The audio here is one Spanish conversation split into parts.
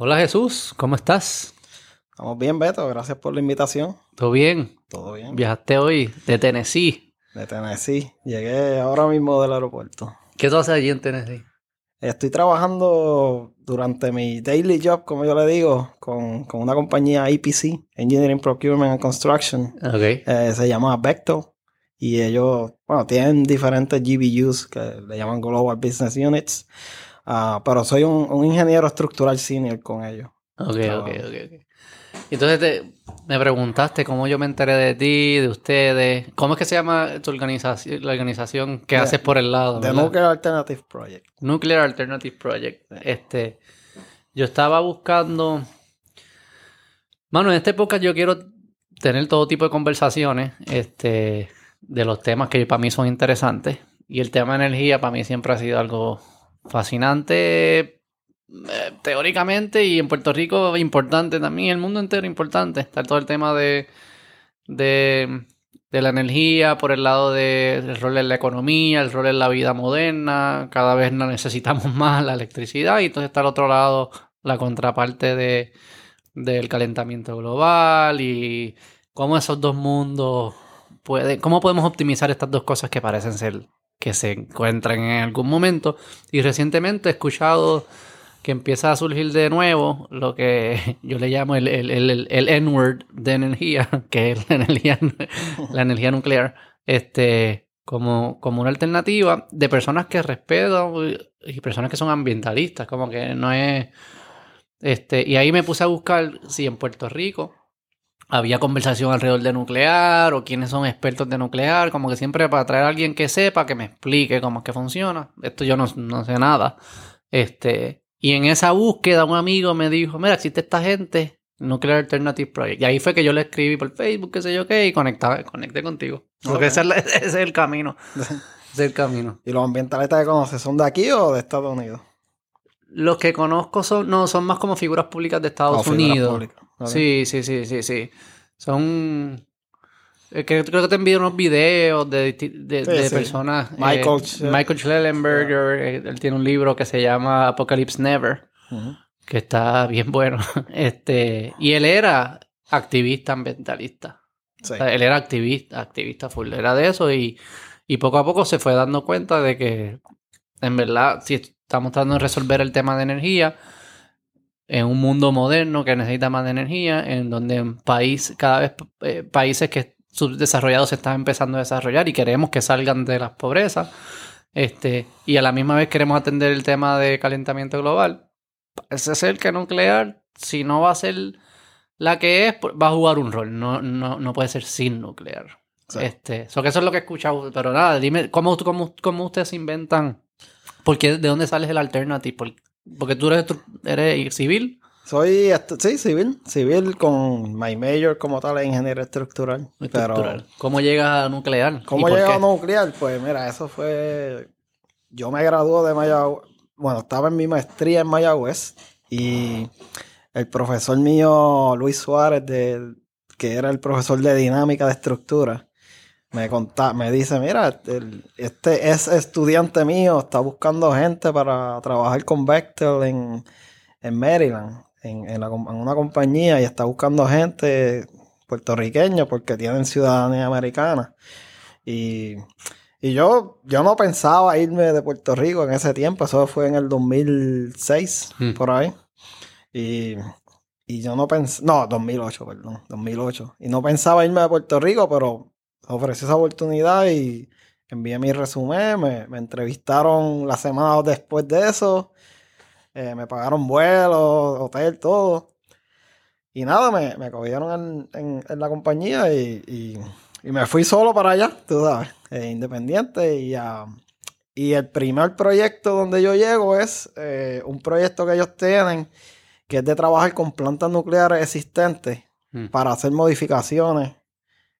Hola Jesús, ¿cómo estás? Estamos bien, Beto. Gracias por la invitación. ¿Todo bien? Todo bien. Viajaste hoy de Tennessee. De Tennessee. Llegué ahora mismo del aeropuerto. ¿Qué tú haces allí en Tennessee? Estoy trabajando durante mi daily job, como yo le digo, con, con una compañía EPC, Engineering Procurement and Construction. Ok. Eh, se llama Bechtel. Y ellos, bueno, tienen diferentes GBUs que le llaman Global Business Units. Ah, pero soy un, un ingeniero estructural senior con ellos. Ok, Trabajo. ok, ok, ok. Entonces te- me preguntaste cómo yo me enteré de ti, de ustedes. ¿Cómo es que se llama tu organización, la organización que De- haces por el lado? The verdad? Nuclear Alternative Project. Nuclear Alternative Project. Este, yo estaba buscando. Mano, en esta época yo quiero tener todo tipo de conversaciones, este, de los temas que para mí son interesantes. Y el tema de energía para mí siempre ha sido algo fascinante, eh, teóricamente, y en Puerto Rico importante también, el mundo entero importante. Está todo el tema de, de, la energía por el lado de- del rol en la economía, el rol en la vida moderna. Cada vez necesitamos más la electricidad. Y entonces está al otro lado la contraparte de, del calentamiento global y cómo esos dos mundos pueden, cómo podemos optimizar estas dos cosas que parecen ser que se encuentran en algún momento. Y recientemente he escuchado que empieza a surgir de nuevo lo que yo le llamo el, el, el, el N-word de energía, que es la energía, la energía nuclear, este, como, como una alternativa de personas que respeto y personas que son ambientalistas, como que no es... Este, y ahí me puse a buscar si en Puerto Rico había conversación alrededor de nuclear o quiénes son expertos de nuclear, como que siempre para traer a alguien que sepa, que me explique cómo es que funciona. Esto yo no, no sé nada. Este, y en esa búsqueda un amigo me dijo, mira, existe esta gente, Nuclear Alternative Project. Y ahí fue que yo le escribí por Facebook, qué sé yo qué, y conectaba, conecté contigo. Porque ese, es la- ese es el camino. Ese es el camino. ¿Y los ambientalistas que conoces son de aquí o de Estados Unidos? Los que conozco son, no, son más como figuras públicas de Estados O figuras Unidos. Ok. Sí, sí, sí, sí, sí. Son... eh, que- Creo que te envié unos videos de, de, Sí, de sí. personas. eh, Michael Sch- Michael Schellenberger. eh, Él tiene un libro que se llama Apocalypse Never, Ujú. que está bien bueno. Este, y él era activista ambientalista. Sí. O sea, él era activista, activista full. Era de eso y, y poco a poco se fue dando cuenta de que, en verdad, si estamos tratando de resolver el tema de energía en un mundo moderno que necesita más de energía, en donde en país, cada vez eh, países que subdesarrollados se están empezando a desarrollar y queremos que salgan de las pobrezas, este, y a la misma vez queremos atender el tema de calentamiento global, parece ser que nuclear, si no va a ser la que es, pues, va a jugar un rol, no, no, no puede ser sin nuclear. Sí. Este, so que eso es lo que he escuchado, pero nada, dime, ¿cómo, cómo, cómo ustedes inventan? ¿Por qué, ¿De dónde sales el alternative? ¿Por- porque tú eres, eres civil. Soy, sí, civil. Civil con my major como tal es ingeniería estructural. estructural. Pero, ¿Cómo llega a nuclear? ¿cómo ¿Y por llegó qué? a nuclear? Pues mira, eso fue... Yo me gradué de Mayagüez. Bueno, estaba en mi maestría en Mayagüez. Y el profesor mío, Luis Suárez, de, que era el profesor de dinámica de estructura, me conta, me dice, mira, el- este es estudiante mío, está buscando gente para trabajar con Bechtel en, en Maryland, en, en la com- en una compañía, y está buscando gente puertorriqueña porque tienen ciudadanía americana. Y, y yo, yo no pensaba irme de Puerto Rico en ese tiempo, eso fue en el 2006, Hmm. por ahí. Y, y yo no pensé, no, 2008, perdón, 2008. Y no pensaba irme de Puerto Rico, pero ofrecí esa oportunidad y envié mi resumen, me, me entrevistaron la semana después de eso, eh, me pagaron vuelos, hotel, todo. Y nada, me, me cogieron en, en- en la compañía y, y- y me fui solo para allá, tú sabes, eh, independiente. Y, ah, y el primer proyecto donde yo llego es eh, un proyecto que ellos tienen que es de trabajar con plantas nucleares existentes Mm. para hacer modificaciones.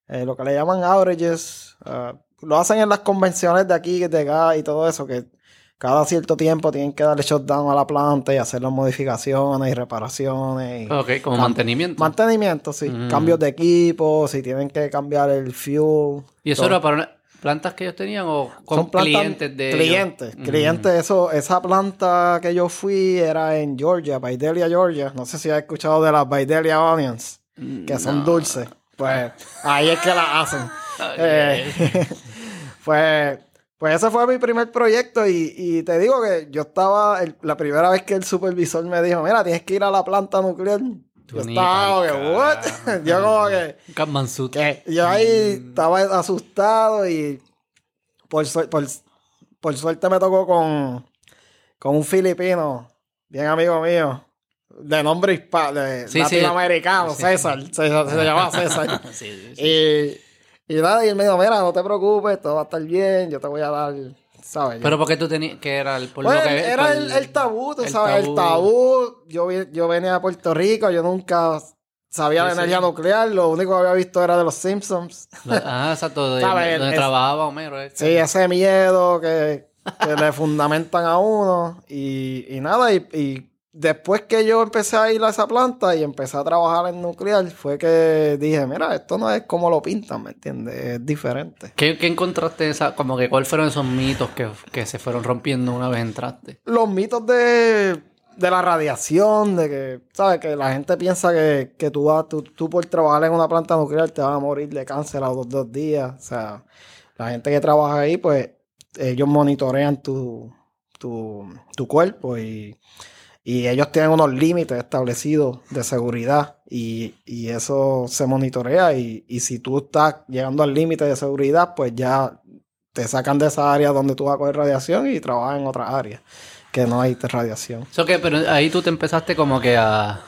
Eh, lo que le llaman averages. ah, lo hacen en las convenciones de aquí, de gas y todo eso, que cada cierto tiempo tienen que darle shutdown a la planta y hacer las modificaciones y reparaciones. y Ok, como mantenimiento. Mantenimiento, sí. Mm. Cambios de equipo, si tienen que cambiar el fuel. y eso todo. era para plantas que ellos tenían o con Son plantas- clientes de ellos? clientes, Mm. clientes. Eso, esa planta que yo fui era en Georgia, Vidalia, Georgia. No sé si has escuchado de las Vidalia Onions, que son No. dulces. Pues ahí es que las hacen. Eh, pues, pues ese fue mi primer proyecto y, y te digo que yo estaba, el- la primera vez que el supervisor me dijo, mira, tienes que ir a la planta nuclear. Yo estaba como que, what? yo como que, que yo ahí estaba asustado y por, por suerte me tocó con, con un filipino, bien amigo mío, de nombre hispano, de Sí, latinoamericano, Sí. César, se, se llama César. Sí, y, y nada, y él me dijo, mira, no te preocupes, todo va a estar bien, yo te voy a dar, ¿sabes? Pero porque tú tenías que era el por Pues, lo que era por el, el tabú, tú el sabes, el tabú. Yo, yo venía de Puerto Rico, yo nunca sabía de energía nuclear, lo único que había visto era de los Simpsons. Ah, exacto, ¿Sabes? donde Es- trabajaba Homero. este. Sí, ese miedo que, que le fundamentan a uno. Y, y nada, y, y después que yo empecé a ir a esa planta y empecé a trabajar en nuclear, fue que dije, mira, esto no es como lo pintan, ¿me entiendes? Es diferente. ¿Qué, qué encontraste en esa, como que cuáles fueron esos mitos que, que se fueron rompiendo una vez entraste? Los mitos de, de la radiación, de que, ¿sabes? Que la gente piensa que, que tú, vas, tú, tú por trabajar en una planta nuclear te vas a morir de cáncer a los dos días. O sea, la gente que trabaja ahí, pues ellos monitorean tu, tu, tu cuerpo y, y ellos tienen unos límites establecidos de seguridad y, y eso se monitorea y, y si tú estás llegando al límite de seguridad, pues ya te sacan de esa área donde tú vas a coger radiación y trabajas en otra área que no hay radiación. So que, pero ahí tú te empezaste como que a,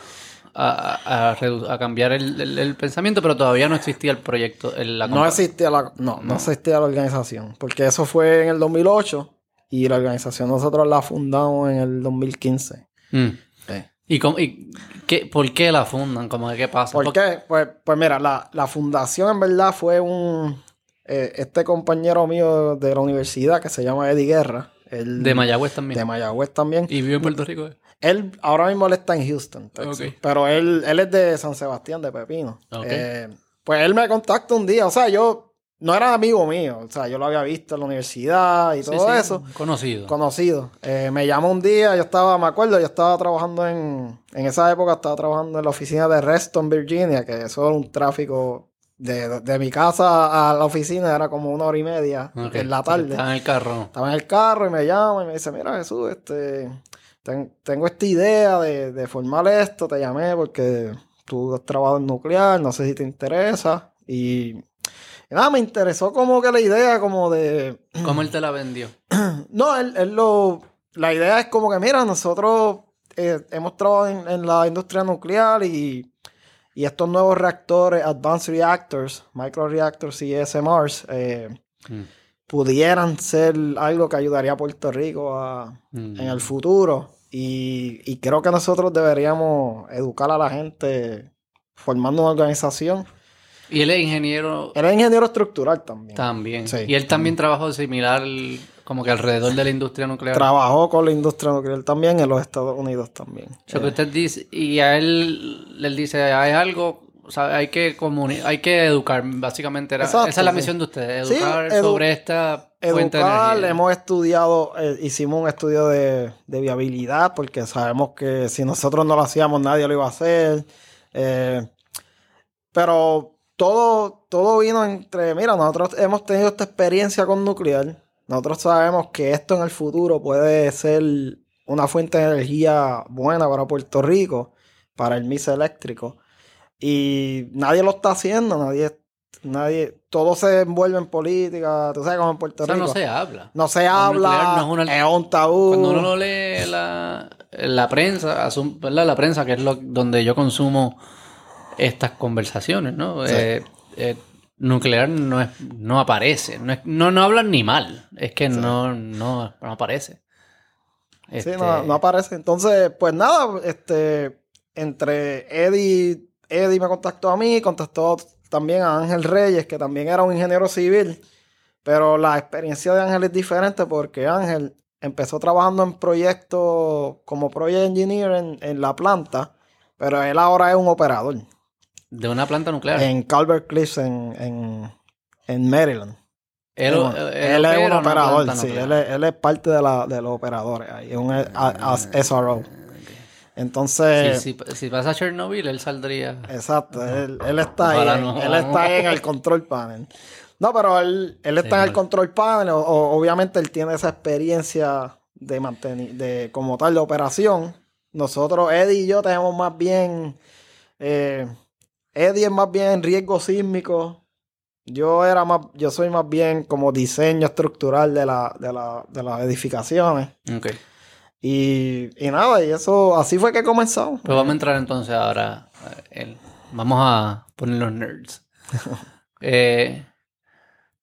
a, a cambiar el, el- el pensamiento, pero todavía no existía el proyecto. el- la No existía la, no, no existía la organización, porque eso fue en el 2008 y la organización nosotros la fundamos en el 2015. Mm. Sí. ¿Y, cómo- y qué, por qué la fundan? Que, ¿Qué pasa? ¿Por qué? Pues, pues mira, la, la fundación en verdad fue un... eh, este compañero mío de la universidad que se llama Eddie Guerra. él- De Mayagüez también. De Mayagüez también. ¿Y vive en Puerto Rico? eh? Él ahora mismo él está en Houston, Texas. Ok. Pero él, él es de San Sebastián, de Pepino. Eh, pues él me contacta un día. O sea, yo no era amigo mío. O sea, yo lo había visto en la universidad y todo sí, eso. Conocido. Conocido. Eh, me llamó un día, yo estaba, me acuerdo, yo estaba trabajando en, en esa época estaba trabajando en la oficina de Reston, Virginia, que eso era un tráfico de, de mi casa a la oficina, era como una hora y media en la tarde. Estaba en el carro. Estaba en el carro y me llama y me dice, mira Jesús, este, ten- tengo esta idea de, de formar esto, te llamé porque tú has trabajado en nuclear, no sé si te interesa. Y nada, me interesó como que la idea como de... ¿Cómo él te la vendió? No, él, él lo... La idea es como que, mira, nosotros eh, hemos trabajado en, en la industria nuclear y, y estos nuevos reactores, Advanced Reactors, Microreactors y SMRs, eh, Mm. pudieran ser algo que ayudaría a Puerto Rico a, Mm. en el futuro. Y, y creo que nosotros deberíamos educar a la gente formando una organización. Y él es ingeniero es ingeniero estructural también. también. Sí. Y él también trabajó similar, como que alrededor de la industria nuclear. Trabajó con la industria nuclear también en los Estados Unidos también. O sea, que Eh, usted dice, y a él le dice, hay algo, o sea, hay que hay que educar, básicamente. Era, Exacto, esa es la sí. misión de ustedes, Sí, educar edu- sobre esta fuente de Educar, energía. hemos estudiado, eh, hicimos un estudio de, de viabilidad porque sabemos que si nosotros no lo hacíamos nadie lo iba a hacer. Eh, pero todo, todo vino entre, mira, nosotros hemos tenido esta experiencia con nuclear. Nosotros sabemos que esto en el futuro puede ser una fuente de energía buena para Puerto Rico, para el mix eléctrico. Y nadie lo está haciendo, nadie, nadie, todo se envuelve en política, tú sabes como en Puerto O sea, Rico. no se habla. No se La habla, no es una- es un tabú. Cuando uno lo lee la, la prensa, asum- ¿verdad? La prensa, que es lo, donde yo consumo estas conversaciones, ¿no? Sí. Eh, eh, nuclear no es, no aparece, no, es- no, no hablan ni mal, es que no, no, no aparece. Sí, Este, no, no aparece. Entonces, pues nada, este, entre Eddie, Eddie me contactó a mí, contactó también a Ángel Reyes, que también era un ingeniero civil, pero la experiencia de Ángel es diferente porque Ángel empezó trabajando en proyectos como project engineer en, en la planta, pero él ahora es un operador De una planta nuclear. en Calvert Cliffs en, en, en Maryland. Él, Él, él él es un operador, sí, él es, él es parte de, la, de los operadores ahí, es un a- a- SRO. Entonces, Sí, si, si pasa a Chernobyl, él saldría. exacto, él, él está ahí, no. él está ahí en el control panel. No, pero él, él está en el control panel, o- o- obviamente él tiene esa experiencia de mantener, de como tal de operación. Nosotros, Eddie y yo tenemos más bien, eh, Eddie es más bien riesgo sísmico. Yo era más, yo soy más bien como diseño estructural de, la, de, la, de las edificaciones. Ok. Y, y nada, y eso, así fue que comenzamos. Pues vamos a entrar entonces ahora. en- vamos a poner los nerds. Eh,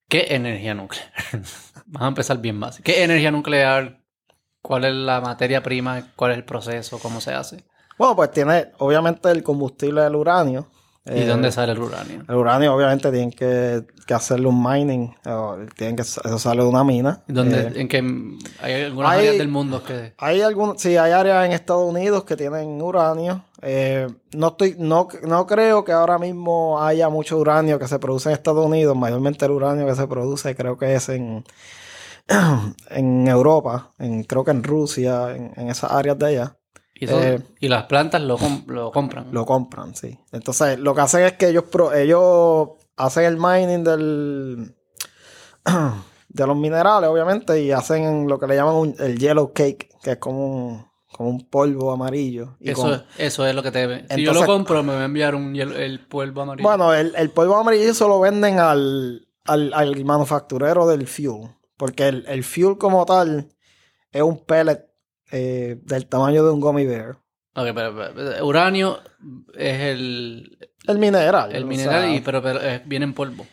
¿Qué energía nuclear? vamos a empezar bien básico. ¿Qué energía nuclear? ¿Cuál es la materia prima? ¿Cuál es el proceso? ¿Cómo se hace? Bueno, pues tiene obviamente el combustible del uranio. ¿Y Eh, dónde sale el uranio? El uranio obviamente tienen que, que hacerle un mining, o tienen que, eso sale de una mina. ¿Y ¿Dónde, Eh, ¿En qué hay algunas hay- áreas del mundo que hay algún, sí, hay áreas en Estados Unidos que tienen uranio. Eh, no estoy, no, no creo que ahora mismo haya mucho uranio que se produce en Estados Unidos. Mayormente el uranio que se produce creo que es en, en Europa, en, creo que en Rusia, en, en esas áreas de allá. Y, eso- Eh, y las plantas lo, lo compran? Lo compran, sí. Entonces, lo que hacen es que ellos, pro- ellos hacen el mining del de los minerales, obviamente, y hacen lo que le llaman un- el yellow cake, que es como un, como un polvo amarillo. Y Eso, con- es- eso es lo que te... Si yo Entonces- lo compro, me va a enviar un el polvo amarillo. Bueno, el, el polvo amarillo se lo venden al, al, al manufacturero del fuel. Porque el, el fuel como tal es un pellet eh, del tamaño de un gummy bear. Ok, pero, uranio es el, El mineral. el mineral, sea, y, pero, pero eh, viene en polvo.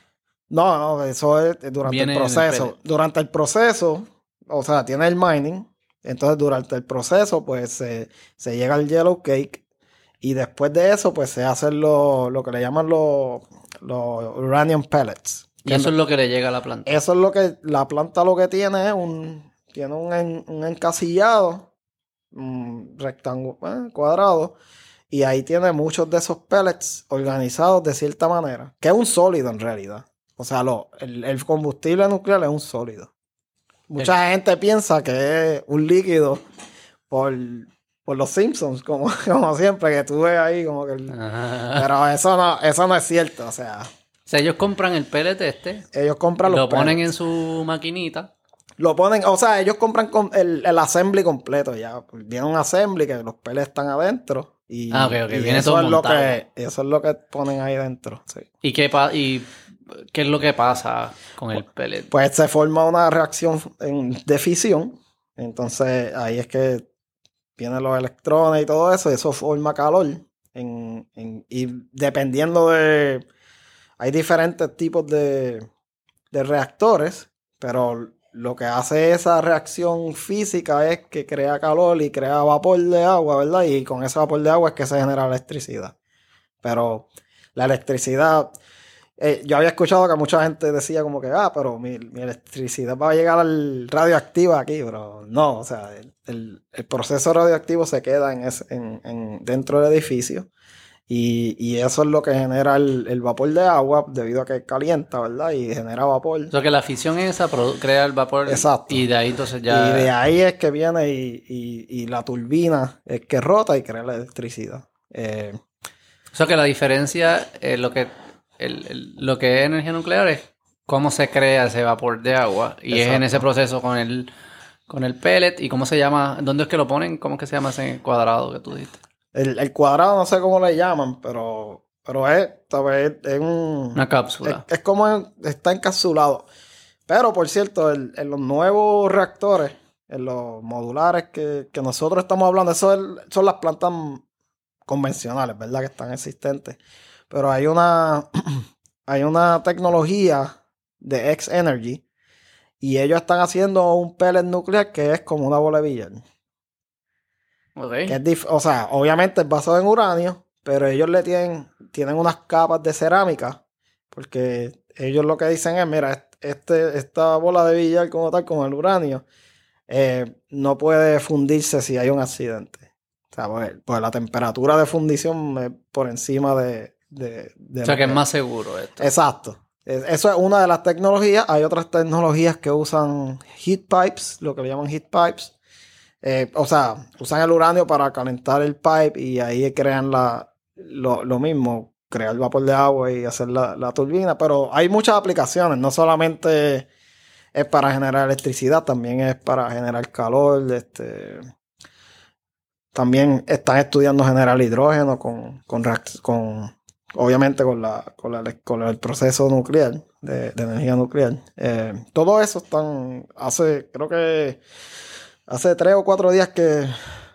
No, no, eso es durante Viene el proceso. durante el proceso, o sea, tiene el mining. Entonces, durante el proceso, pues se, se llega al yellow cake. Y después de eso, pues se hacen lo, lo que le llaman los, los uranium pellets. Y eso es lo que le llega a la planta. Eso es lo que la planta lo que tiene es un tiene un, en- un encasillado rectángulo cuadrado y ahí tiene muchos de esos pellets organizados de cierta manera, que es un sólido en realidad. O sea, lo, el, el combustible nuclear es un sólido. Mucha gente piensa que es un líquido por, por los Simpsons, como, como siempre, que tú ves ahí como que... el- pero eso no, eso no es cierto, o sea, O sea, ellos compran el pellet este, ellos compran los lo ponen pellets. en su maquinita. Lo ponen, o sea, ellos compran con el, el assembly completo ya. Viene un assembly que los pellets están adentro. Y, Ah, ok, ok, y viene eso todo es lo que Eso es lo que ponen ahí dentro. sí. ¿Y qué, pa- y qué es lo que pasa con el pellet? Pues se forma una reacción en- de fisión. Entonces ahí es que vienen los electrones y todo eso. Y eso forma calor. En, en- y dependiendo de. Hay diferentes tipos de, de reactores. Pero lo que hace esa reacción física es que crea calor y crea vapor de agua, ¿verdad? Y con ese vapor de agua es que se genera electricidad. Pero la electricidad, eh, yo había escuchado que mucha gente decía como que, ah, pero mi, electricidad va a llegar al radioactiva aquí, pero no, o sea, el proceso radioactivo se queda en ese- en- en- dentro del edificio. Y, y eso es lo que genera el, el vapor de agua debido a que calienta, ¿verdad? Y genera vapor. O sea, que la fisión esa crea el vapor. Exacto. Y de ahí entonces ya. Y de ahí es que viene y, y- y la turbina es que rota y crea la electricidad. Eh, O sea, que la diferencia, eh, lo que el- el- lo que es energía nuclear es cómo se crea ese vapor de agua. Y es en ese proceso con el, con el pellet. ¿Y cómo se llama? ¿Dónde es que lo ponen? ¿Cómo es que se llama ese cuadrado que tú dijiste? El, el cuadrado no sé cómo le llaman, pero, pero es, ¿sabes? es un... Una Es, cápsula. es como en- está encapsulado. Pero, por cierto, el- en los nuevos reactores, en los modulares que, que nosotros estamos hablando, eso es- son las plantas convencionales, ¿verdad? Que están existentes. Pero hay una, hay una tecnología de X Energy y ellos están haciendo un pellet nuclear que es como una bola de billar. Que es o sea, obviamente es basado en uranio, pero ellos le tienen, tienen unas capas de cerámica, porque ellos lo que dicen es, mira, est- este, esta bola de billar como tal, como el uranio, eh, no puede fundirse si hay un accidente. O sea, pues, pues la temperatura de fundición es por encima de... de, de O sea, que es más seguro esto. Exacto. Es- Eso es una de las tecnologías. Hay otras tecnologías que usan heat pipes, lo que le llaman heat pipes. Eh, o sea, usan el uranio para calentar el pipe y ahí crean la, lo, lo mismo, crear vapor de agua y hacer la, la turbina. Pero hay muchas aplicaciones, no solamente es para generar electricidad, también es para generar calor. Este, también están estudiando generar hidrógeno con, con, con obviamente con, la- con el proceso nuclear, de, de energía nuclear. Eh, todo eso están, hace, creo que hace tres o cuatro días que,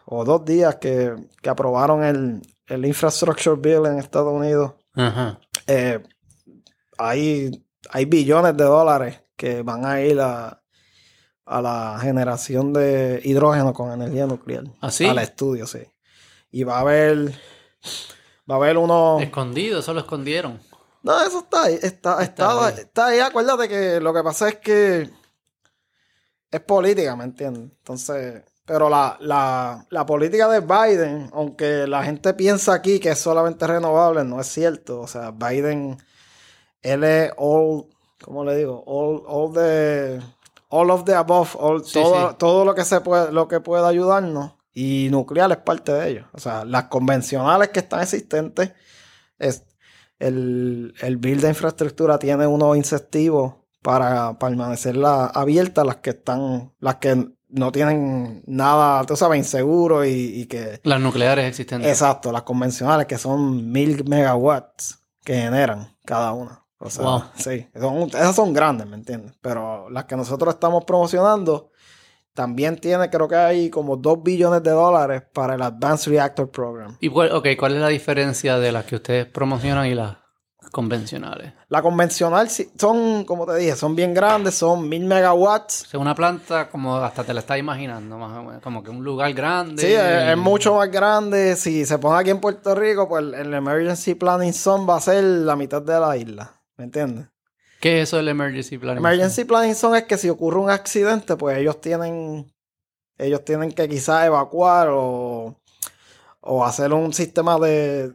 o dos días que, que aprobaron el, el Infrastructure Bill en Estados Unidos. Ajá. Eh, hay, hay billones de dólares que van a ir a, a la generación de hidrógeno con energía nuclear. ¿Ah, sí? Al estudio, sí. Y va a haber, va a haber unos... Escondido, eso lo escondieron. No, eso está ahí. Está, está, ahí. está ahí. Acuérdate que lo que pasa es que es política, ¿me entiendes? Entonces, pero la, la, la política de Biden, aunque la gente piensa aquí que es solamente renovable, no es cierto. O sea, Biden, él es all, ¿cómo le digo? All, all the, all of the above, all- Sí, todo, sí. todo lo que se puede, lo que pueda ayudarnos. Y nuclear es parte de ello. O sea, las convencionales que están existentes, es, el, el bill de infraestructura tiene unos incentivos para permanecer la- abiertas las que están, las que no tienen nada, tú sabes, inseguro y, y que... Las nucleares existentes. Exacto, las convencionales que son mil megawatts que generan cada una. O sea, Wow. sí, son- esas son grandes, ¿me entiendes? Pero las que nosotros estamos promocionando también tiene, creo que hay como 2 billones de dólares para el Advanced Reactor Program. ¿Y cuál, ok, cuál es la diferencia de las que ustedes promocionan y las convencionales? La convencional son, como te dije, son bien grandes, son mil megawatts. O sea, una planta como hasta te la estás imaginando, más o menos, como que un lugar grande. Sí, es, mucho más grande. Si se pone aquí en Puerto Rico, pues el Emergency Planning Zone va a ser la mitad de la isla. ¿Me entiendes? ¿Qué es eso del emergency planning? Emergency Planning Zone es que si ocurre un accidente, pues ellos tienen, ellos tienen que quizás evacuar o, o hacer un sistema de,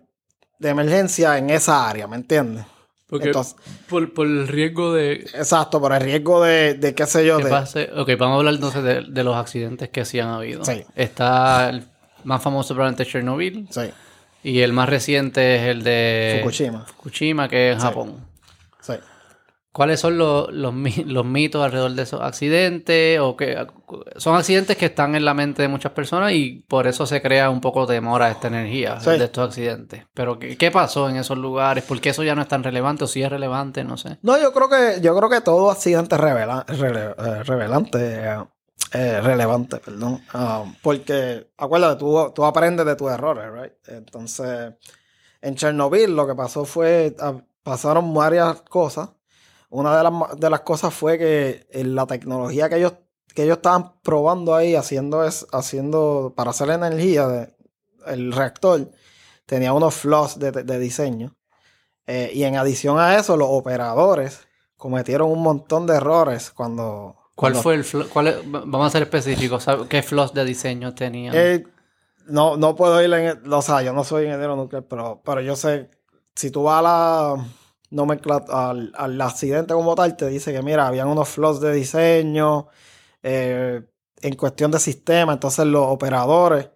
de emergencia en esa área, ¿me entiendes? Porque Entonces, por, por el riesgo de exacto, por el riesgo de, de qué sé yo, de, pase. Ok, vamos a hablar entonces de, de los accidentes que sí han habido. Sí. Está el más famoso probablemente Chernobyl sí, y el más reciente es el de Fukushima. Fukushima, que es en Sí. Japón. Sí. ¿Cuáles son los, los, mi- los mitos alrededor de esos accidentes? O que son accidentes que están en la mente de muchas personas y por eso se crea un poco de temor a esta energía Sí. de estos accidentes. Pero ¿qué, qué pasó en esos lugares? ¿Por qué eso ya no es tan relevante o si es relevante? No sé. No, yo creo que, yo creo que todo accidente revela, rele- eh, revelante, eh, eh, relevante, perdón. Ah, porque, acuérdate, tú, tú aprendes de tus errores, right? Entonces, en Chernobyl lo que pasó fue, ah, pasaron varias cosas. Una de las, de las cosas fue que la tecnología que ellos, que ellos estaban probando ahí, haciendo, es, haciendo para hacer energía, de, el reactor, tenía unos flaws de, de diseño. Eh, y en adición a eso, los operadores cometieron un montón de errores cuando... ¿Cuál cuando- fue el flo- cuál es- vamos a ser específicos. ¿qué flaws de diseño tenían? Eh, no, no puedo ir en... O sea, yo no soy ingeniero nuclear, pero, pero yo sé, si tú vas a la nomenclatura, al, al accidente como tal, te dice que mira, habían unos flaws de diseño eh, en cuestión de sistema, entonces los operadores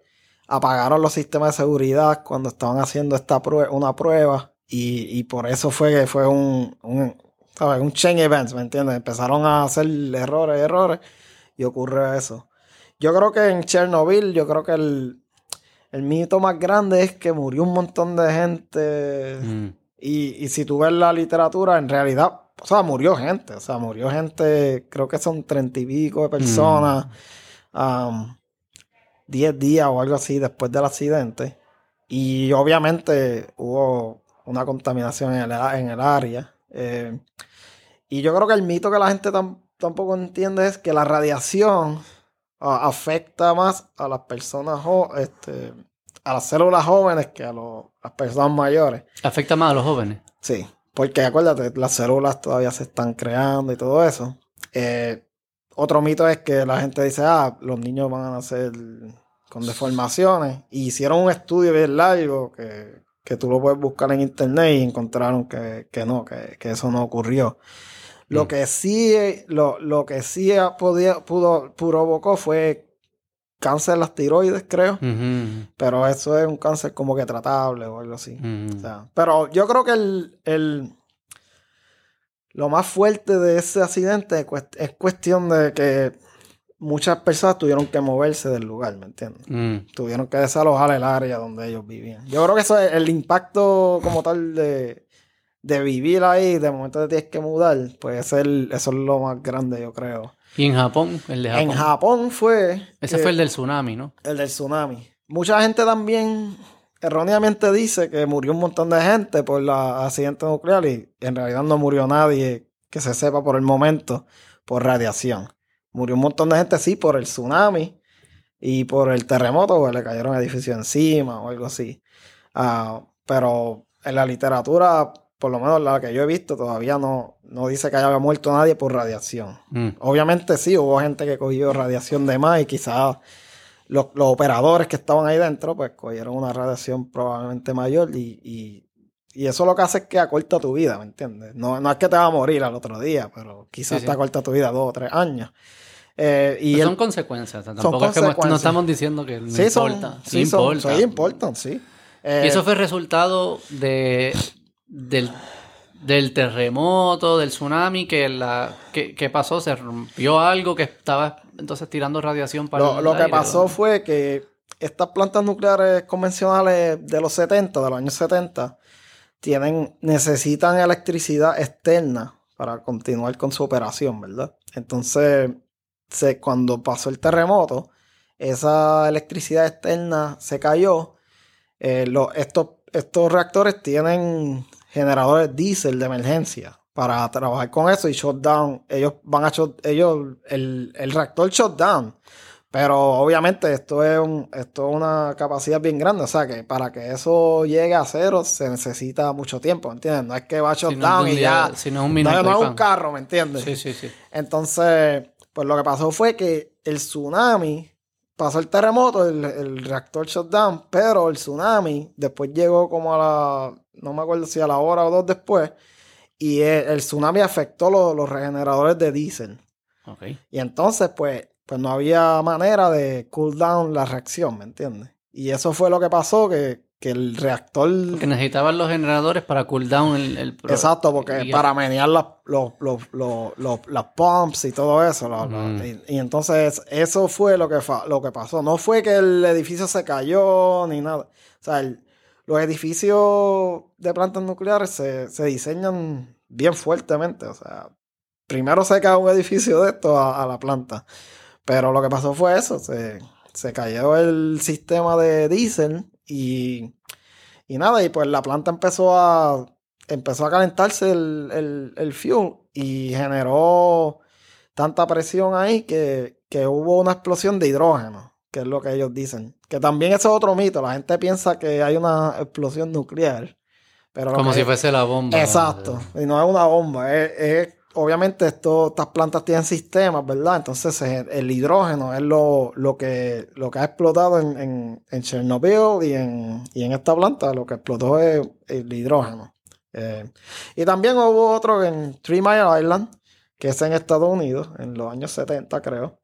apagaron los sistemas de seguridad cuando estaban haciendo esta prue- una prueba y, y por eso fue que fue un, un, ¿sabes? un chain event, ¿me entiendes? Empezaron a hacer errores, errores y ocurre eso. Yo creo que en Chernobyl, yo creo que el, el mito más grande es que murió un montón de gente. Mm. Y, y si tú ves la literatura, en realidad, o sea, murió gente. O sea, murió gente, creo que son treinta y pico de personas. um, diez días o algo así después del accidente. Y obviamente hubo una contaminación en el, en el área. Eh, y yo creo que el mito que la gente tam- tampoco entiende es que la radiación ah, afecta más a las personas, jo- este, a las células jóvenes que a los- las personas mayores. ¿Afecta más a los jóvenes? Sí, porque acuérdate, las células todavía se están creando y todo eso. Eh, otro mito es que la gente dice, ah, los niños van a nacer con deformaciones. Y hicieron un estudio bien largo que, que tú lo puedes buscar en internet y encontraron que, que no, que, que eso no ocurrió. Lo Mm. que sí, lo, lo que sí podía, pudo, provocó fue cáncer de las tiroides, creo. Pero eso es un cáncer como que tratable o algo así. O sea, pero yo creo que el, el- lo más fuerte de ese accidente es cuest- es cuestión de que muchas personas tuvieron que moverse del lugar, ¿me entiendes? Mm, Tuvieron que desalojar el área donde ellos vivían. Yo creo que eso es el impacto como tal de, de vivir ahí, de momento te tienes que mudar, pues es el- eso es lo más grande, yo creo. Y en Japón, el de Japón. En Japón fue... Ese que- fue el del tsunami, ¿no? el del tsunami. Mucha gente también erróneamente dice que murió un montón de gente por el accidente nuclear y en realidad no murió nadie que se sepa por el momento por radiación. Murió un montón de gente, sí, por el tsunami y por el terremoto, porque le cayeron edificios encima o algo así. Ah, pero en la literatura, por lo menos la que yo he visto, todavía no, no dice que haya muerto nadie por radiación. Mm, Obviamente sí, hubo gente que cogió radiación de más y quizás los, los operadores que estaban ahí dentro, pues cogieron una radiación probablemente mayor y, y- y eso lo que hace es que acorta tu vida, ¿me entiendes? No, no es que te va a morir al otro día, pero quizás Sí, sí. te acorta tu vida dos o tres años. Eh, y el- son consecuencias. o sea, son tampoco es que no consecuencias. estamos diciendo que no sí, son, importa. Sí, sí, son- importa. sí, importan, sí. Eh, Y eso fue resultado de del, del terremoto, del tsunami, que la que, que pasó, se rompió algo que estaba entonces tirando radiación para Lo, el lo que pasó ¿no? fue que estas plantas nucleares convencionales de los 70, de los años 70, tienen, necesitan electricidad externa para continuar con su operación, ¿verdad? Entonces, se, cuando pasó el terremoto, esa electricidad externa se cayó. Eh, lo- estos, estos reactores tienen generadores diésel de emergencia para trabajar con eso y shutdown. Ellos van a shut, ellos, el, el reactor shutdown. Pero obviamente esto es, un, esto es una capacidad bien grande. O sea que para que eso llegue a cero se necesita mucho tiempo, ¿entiendes? No es que va a Si no shutdown de un y ya. si no es un No, minuto. no y es un carro, ¿me entiendes? Sí, sí, sí. Entonces, pues lo que pasó fue que el tsunami pasó el terremoto, el, el reactor shutdown, pero el tsunami después llegó como a la, no me acuerdo si a la hora o dos después, y el, el tsunami afectó los, los regeneradores de diésel. Ok. Y entonces, pues, pues no había manera de cool down la reacción, ¿me entiendes? Y eso fue lo que pasó, que, que el reactor... Porque necesitaban los generadores para cool down el, el Exacto, porque para menear las, los, los, las pumps y todo eso. Mm. y, y entonces eso fue lo que, lo que pasó. No fue que el edificio se cayó ni nada. O sea, el- los edificios de plantas nucleares se, se diseñan bien fuertemente. O sea, primero se cae un edificio de esto a, a la planta. Pero lo que pasó fue eso. Se, se cayó el sistema de diésel y, y nada. Y pues la planta empezó a empezó a calentarse el, el, el fuel y generó tanta presión ahí que, que hubo una explosión de hidrógeno, que es lo que ellos dicen. Que también eso es otro mito. La gente piensa que hay una explosión nuclear. Pero Como si fuese la bomba. Exacto. Y no es una bomba. Es, es- obviamente esto, estas plantas tienen sistemas, ¿verdad? Entonces el hidrógeno es lo, lo, que, lo que ha explotado en, en, en Chernobyl y en, y en esta planta. Lo que explotó es el hidrógeno. Eh, y también hubo otro en Three Mile Island, que es en Estados Unidos, en los años 70 creo.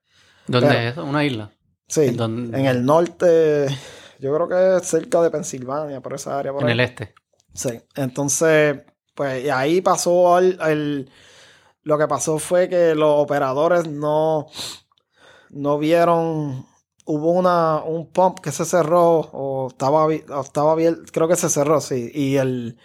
¿Dónde pero- es eso? ¿Una isla? Sí, ¿En el norte, yo creo que es cerca de Pensilvania, por esa área. Por En ahí. el este. Sí, entonces, pues ahí pasó el, el- Lo que pasó fue que los operadores no, no vieron. Hubo una, un pump que se cerró, o estaba, o estaba bien, creo que se cerró, sí, y el,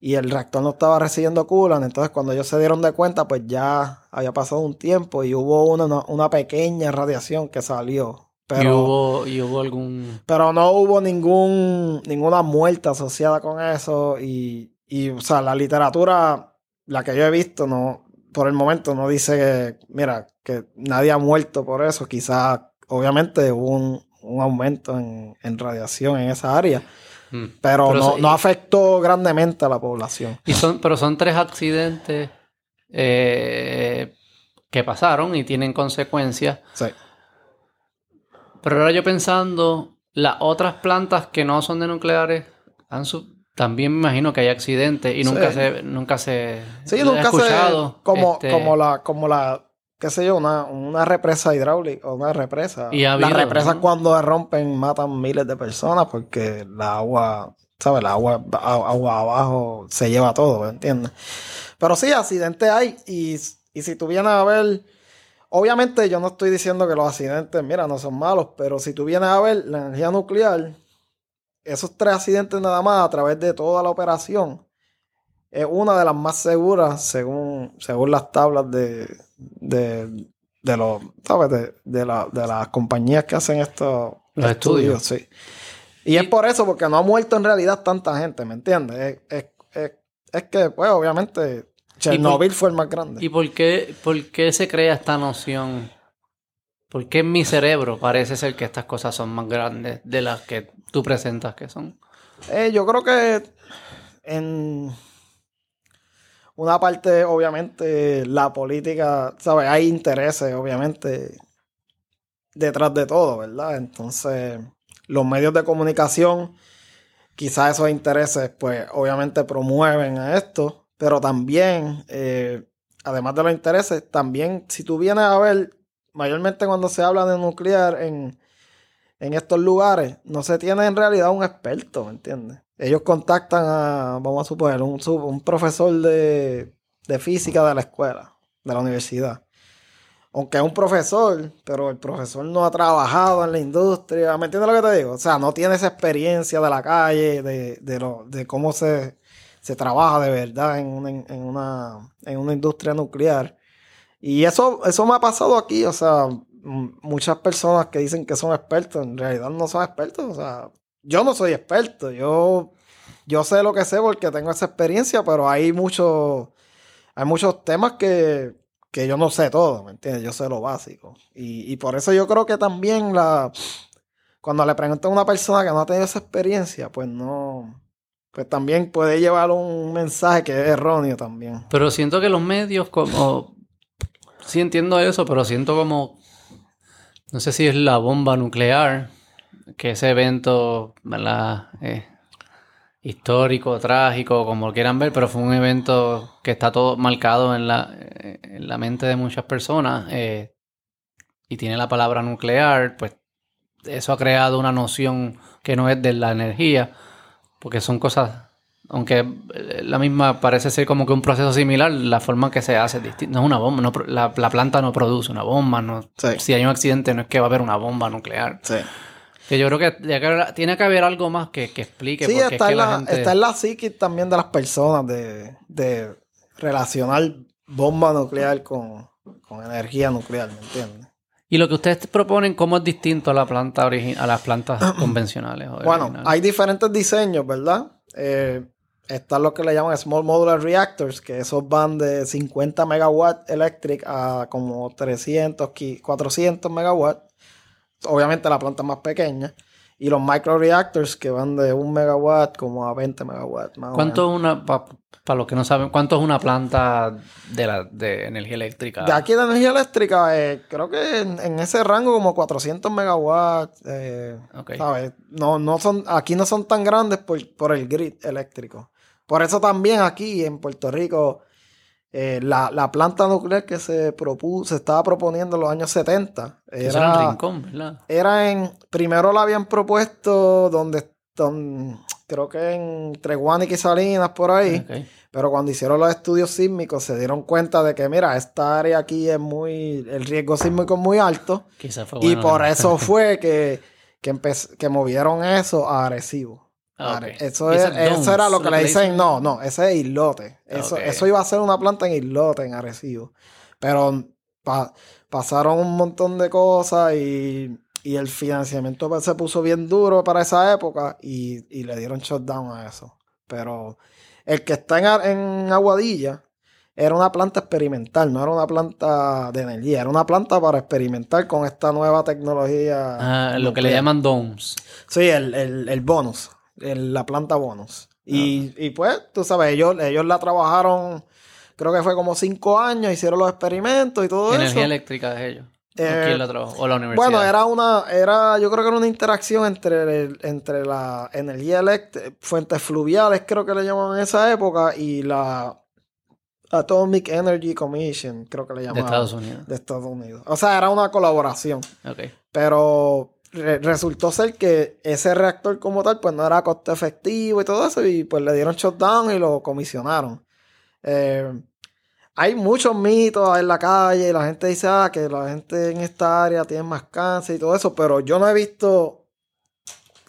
y el reactor no estaba recibiendo coolant. Entonces, cuando ellos se dieron de cuenta, pues ya había pasado un tiempo y hubo una- una pequeña radiación que salió. Pero, y, hubo, y hubo algún... pero no hubo ningún, ninguna muerte asociada con eso. Y, y, o sea, la literatura, la que yo he visto, no, por el momento no dice que, mira, que nadie ha muerto por eso. Quizás, obviamente, hubo un, un aumento en, en radiación en esa área. Mm. Pero, Pero no, no afectó grandemente a la población. Y son, pero son tres accidentes eh, que pasaron y tienen consecuencias. Sí. Pero ahora yo pensando, las otras plantas que no son de nucleares han también me imagino que hay accidentes y nunca Sí. se, nunca se Sí, he nunca escuchado, se... Como, este, como la... Como la qué sé yo, una, una represa hidráulica o una represa. Y ha Las represas ¿no? cuando se rompen matan miles de personas porque la agua, ¿sabes? La agua, a- agua abajo se lleva todo, ¿me entiendes? Pero sí, accidentes hay y, y si tú vienes a ver, obviamente yo no estoy diciendo que los accidentes, mira, no son malos, pero si tú vienes a ver la energía nuclear, esos tres accidentes nada más a través de toda la operación, es una de las más seguras según, según las tablas de, de, de los, ¿sabes? De, de, la- de las compañías que hacen estos Los estudios. sí. Y es por eso, porque no ha muerto en realidad tanta gente, ¿me entiendes? Es, es, es, es que, pues, obviamente, Chernobyl fue el más grande. ¿Y por qué, por qué se crea esta noción? ¿Por qué en mi cerebro parece ser que estas cosas son más grandes de las que tú presentas que son? Eh, yo creo que en una parte, obviamente, la política, ¿sabes? Hay intereses, obviamente, detrás de todo, ¿verdad? Entonces, los medios de comunicación, quizás esos intereses, pues, obviamente promueven a esto, pero también, eh, además de los intereses, también, si tú vienes a ver, mayormente cuando se habla de nuclear en, en estos lugares, no se tiene en realidad un experto, ¿me entiendes? Ellos contactan a, vamos a suponer, un, un profesor de, de física de la escuela, de la universidad. Aunque es un profesor, pero el profesor no ha trabajado en la industria, ¿me entiendes lo que te digo? O sea, no tiene esa experiencia de la calle, de, de, lo, de cómo se, se trabaja de verdad en una, en, una, industria nuclear. Y eso, eso me ha pasado aquí, o sea, muchas personas que dicen que son expertos, en realidad no son expertos, o sea, yo no soy experto, yo, yo sé lo que sé porque tengo esa experiencia, pero hay muchos, hay muchos temas que, que yo no sé todo, ¿me entiendes? Yo sé lo básico. Y, y por eso yo creo que también la, cuando le preguntan a una persona que no ha tenido esa experiencia, pues no, pues también puede llevar un mensaje que es erróneo también. Pero siento que los medios como... Sí entiendo eso, pero siento como... No sé si es la bomba nuclear, que ese evento, ¿verdad? Eh, histórico, trágico, como quieran ver, pero fue un evento que está todo marcado en la, en la mente de muchas personas eh, y tiene la palabra nuclear, pues eso ha creado una noción que no es de la energía, porque son cosas, aunque eh, la misma parece ser como que un proceso similar, la forma en que se hace es distinta. No es una bomba, no la, la planta no produce una bomba, no, Sí. si hay un accidente no es que va a haber una bomba nuclear. Sí. Que yo creo que tiene que haber, tiene que haber algo más que, que explique Sí, es está, que en la, la, gente... está en la psiquis también de las personas de, de relacionar bomba nuclear con, con energía nuclear, ¿me entiendes? Y lo que ustedes proponen, ¿cómo es distinto a la planta a las plantas convencionales? o Bueno, originales? hay diferentes diseños, ¿verdad? Eh, están lo que le llaman Small Modular Reactors, que esos van de 50 megawatt electric a como 300, qui- 400 megawatt. Obviamente la planta es más pequeña. Y los micro reactors que van de 1 megawatt como a 20 megawatt. Más o ¿Cuánto menos. es una, para los que no saben, cuánto es una planta de, la, de energía eléctrica? De aquí de energía eléctrica, eh, creo que en, en ese rango como 400 megawatts. eh, Ok. ¿sabes? No, no son, aquí no son tan grandes por, por el grid eléctrico. Por eso también aquí en Puerto Rico, eh, la, la planta nuclear que se propuso, se estaba proponiendo en los años 70, Eso era en era, Rincón, ¿verdad? era en, primero la habían propuesto donde, don- creo que en Treguánica y Salinas por ahí. Pero cuando hicieron los estudios sísmicos se dieron cuenta de que, mira, esta área aquí es muy, el riesgo sísmico es muy alto. Quizás fue y por eso fue que, que, que movieron eso a Arecibo. Ah. Eso, es- eso era lo que le dicen, no, no, ese es islote. Eso, eso iba a ser una planta en islote, en Arecibo. Pero pa- pasaron un montón de cosas y, y el financiamiento pues, se puso bien duro para esa época y, y le dieron shutdown a eso. Pero el que está en, en Aguadilla era una planta experimental, no era una planta de energía, era una planta para experimentar con esta nueva tecnología. Ah, lo que le llaman domes. Sí, el, el, el bonus, el- la planta bonus. Y, y pues, tú sabes, ellos, ellos la trabajaron, creo que fue como cinco años, hicieron los experimentos y todo Energía eso. eléctrica de ellos. Eh, quién lo trabajó? ¿O la universidad? Bueno, era una, era, yo creo que era una interacción entre, el- entre la energía eléctrica, fuentes fluviales, creo que le llamaban en esa época, y la Atomic Energy Commission, creo que le De llamaban. Estados Unidos. de Estados Unidos. O sea, era una colaboración. Ok. Pero re- resultó ser que ese reactor como tal, pues no era costo efectivo y todo eso, y pues le dieron shutdown y lo comisionaron. Eh, hay muchos mitos en la calle, y la gente dice ah, que la gente en esta área tiene más cáncer y todo eso, pero yo no he visto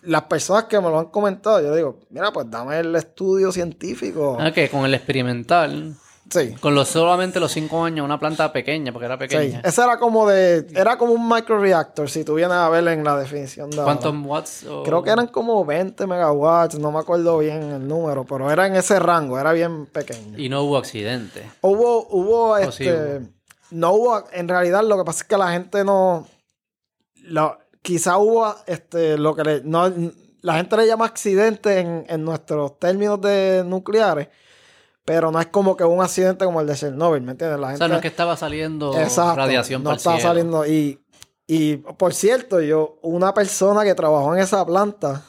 las personas que me lo han comentado. Yo digo, mira, pues dame el estudio científico. Ah, que con el experimental, Sí. con los solamente los cinco años, una planta pequeña, porque era Sí, pequeña. ese era como de, era como un microreactor, si tú vienes a ver en la definición de. ¿Cuántos watts? o- Creo que eran como 20 megawatts, no me acuerdo bien el número, pero era en ese rango, era bien pequeño. Y no hubo accidente. Hubo, hubo, ¿O sí este, hubo? no hubo, en realidad lo que pasa es que la gente no, lo, quizá hubo, este, lo que le, no, la gente le llama accidente en, en nuestros términos de nucleares, pero no es como que un accidente como el de Chernobyl, ¿me entiendes? La O gente, sea, no es que estaba saliendo Exacto, radiación no estaba saliendo. Y, y por cierto yo una persona que trabajó en esa planta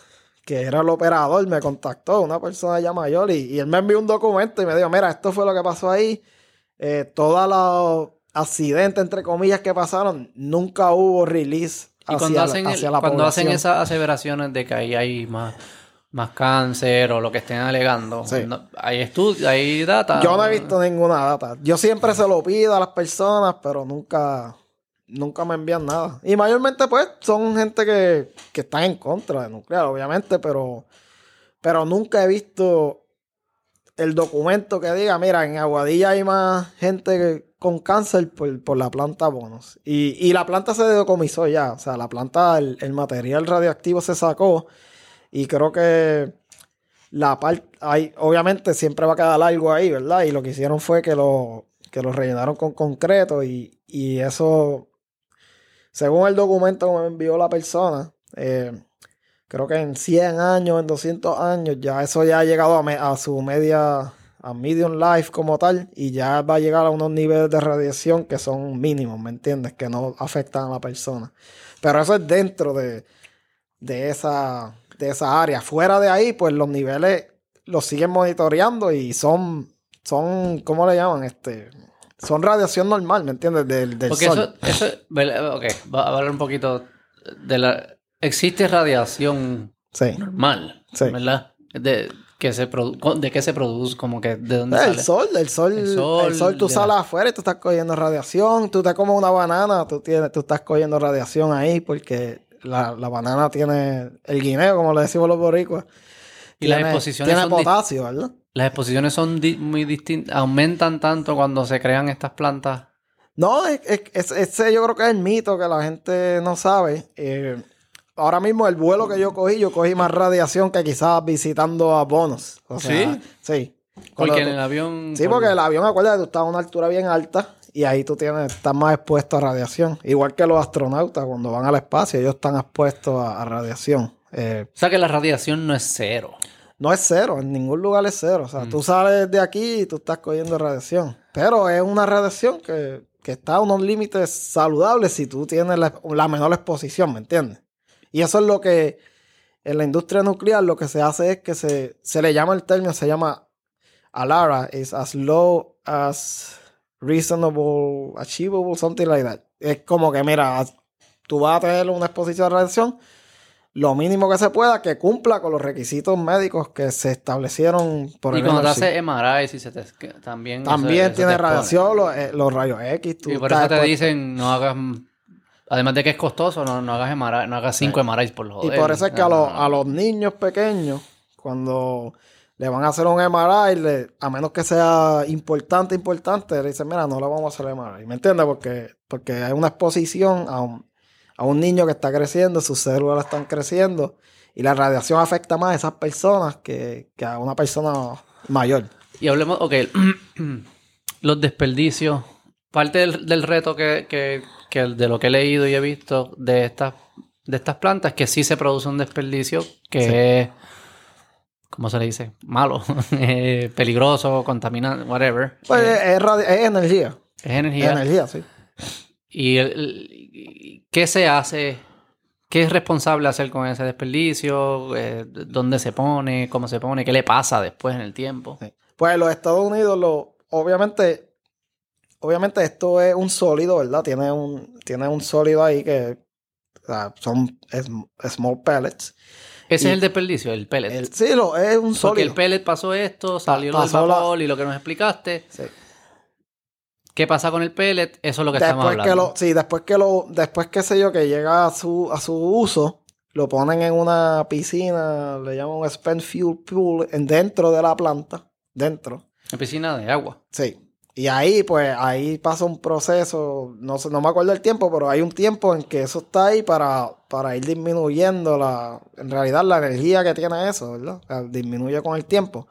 que era el operador me contactó una persona ya mayor y, y él me envió un documento y me dijo mira esto fue lo que pasó ahí. Eh, todos los accidentes entre comillas que pasaron nunca hubo release Y hacia, cuando la- hacen, el- hacia la cuando hacen esas aseveraciones de que ahí hay más, más cáncer o lo que estén alegando, Sí. no- hay estudios, hay data. Yo no he visto ninguna data. Yo siempre se lo pido a las personas, pero nunca, nunca me envían nada. Y mayormente, pues, son gente que, que están en contra de nuclear, obviamente, pero, pero nunca he visto el documento que diga, mira, en Aguadilla hay más gente que- con cáncer por, por la planta bonos. Y, y la planta se decomisó ya. O sea, la planta, el, el material radioactivo se sacó. Y creo que la parte, obviamente siempre va a quedar algo ahí, ¿verdad? Y lo que hicieron fue que lo, que lo rellenaron con concreto y, y eso, según el documento que me envió la persona, eh, creo que en 100 años, en 200 años, ya eso ya ha llegado a, a su media, a medium life como tal, y ya va a llegar a unos niveles de radiación que son mínimos, ¿me entiendes? Que no afectan a la persona. Pero eso es dentro de, de esa, de esa área. Fuera de ahí, pues los niveles los siguen monitoreando y son, son, ¿cómo le llaman? Este, son radiación normal, ¿me entiendes? Del, del Porque sol. eso, eso, ok, va a hablar un poquito de la... Existe radiación Sí. normal, Sí. ¿verdad? De, que se ¿De qué se produce? Como que de dónde El sale. sol, el sol, El el sol, tú sales la- afuera y tú estás cogiendo radiación, tú te comes una banana, tú, tienes, tú estás cogiendo radiación ahí porque la, la banana tiene el guineo, como le decimos los boricuas. Y las exposiciones Tiene son potasio, ¿verdad? Las exposiciones son di- muy distintas, aumentan tanto cuando se crean estas plantas. No, es, es- es- ese yo creo que es el mito que la gente no sabe. Eh, ahora mismo el vuelo que yo cogí, yo cogí más radiación que quizás visitando a bonos. O sea, ¿Sí? Sí. Porque en el avión... Sí, por- porque el avión, acuérdate, tú estás a una altura bien alta y ahí tú tienes, estás más expuesto a radiación. Igual que los astronautas cuando van al espacio, ellos están expuestos a, a radiación. Eh, O sea que la radiación no es cero. no es cero, en ningún lugar es cero. O sea, tú sales de aquí y tú estás cogiendo radiación. Pero es una radiación que, que está a unos límites saludables si tú tienes la, la menor exposición, ¿me entiendes? Y eso es lo que en la industria nuclear lo que se hace es que se, se le llama el término, se llama ALARA, is as low as reasonable, achievable, something like that. Es como que, mira, tú vas a tener una exposición de radiación lo mínimo que se pueda que cumpla con los requisitos médicos que se establecieron por y el cuando te haces MRI, si se te, también... También eso tiene radiación, los, eh, los rayos X. tú Y por eso te dicen, no hagas... Además de que es costoso, no, no hagas MRI, no hagas 5 MRIs por Y joder. por eso es que a, No, los, a los niños pequeños, cuando le van a hacer un MRI, le- a menos que sea importante, importante, le dicen, mira, no le vamos a hacer MRI. ¿Me entiendes? Porque, porque hay una exposición a un, a un niño que está creciendo, sus células están creciendo, y la radiación afecta más a esas personas que, que a una persona mayor. Y hablemos, ok, los desperdicios. Parte del, del reto que, que, que de lo que he leído y he visto de estas, de estas plantas que sí se produce un desperdicio que Sí. es, ¿cómo se le dice? Malo, eh, peligroso, contaminante, whatever. Pues Eh, es, es radi- es energía. es energía. Es energía, sí. ¿Y el- el- qué se hace? ¿Qué es responsable hacer con ese desperdicio? Eh, ¿Dónde se pone? ¿Cómo se pone? ¿Qué le pasa después en el tiempo? Sí. Pues los Estados Unidos, lo, obviamente, obviamente esto es un sólido, ¿verdad? Tiene un, tiene un sólido ahí que o sea, son small pellets. Ese Y- es el desperdicio, el pellet. El- sí, lo, es un Porque sólido. el pellet pasó esto, salió del pasó la- y lo que nos explicaste. Sí. ¿Qué pasa con el pellet? Eso es lo que estamos Después que hablando. lo, sí, después que lo, después que sé yo que llega a su, a su uso, lo ponen en una piscina, le llaman un spent fuel pool, en dentro de la planta, dentro. En piscina de agua. Sí. Y ahí, pues, ahí pasa un proceso, no sé, no me acuerdo el tiempo, pero hay un tiempo en que eso está ahí para, para ir disminuyendo la, en realidad la energía que tiene eso, ¿verdad? O sea, disminuye con el tiempo.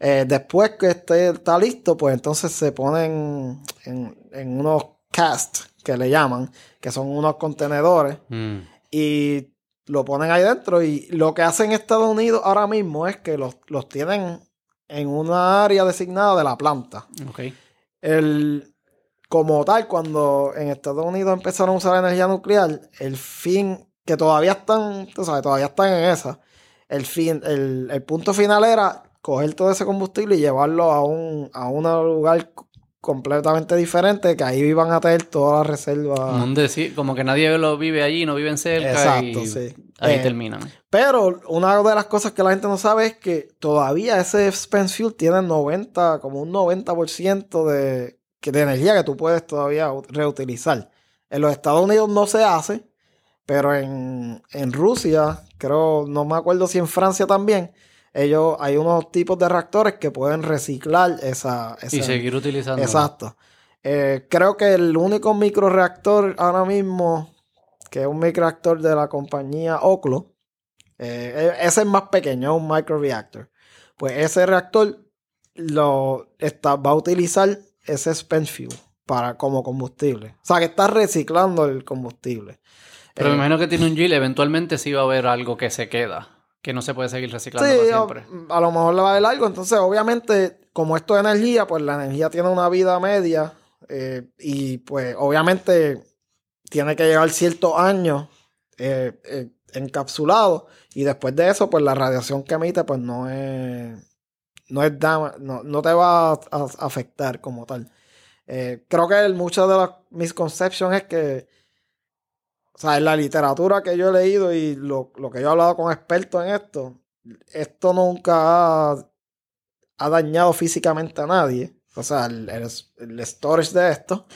Eh, después que esté, está listo, pues entonces se ponen en, en unos cast que le llaman, que son unos contenedores, Mm. y lo ponen ahí dentro. Y lo que hacen Estados Unidos ahora mismo es que los, los tienen en una área designada de la planta. Ok. El, como tal, cuando en Estados Unidos empezaron a usar energía nuclear, el fin, que todavía están, tú sabes, todavía están en esa, el fin, el, el punto final era coger todo ese combustible y llevarlo a un, a un lugar completamente diferente, que ahí iban a tener toda la reserva. Donde sí, como que nadie lo vive allí, no viven cerca Exacto, y sí. ahí Eh, terminan. Pero una de las cosas que la gente no sabe es que todavía ese spent fuel tiene 90, como un 90% de, de energía que tú puedes todavía ut- reutilizar. En los Estados Unidos no se hace, pero en, en Rusia, creo, no me acuerdo si en Francia también, ellos hay unos tipos de reactores que pueden reciclar esa... Y seguir utilizando. Exacto. Eh, creo que el único microreactor ahora mismo, que es un microreactor de la compañía Oclo, eh, e- ese es más pequeño, es un microreactor. Pues ese reactor lo está, va a utilizar ese spent fuel para, como combustible. O sea, que está reciclando el combustible. Pero Eh, me imagino que tiene un yield, eventualmente sí va a haber algo que se queda. Que no se puede seguir reciclando Sí, para a, siempre. a lo mejor le va a dar algo. Entonces, obviamente, como esto es energía, pues la energía tiene una vida media. eh, y pues, obviamente, tiene que llevar ciertos años eh, eh, encapsulado. Y después de eso, pues la radiación que emite, pues no es. No es dama- no, no te va a, a afectar como tal. Eh, creo que el- muchas de las misconceptions es que. O sea, en la literatura que yo he leído y lo, lo que yo he hablado con expertos en esto, esto nunca ha, dañado físicamente a nadie. O sea, el, el- el storage de esto.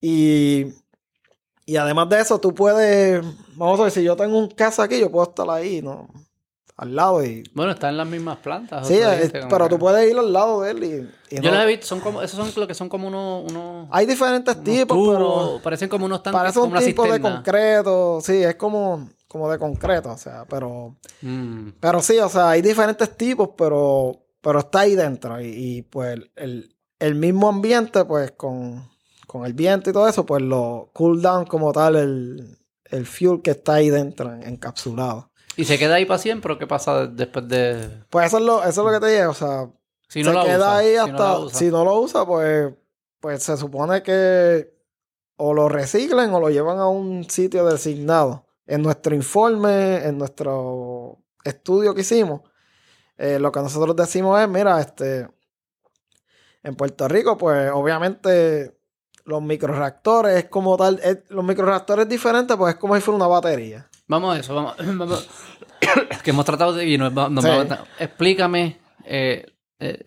Y, y además de eso, tú puedes, vamos a ver, si yo tengo un casa aquí, yo puedo estar ahí, ¿no? Al lado y... Bueno, está en las mismas plantas. Sí, como pero que- tú puedes ir al lado de él y... y Yo no- he visto, son como, esos son lo que son como unos, unos, Hay diferentes unos tipos, tubos, pero... parecen como unos tanques, Parece como un una tipo de concreto, sí, es como, como de concreto, o sea, pero... Mm. Pero sí, o sea, hay diferentes tipos, pero, pero está ahí dentro. Y, y, pues el, el mismo ambiente, pues con, con el viento y todo eso, pues lo cool down como tal el, el fuel que está ahí dentro, en- encapsulado. ¿Y se queda ahí para siempre o qué pasa después de...? Pues eso es lo, eso es lo que te digo, o sea, Si no se la queda usa, ahí si no si lo usa, pues, pues se supone que o lo reciclen o lo llevan a un sitio designado. En nuestro informe, en nuestro estudio que hicimos, eh, lo que nosotros decimos es, mira, este, en Puerto Rico, pues obviamente los microreactores es como tal, es- los microreactores diferentes, pues es como si fuera una batería. Vamos a eso, vamos. vamos. que hemos tratado de... y nos nos Sí. explícame eh, eh,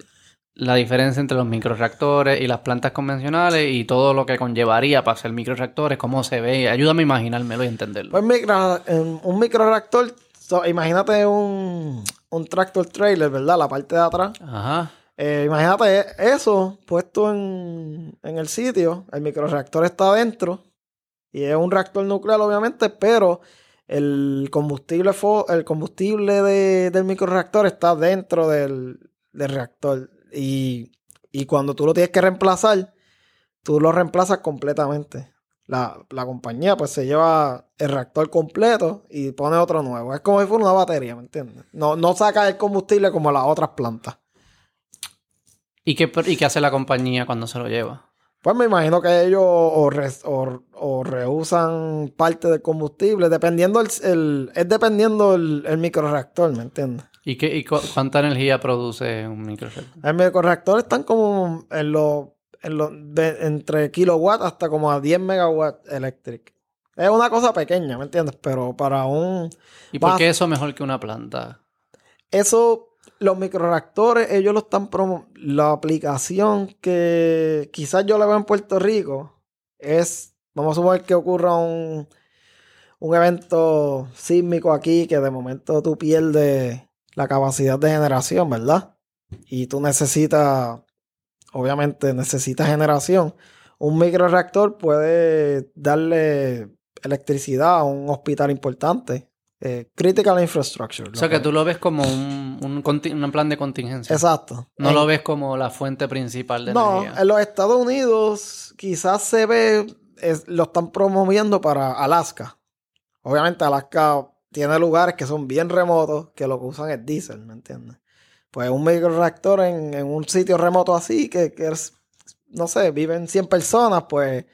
la diferencia entre los microreactores y las plantas convencionales y todo lo que conllevaría para hacer microreactores, cómo se ve. Ayúdame a imaginármelo y entenderlo. Pues micro- un microreactor, so, imagínate un, un tractor trailer, ¿verdad? La parte de atrás. Ajá. Eh, imagínate eso puesto en, en el sitio. El microreactor está adentro. Y es un reactor nuclear, obviamente, pero el combustible, el combustible de- del microreactor está dentro del, del reactor. Y, y cuando tú lo tienes que reemplazar, tú lo reemplazas completamente. La, la compañía pues se lleva el reactor completo y pone otro nuevo. Es como si fuera una batería, ¿me entiendes? No, no saca el combustible como las otras plantas. ¿Y qué, ¿Y qué hace la compañía cuando se lo lleva? Pues me imagino que ellos o, res- o- o rehusan parte del combustible, dependiendo el, el- es dependiendo el, el microreactor, ¿me entiendes? ¿Y, qué, y cu- cuánta energía produce un microreactor? El microreactor están como en los, en los de- entre kilowatts hasta como a 10 megawatts electric. Es una cosa pequeña, ¿me entiendes? Pero para un... ¿Y por qué eso es mejor que una planta? Eso, los microreactores, ellos lo están promo... La aplicación que quizás yo le veo en Puerto Rico es, vamos a suponer que ocurra un, un evento sísmico aquí que de momento tú pierdes la capacidad de generación, ¿verdad? Y tú necesitas, obviamente necesitas generación. Un microreactor puede darle electricidad a un hospital importante. Eh, critical infrastructure. O sea, que tú lo ves como un, un, plan de contingencia. Exacto. No En- lo ves como la fuente principal de No, energía. en los Estados Unidos quizás se ve, es- lo están promoviendo para Alaska. Obviamente Alaska tiene lugares que son bien remotos, que lo que usan es diésel, ¿me entiendes? Pues un microreactor en, en un sitio remoto así, que, que es, no sé, viven 100 personas, pues,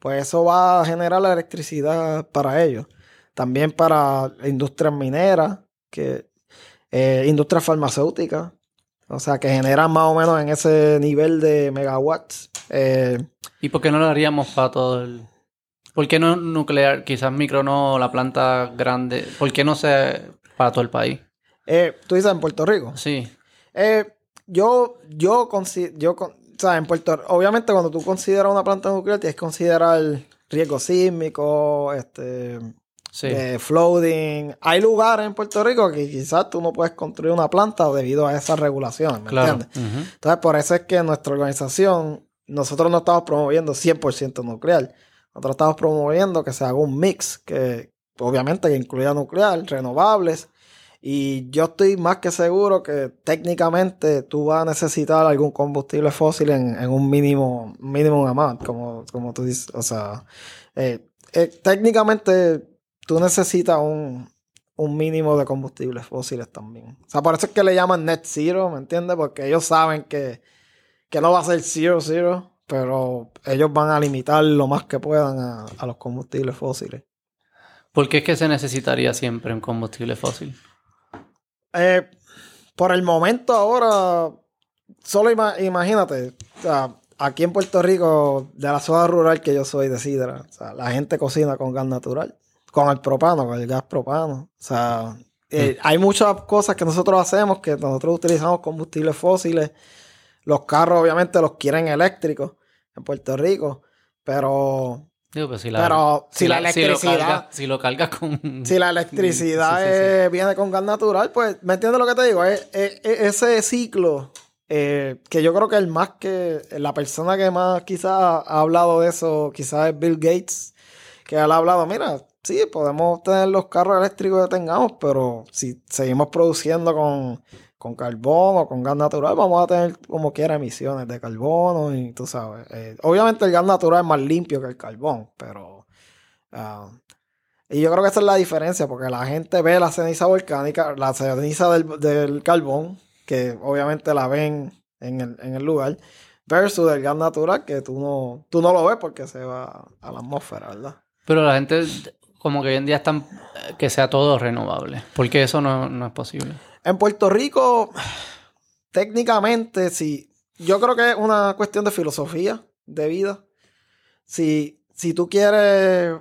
pues eso va a generar la electricidad para ellos. También para industrias mineras, que, eh, industrias farmacéuticas, o sea, que generan más o menos en ese nivel de megawatts. Eh, ¿Y por qué no lo haríamos para todo el... ¿Por qué no nuclear? Quizás micro no, la planta grande. ¿Por qué no se para todo el país? eh, Tú dices en Puerto Rico. Sí. Eh, yo, yo, yo, o sea, en Puerto obviamente cuando tú consideras una planta nuclear tienes que considerar riesgo sísmico, este, Sí. eh, flooding. Hay lugares en Puerto Rico que quizás tú no puedes construir una planta debido a esas regulaciones, ¿me claro. entiendes? Entonces, por eso es que nuestra organización, nosotros no estamos promoviendo 100% nuclear. Nosotros estamos promoviendo que se haga un mix, que obviamente que incluya nuclear, renovables. Y yo estoy más que seguro que técnicamente tú vas a necesitar algún combustible fósil en, en un mínimo, mínimo amount, como, como tú dices. O sea, eh, eh, técnicamente tú necesitas un, un mínimo de combustibles fósiles también. O sea, por eso es que le llaman net zero, ¿me entiendes? Porque ellos saben que, que no va a ser zero zero, pero ellos van a limitar lo más que puedan a, a los combustibles fósiles. ¿Por qué es que se necesitaría siempre un combustible fósil? Eh, por el momento ahora, solo ima- imagínate, o sea, aquí en Puerto Rico, de la zona rural que yo soy de Sidra, o sea, la gente cocina con gas natural, con el propano, con el gas propano. O sea, eh, hay muchas cosas que nosotros hacemos que nosotros utilizamos combustibles fósiles. Los carros obviamente los quieren eléctricos en Puerto Rico, pero Digo, pues si la, Pero si la electricidad- si lo cargas con... Si la electricidad Sí, sí, sí. eh, viene con gas natural, pues, ¿me entiendes lo que te digo? Es, es- es ese ciclo eh, que yo creo que el más que la persona que más quizás ha hablado de eso, quizás es Bill Gates, que él ha hablado, mira, sí, podemos tener los carros eléctricos que tengamos, pero si seguimos produciendo con, con carbón o con gas natural, vamos a tener como quiera emisiones de carbono y tú sabes. eh, obviamente el gas natural es más limpio que el carbón, pero... ah, y yo creo que esa es la diferencia, porque la gente ve la ceniza volcánica, la ceniza del, del carbón, que obviamente la ven en el, en el lugar, versus el gas natural, que tú no, tú no lo ves porque se va a la atmósfera, ¿verdad? Pero la gente como que hoy en día están... Que sea todo renovable. Porque eso no, no es posible. En Puerto Rico, técnicamente, sí, yo creo que es una cuestión de filosofía de vida. Si, si tú quieres,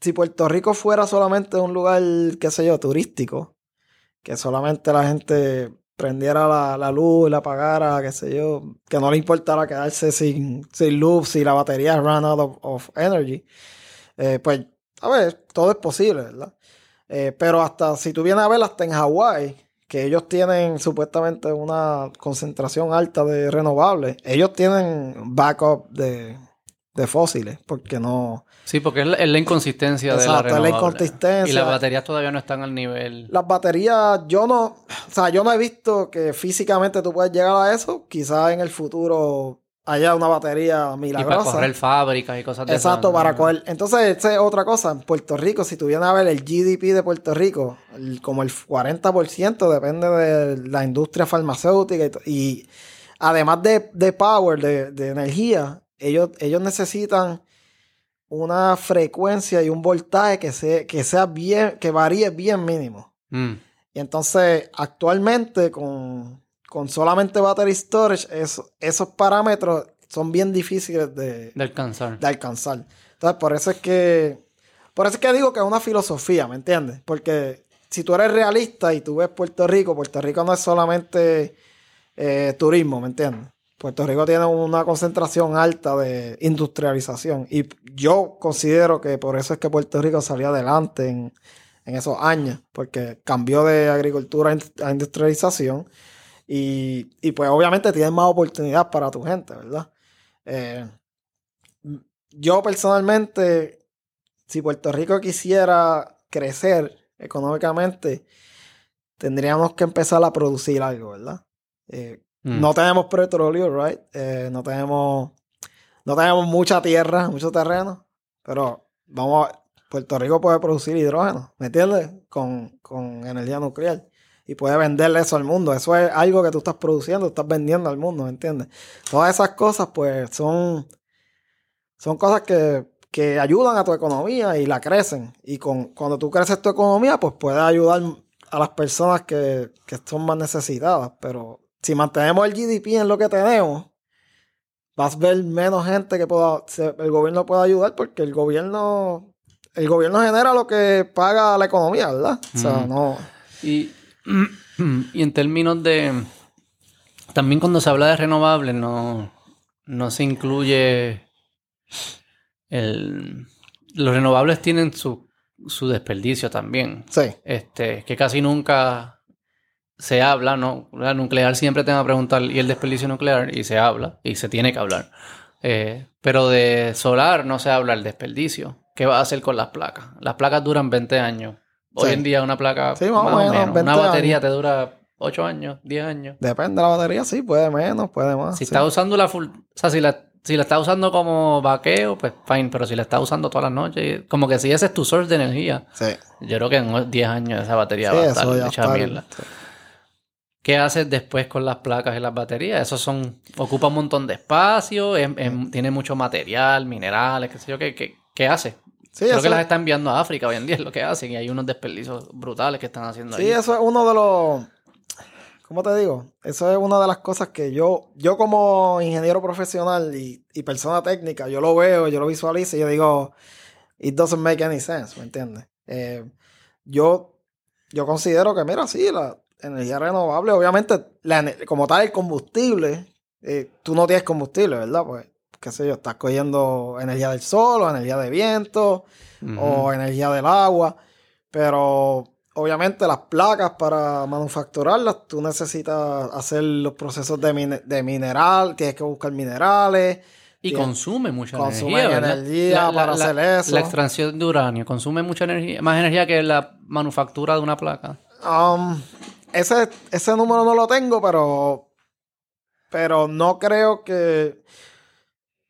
si Puerto Rico fuera solamente un lugar, qué sé yo, turístico, que solamente la gente prendiera la, la luz la apagara, qué sé yo, que no le importara quedarse sin, sin luz si la batería run out of, of energy, eh, pues, a ver, todo es posible, ¿verdad? Eh, pero hasta si tú vienes a ver hasta en Hawái, que ellos tienen supuestamente una concentración alta de renovables, ellos tienen backup de, de fósiles, porque no... Sí, porque es la, es la inconsistencia de la es la renovable. inconsistencia. Y las baterías todavía no están al nivel... Las baterías, yo no, o sea, yo no he visto que físicamente tú puedes llegar a eso. Quizás en el futuro haya una batería Y para milagrosa. correr fábricas y cosas de Exacto, esas, para coger. Entonces, esa es otra cosa. En Puerto Rico, si tú vienes a ver el GDP de Puerto Rico, el- como el 40% depende de la industria farmacéutica y además de, de power, de, de energía, ellos, ellos necesitan una frecuencia y un voltaje que, se, que sea bien, que varíe bien mínimo. Mm. Y entonces, actualmente, con, con solamente battery storage, eso- esos parámetros son bien difíciles de, De alcanzar. de alcanzar. Entonces, por eso es que. Por eso es que digo que es una filosofía, ¿me entiendes? Porque si tú eres realista y tú ves Puerto Rico, Puerto Rico no es solamente eh, turismo, ¿me entiendes? Puerto Rico tiene una concentración alta de industrialización. Y yo considero que por eso es que Puerto Rico salió adelante en, en esos años, porque cambió de agricultura a industrialización. Y, y pues obviamente tienes más oportunidad para tu gente, ¿verdad? Eh, yo personalmente, si Puerto Rico quisiera crecer económicamente, tendríamos que empezar a producir algo, ¿verdad? Eh, Mm. no tenemos petróleo, right? Eh, no tenemos no tenemos mucha tierra, mucho terreno, pero vamos a, Puerto Rico puede producir hidrógeno, ¿me entiendes? Con, con energía nuclear. Y puede venderle eso al mundo. Eso es algo que tú estás produciendo, estás vendiendo al mundo, ¿me entiendes? Todas esas cosas, pues, son, son cosas que, que ayudan a tu economía y la crecen. Y con, cuando tú creces tu economía, pues puedes ayudar a las personas que, que son más necesitadas. Pero si mantenemos el GDP en lo que tenemos, vas a ver menos gente que pueda, el gobierno pueda ayudar porque el gobierno, el gobierno genera lo que paga la economía, ¿verdad? O sea, Mm. no. Y, y en términos de... También cuando se habla de renovables no, no se incluye... El, los renovables tienen su, su desperdicio también. Sí, Este, que casi nunca se habla, ¿no? La nuclear siempre te van a preguntar, ¿y el desperdicio nuclear? Y se habla, y se tiene que hablar. Eh, pero de solar no se habla el desperdicio. ¿Qué va a hacer con las placas? Las placas duran 20 años. Hoy en día una placa Sí, más, más o o menos, menos. 20 Una batería años. te dura 8 años, 10 años. depende de la batería, sí, puede menos, puede más. Si sí. estás usando la full... O sea, si la, si la estás usando como vaqueo, pues fine. Pero si la estás usando todas las noches, como que si ese es tu source de energía, Sí, yo creo que en 10 años esa batería sí, va a estar hecha mierda. ¿Qué haces después con las placas y las baterías? Eso son, ocupa un montón de espacio, em- tiene mucho material, minerales, qué sé yo, ¿qué, qué, qué hace? Sí, Creo que las está enviando a África hoy en día, es lo que hacen, y hay unos desperdicios brutales que están haciendo sí, ahí. eso es uno de los. ¿Cómo te digo? Eso es una de las cosas que yo, yo como ingeniero profesional y, y persona técnica, yo lo veo, yo lo visualizo y yo digo, it doesn't make any sense, ¿me entiendes? Eh, yo, yo considero que, mira, sí, la energía renovable, obviamente, la como tal, el combustible, eh, tú no tienes combustible, ¿verdad? Pues, qué sé yo, estás cogiendo energía del sol o energía de viento Ujú. o energía del agua, pero obviamente las placas para manufacturarlas, tú necesitas hacer los procesos de, mine- de mineral, tienes que buscar minerales, y consume mucha consume energía, ¿verdad? energía para hacer eso. La extracción de uranio consume mucha energía, más energía que la manufactura de una placa. Um, ese, ese número no lo tengo, pero, pero no creo que,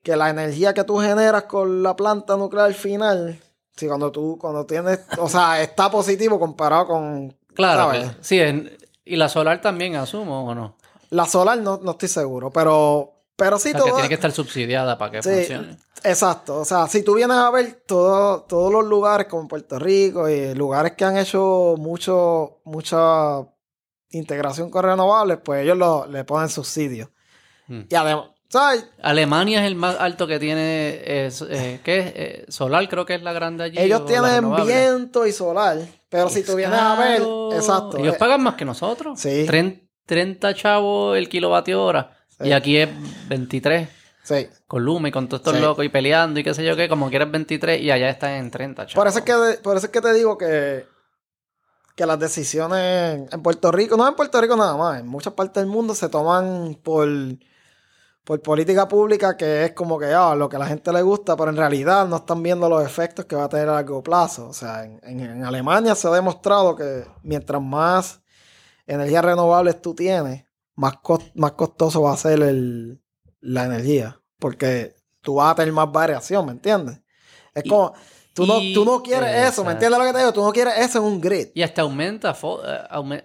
que la energía que tú generas con la planta nuclear final, si cuando tú, cuando tienes, o sea, está positivo comparado con, Claro, ¿sabes? que- sí, en- y la solar también asumo, ¿o no? La solar no, no estoy seguro, pero, pero sí O sea, que todo. tiene que estar subsidiada para que Sí. funcione. Exacto. O sea, si tú vienes a ver todo- todos los lugares como Puerto Rico y lugares que han hecho mucho, mucha integración con renovables, pues ellos lo- le ponen subsidios. Mm. Y además, ¿sabes? Alemania es el más alto que tiene, eh, ¿qué es? Eh, solar creo que es la grande allí. Ellos tienen viento y solar, pero si tú vienes a ver, exacto. Ellos eh, pagan más que nosotros. Sí. Tren- 30 chavos el kilovatio hora. Sí. Y aquí es 23. sí. Con Luma y con todos estos Sí. locos y peleando y qué sé yo qué. Como quieres 23 y allá están en 30, chavos. Por eso, es que, por eso es que te digo que, que las decisiones en Puerto Rico, no en Puerto Rico nada más, en muchas partes del mundo se toman por, por política pública que es como que ah, lo que a la gente le gusta, pero en realidad no están viendo los efectos que va a tener a largo plazo. O sea, en, en- en Alemania se ha demostrado que mientras más energías renovables tú tienes, más, cos- más costoso va a ser el, la energía. Porque tú vas a tener más variación, ¿me entiendes? Es Y- como, tú no, tú no quieres eso. ¿me entiendes lo que te digo? Tú no quieres eso en un grid. Y hasta aumenta, eh,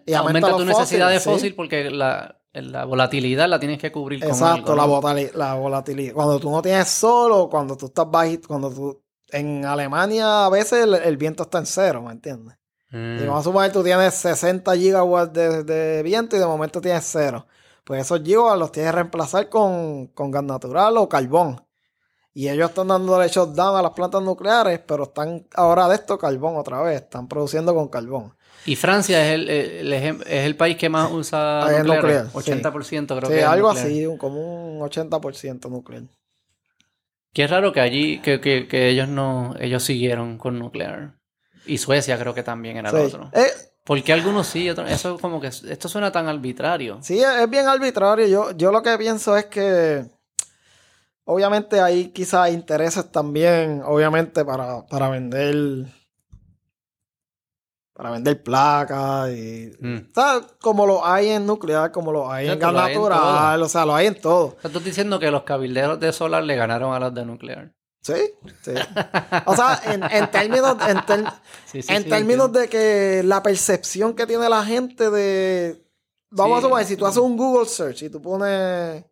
Y aumenta aumenta tu necesidad de sí. fósil porque la, la volatilidad la tienes que cubrir con Exacto, algo, la, ¿no? la volatilidad. Cuando tú no tienes sol o cuando tú estás bajito, cuando tú... En Alemania a veces el, el viento está en cero, ¿me entiendes? Mm. Y vamos a suponer tú tienes 60 gigawatts de, de viento y de momento tienes cero. Pues esos gigawatts los tienes que reemplazar con, con gas natural o carbón. Y ellos están dándole shutdown a las plantas nucleares, pero están ahora de esto carbón otra vez. Están produciendo con carbón. Y Francia es el, el es el país que más usa Ah, es nucleares. nuclear, 80% creo sí, que es algo nuclear. así, un- como un 80% nuclear. Qué raro que allí, que, que, que ellos no, ellos siguieron con nuclear. Y Suecia creo que también era el Sí. otro. Eh, ¿Por qué algunos sí y otros? Eso como que, esto suena tan arbitrario. Sí, es es bien arbitrario. Yo, yo lo que pienso es que obviamente hay quizás intereses también, obviamente, para, para vender. Para vender placas y. Mm. Como lo hay en nuclear, como lo hay en gas en natural, o sea, lo hay en todo. O sea, tú estás diciendo que los cabilderos de solar le ganaron a los de nuclear. Sí, sí. O sea, en, en términos, en, ter- Sí, sí, en sí, términos de que la percepción que tiene la gente de. Vamos a suponer, si tú haces un Google search y tú pones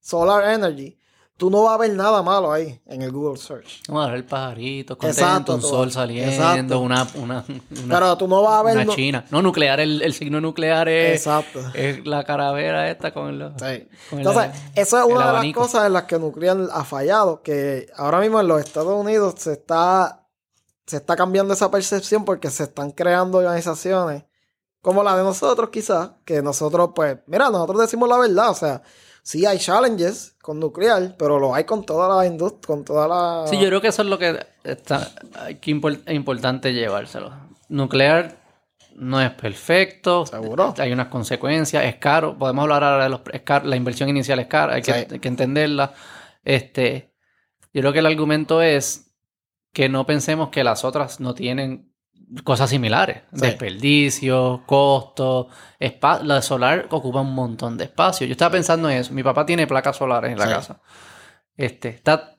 Solar Energy, tú no vas a ver nada malo ahí en el Google search. Vamos a ver pajaritos, contento, Exacto, un sol saliendo, Exacto. una, una, una, Pero tú no vas a ver. una no- china. No, nuclear, el, el signo nuclear es, Exacto. es la caravera esta con los... Sí. con el- Entonces, eso es el una de las cosas en las que Nuclear ha fallado, que ahora mismo en los Estados Unidos se está, se está cambiando esa percepción porque se están creando organizaciones como la de nosotros quizás, que nosotros pues, mira, nosotros decimos la verdad, o sea, sí hay challenges con nuclear, pero lo hay con toda la industria, con toda la... Sí, yo creo que eso es lo que está que impor- es importante llevárselo. Nuclear no es perfecto. Seguro. Hay unas consecuencias, es caro. Podemos hablar ahora de los es caro, la inversión inicial es cara, hay que, hay que entenderla. Este, yo creo que el argumento es que no pensemos que las otras no tienen cosas similares. Sí. Desperdicios, costos, espa- la solar ocupa un montón de espacio. Yo estaba pensando en eso. Mi papá tiene placas solares en la Sí. casa. Este, está,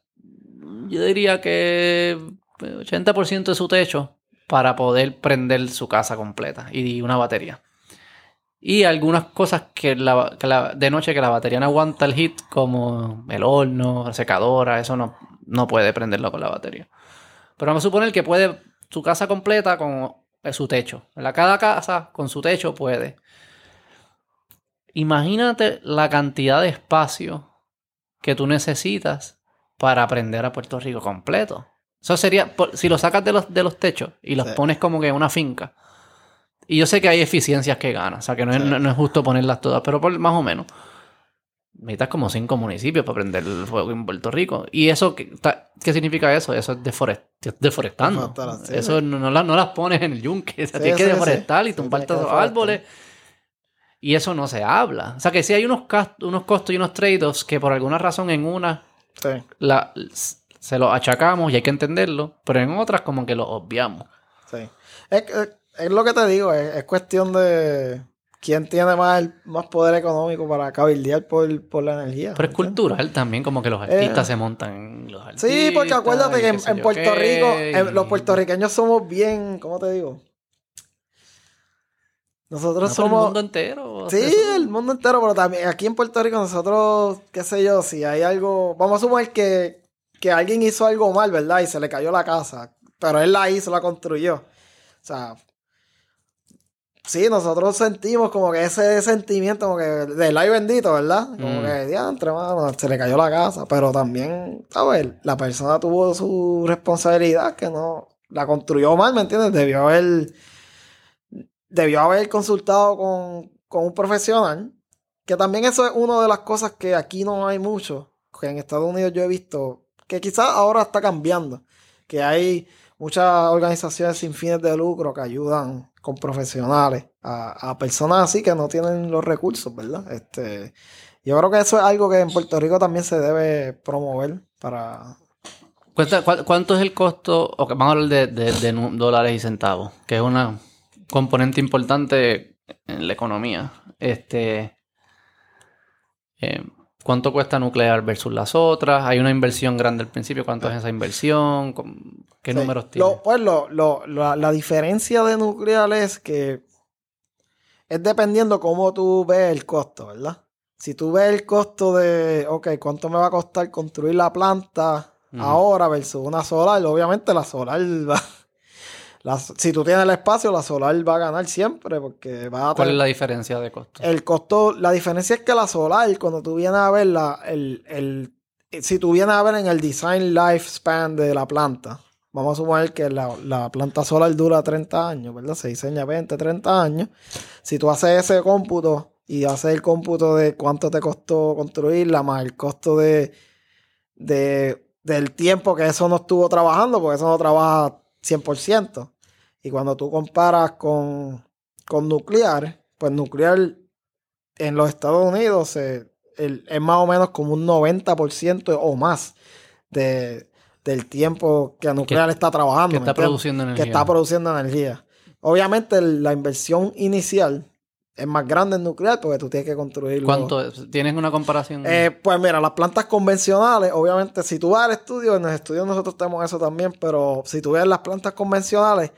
yo diría que 80% de su techo para poder prender su casa completa y una batería. Y algunas cosas que, la, que la- de noche que la batería no aguanta el hit, como el horno, la secadora, eso no, no puede prenderlo con la batería. Pero vamos a suponer que puede su casa completa con eh, su techo. ¿verdad? Cada casa con su techo puede. Imagínate la cantidad de espacio que tú necesitas para prender a Puerto Rico completo. Eso sería, si lo sacas de los, de los techos y los Sí. pones como que en una finca. Y yo sé que hay eficiencias que ganan, o sea que no es, no- no es justo ponerlas todas, pero por, más o menos. Necesitas como cinco municipios para prender el fuego en Puerto Rico. ¿Y eso qué, ta- qué significa eso? Eso es deforest- deforestando. Sí. eso no, no las, no las pones en el yunque. O sea, Sí, tienes que deforestar y Sí, tumbar tienes que todos los árboles. Y eso no se habla. O sea que sí hay unos, unos costos y unos trade-offs que por alguna razón en una la, se los achacamos y hay que entenderlo, pero en otras como que lo obviamos. Sí. Es, es- es lo que te digo, es, es cuestión de quién tiene más, más poder económico para cabildear por, por la energía. Pero es cultural también, como que los artistas Eh. se montan en los artistas. Sí, porque acuérdate que en, Puerto qué, Rico, eh, los puertorriqueños somos bien, ¿cómo te digo? Nosotros No, somos... el mundo entero. Sí, eso- el mundo entero, pero también aquí en Puerto Rico nosotros, qué sé yo, si hay algo, vamos a suponer que, que alguien hizo algo mal, ¿verdad? Y se le cayó la casa, pero él la hizo, la construyó. O sea, sí, nosotros sentimos como que ese sentimiento como que del ay bendito, ¿verdad? Como Mm. que, diantre, mano, se le cayó la casa, pero también, ¿sabes? La persona tuvo su responsabilidad que no, la construyó mal, ¿me entiendes? Debió haber debió haber consultado con, con un profesional. Que también eso es una de las cosas que aquí no hay mucho. Que en Estados Unidos yo he visto. Que quizás ahora está cambiando. Que hay muchas organizaciones sin fines de lucro que ayudan con profesionales a, a personas así que no tienen los recursos, ¿verdad? Este, yo creo que eso es algo que en Puerto Rico también se debe promover para... ¿Cuánto es el costo? Ok, vamos a hablar de, de- dólares y centavos, que es una componente importante en la economía. Este, eh, ¿Cuánto cuesta nuclear versus las otras? ¿Hay una inversión grande al principio? ¿Cuánto es esa inversión? ¿Cómo- ¿Qué Sí. números tiene? Lo- pues lo, lo- la, la diferencia de nuclear es que es dependiendo cómo tú ves el costo, ¿verdad? Si tú ves el costo de, ok, ¿cuánto me va a costar construir la planta ahora versus una solar? Obviamente la solar va... la- si tú tienes el espacio, la solar va a ganar siempre porque va a ¿Cuál es la diferencia de costo? el costo, la diferencia es que la solar, cuando tú vienes a ver la, el, el- si tú vienes a ver en el design lifespan de la planta, vamos a suponer que la, la planta solar dura 30 años, ¿verdad? Se diseña 20, 30 años. Si tú haces ese cómputo y haces el cómputo de cuánto te costó construirla, más el costo de, de- del tiempo que eso no estuvo trabajando, porque eso no trabaja 100%. Y cuando tú comparas con, con nuclear, pues nuclear en los Estados Unidos el- es más o menos como un 90% o más de, del tiempo que nuclear está trabajando. Que ¿me está produciendo energía. que está produciendo energía. Obviamente la inversión inicial es más grande en nuclear porque tú tienes que construirlo. ¿Cuánto es? ¿Tienes una comparación? Eh, pues mira, las plantas convencionales, obviamente, si tú vas al estudio, en el estudio nosotros tenemos eso también, pero si tú ves las plantas convencionales,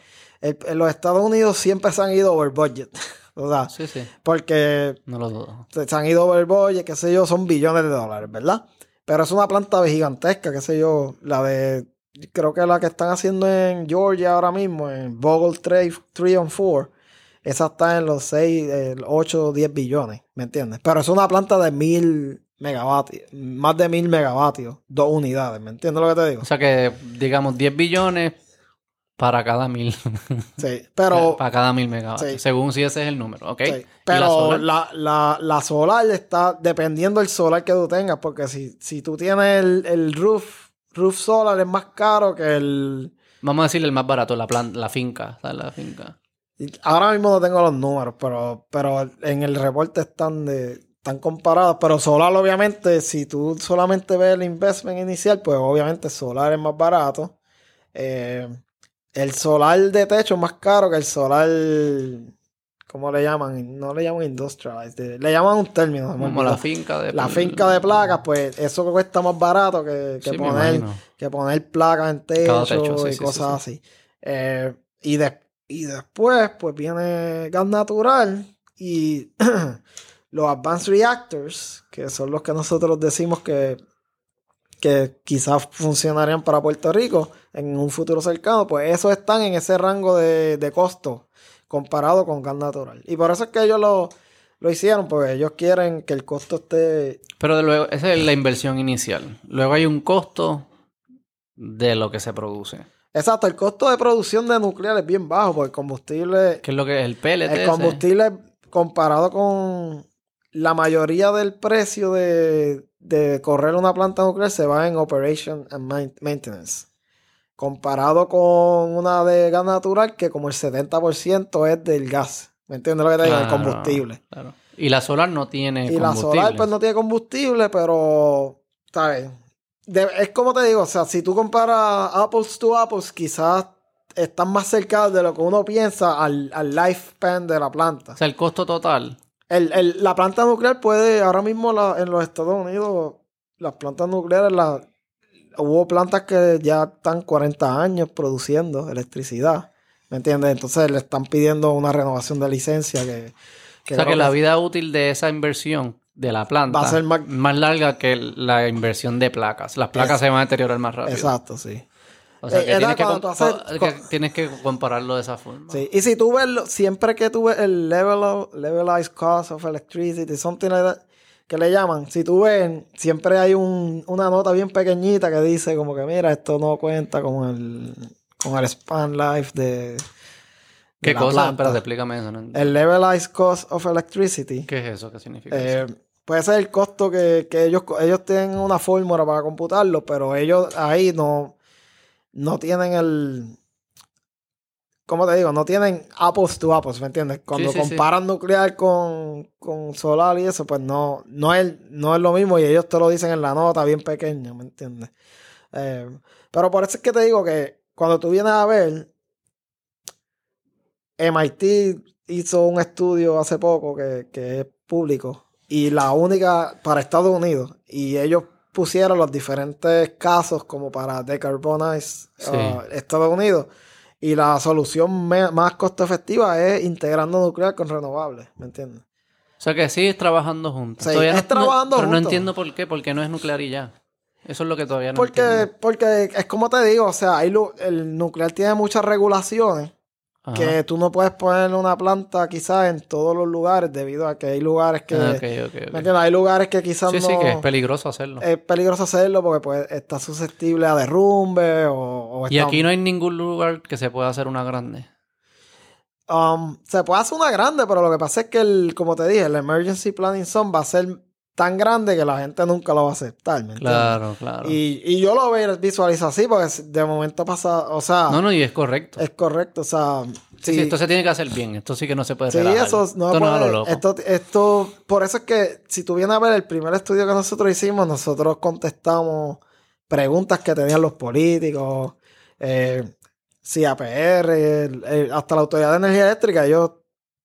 el- en los Estados Unidos siempre se han ido over budget. o sea, sí, sí. porque No lo dudo. se han ido over budget, qué sé yo, son billones de dólares, ¿verdad? Pero es una planta gigantesca, qué sé yo, la de, creo que la que están haciendo en Georgia ahora mismo, en Vogel 3, 3 on 4, esa está en los 6, 8 o 10 billones, ¿me entiendes? Pero es una planta de mil megavatios, más de mil megavatios, dos unidades, ¿me entiendes lo que te digo? O sea que, digamos, 10 billones para cada mil. Sí, pero... para cada mil megavatios. Sí. Según si ese es el número, ¿ok? Sí, ¿Y la Pero solar? la, la, la solar está dependiendo del solar que tú tengas, porque si, si tú tienes el, el roof, roof solar es más caro que el... Vamos a decirle el más barato, la planta, la finca. ¿sabes? La finca. Ahora mismo no tengo los números, pero, pero en el reporte están de están comparados, pero solar obviamente, si tú solamente ves el investment inicial, pues obviamente solar es más barato. Eh, el solar de techo es más caro que el solar, ¿cómo le llaman? No le llaman industrialized, le llaman un término. Como la finca de... La finca de placas, pues eso cuesta más barato que, que Sí, me poner, que poner placas en techo, techo, sí, y sí, cosas sí, así. Eh, y, de- y después, pues viene gas natural y los advanced reactors, que son los que nosotros decimos que, que quizás funcionarían para Puerto Rico en un futuro cercano, pues esos están en ese rango de, de costo comparado con gas natural. Y por eso es que ellos lo, lo hicieron, porque ellos quieren que el costo esté Pero de luego, esa es la inversión inicial. Luego hay un costo de lo que se produce. Exacto, el costo de producción de nuclear es bien bajo porque el combustible, ¿Qué es lo que es el PLT? el combustible comparado con la mayoría del precio de, de correr una planta nuclear se va en operation and main- maintenance. Comparado con una de gas natural que como el 70% es del gas. ¿Me entiendes lo que te digo? El Claro, combustible. claro. Y la solar no tiene Y la combustible. solar pues no tiene combustible, pero, ¿sabes? De- es como te digo, o sea, si tú comparas apples to apples, quizás están más cerca de lo que uno piensa al, al lifespan de la planta. O sea, el costo total. El- el- la planta nuclear puede, ahora mismo la- en los Estados Unidos, las plantas nucleares, la- hubo plantas que ya están 40 años produciendo electricidad. ¿Me entiendes? Entonces le están pidiendo una renovación de licencia que... o sea, que la vida útil de esa inversión de la planta Va a ser más- larga que la inversión de placas. Las placas Es- se van a deteriorar más rápido. Exacto, sí. O sea, Eh, que tienes que, tienes que compararlo de esa forma. Sí, y si tú ves, siempre que tú ves el level of- levelized cost of electricity, something like that, que le llaman, si tú ves, siempre hay un- una nota bien pequeñita que dice como que mira, esto no cuenta con el, con el span life de, ¿Qué cosa? Espérate, explícame eso. ¿no? El levelized cost of electricity. ¿Qué es eso? ¿Qué significa eso? Eh, puede ser el costo que, que ellos, ellos tienen una fórmula para computarlo, pero ellos ahí no, no tienen el. ¿Cómo te digo? No tienen apples to apples, ¿me entiendes? Cuando sí, sí. comparan nuclear con, con solar y eso, pues no, no, es, no es lo mismo y ellos te lo dicen en la nota bien pequeña, ¿me entiendes? Eh, pero por eso es que te digo que cuando tú vienes a ver, MIT hizo un estudio hace poco que, que es público y la única para Estados Unidos y ellos pusieron los diferentes casos como para decarbonize Sí. uh, Estados Unidos Y la solución más costo efectiva es integrando nuclear con renovables, ¿me entiendes? O sea que sigues trabajando juntos. Sí, es no- no- trabajando Pero no entiendo por qué, porque no es nuclear y ya. Eso es lo que todavía no Porque, entiendo. porque es como te digo, o sea, hay el nuclear tiene muchas regulaciones Ajá. que tú no puedes poner una planta quizás en todos los lugares debido a que hay lugares que... Ah. Hay lugares que quizás Sí, no... sí, que es peligroso hacerlo. es peligroso hacerlo porque pues, está susceptible a derrumbe o... o y está- aquí no hay ningún lugar que se pueda hacer una grande. Um, se puede hacer una grande, pero lo que pasa es que, el, como te dije, el Emergency Planning Zone va a ser tan grande que la gente nunca lo va a aceptar, ¿me entiendes? Claro, claro. Y, y yo lo visualizo así porque de momento pasa, o sea, No, no, y es correcto. es correcto, o sea, Sí, sí, esto se tiene que hacer bien. Esto sí que no se puede Sí, relajar. eso no esto no es a puede- lo loco. Esto, esto, por eso es que si tú vienes a ver el primer estudio que nosotros hicimos, nosotros contestamos preguntas que tenían los políticos, eh, si APR, el- el- hasta la Autoridad de Energía Eléctrica, ellos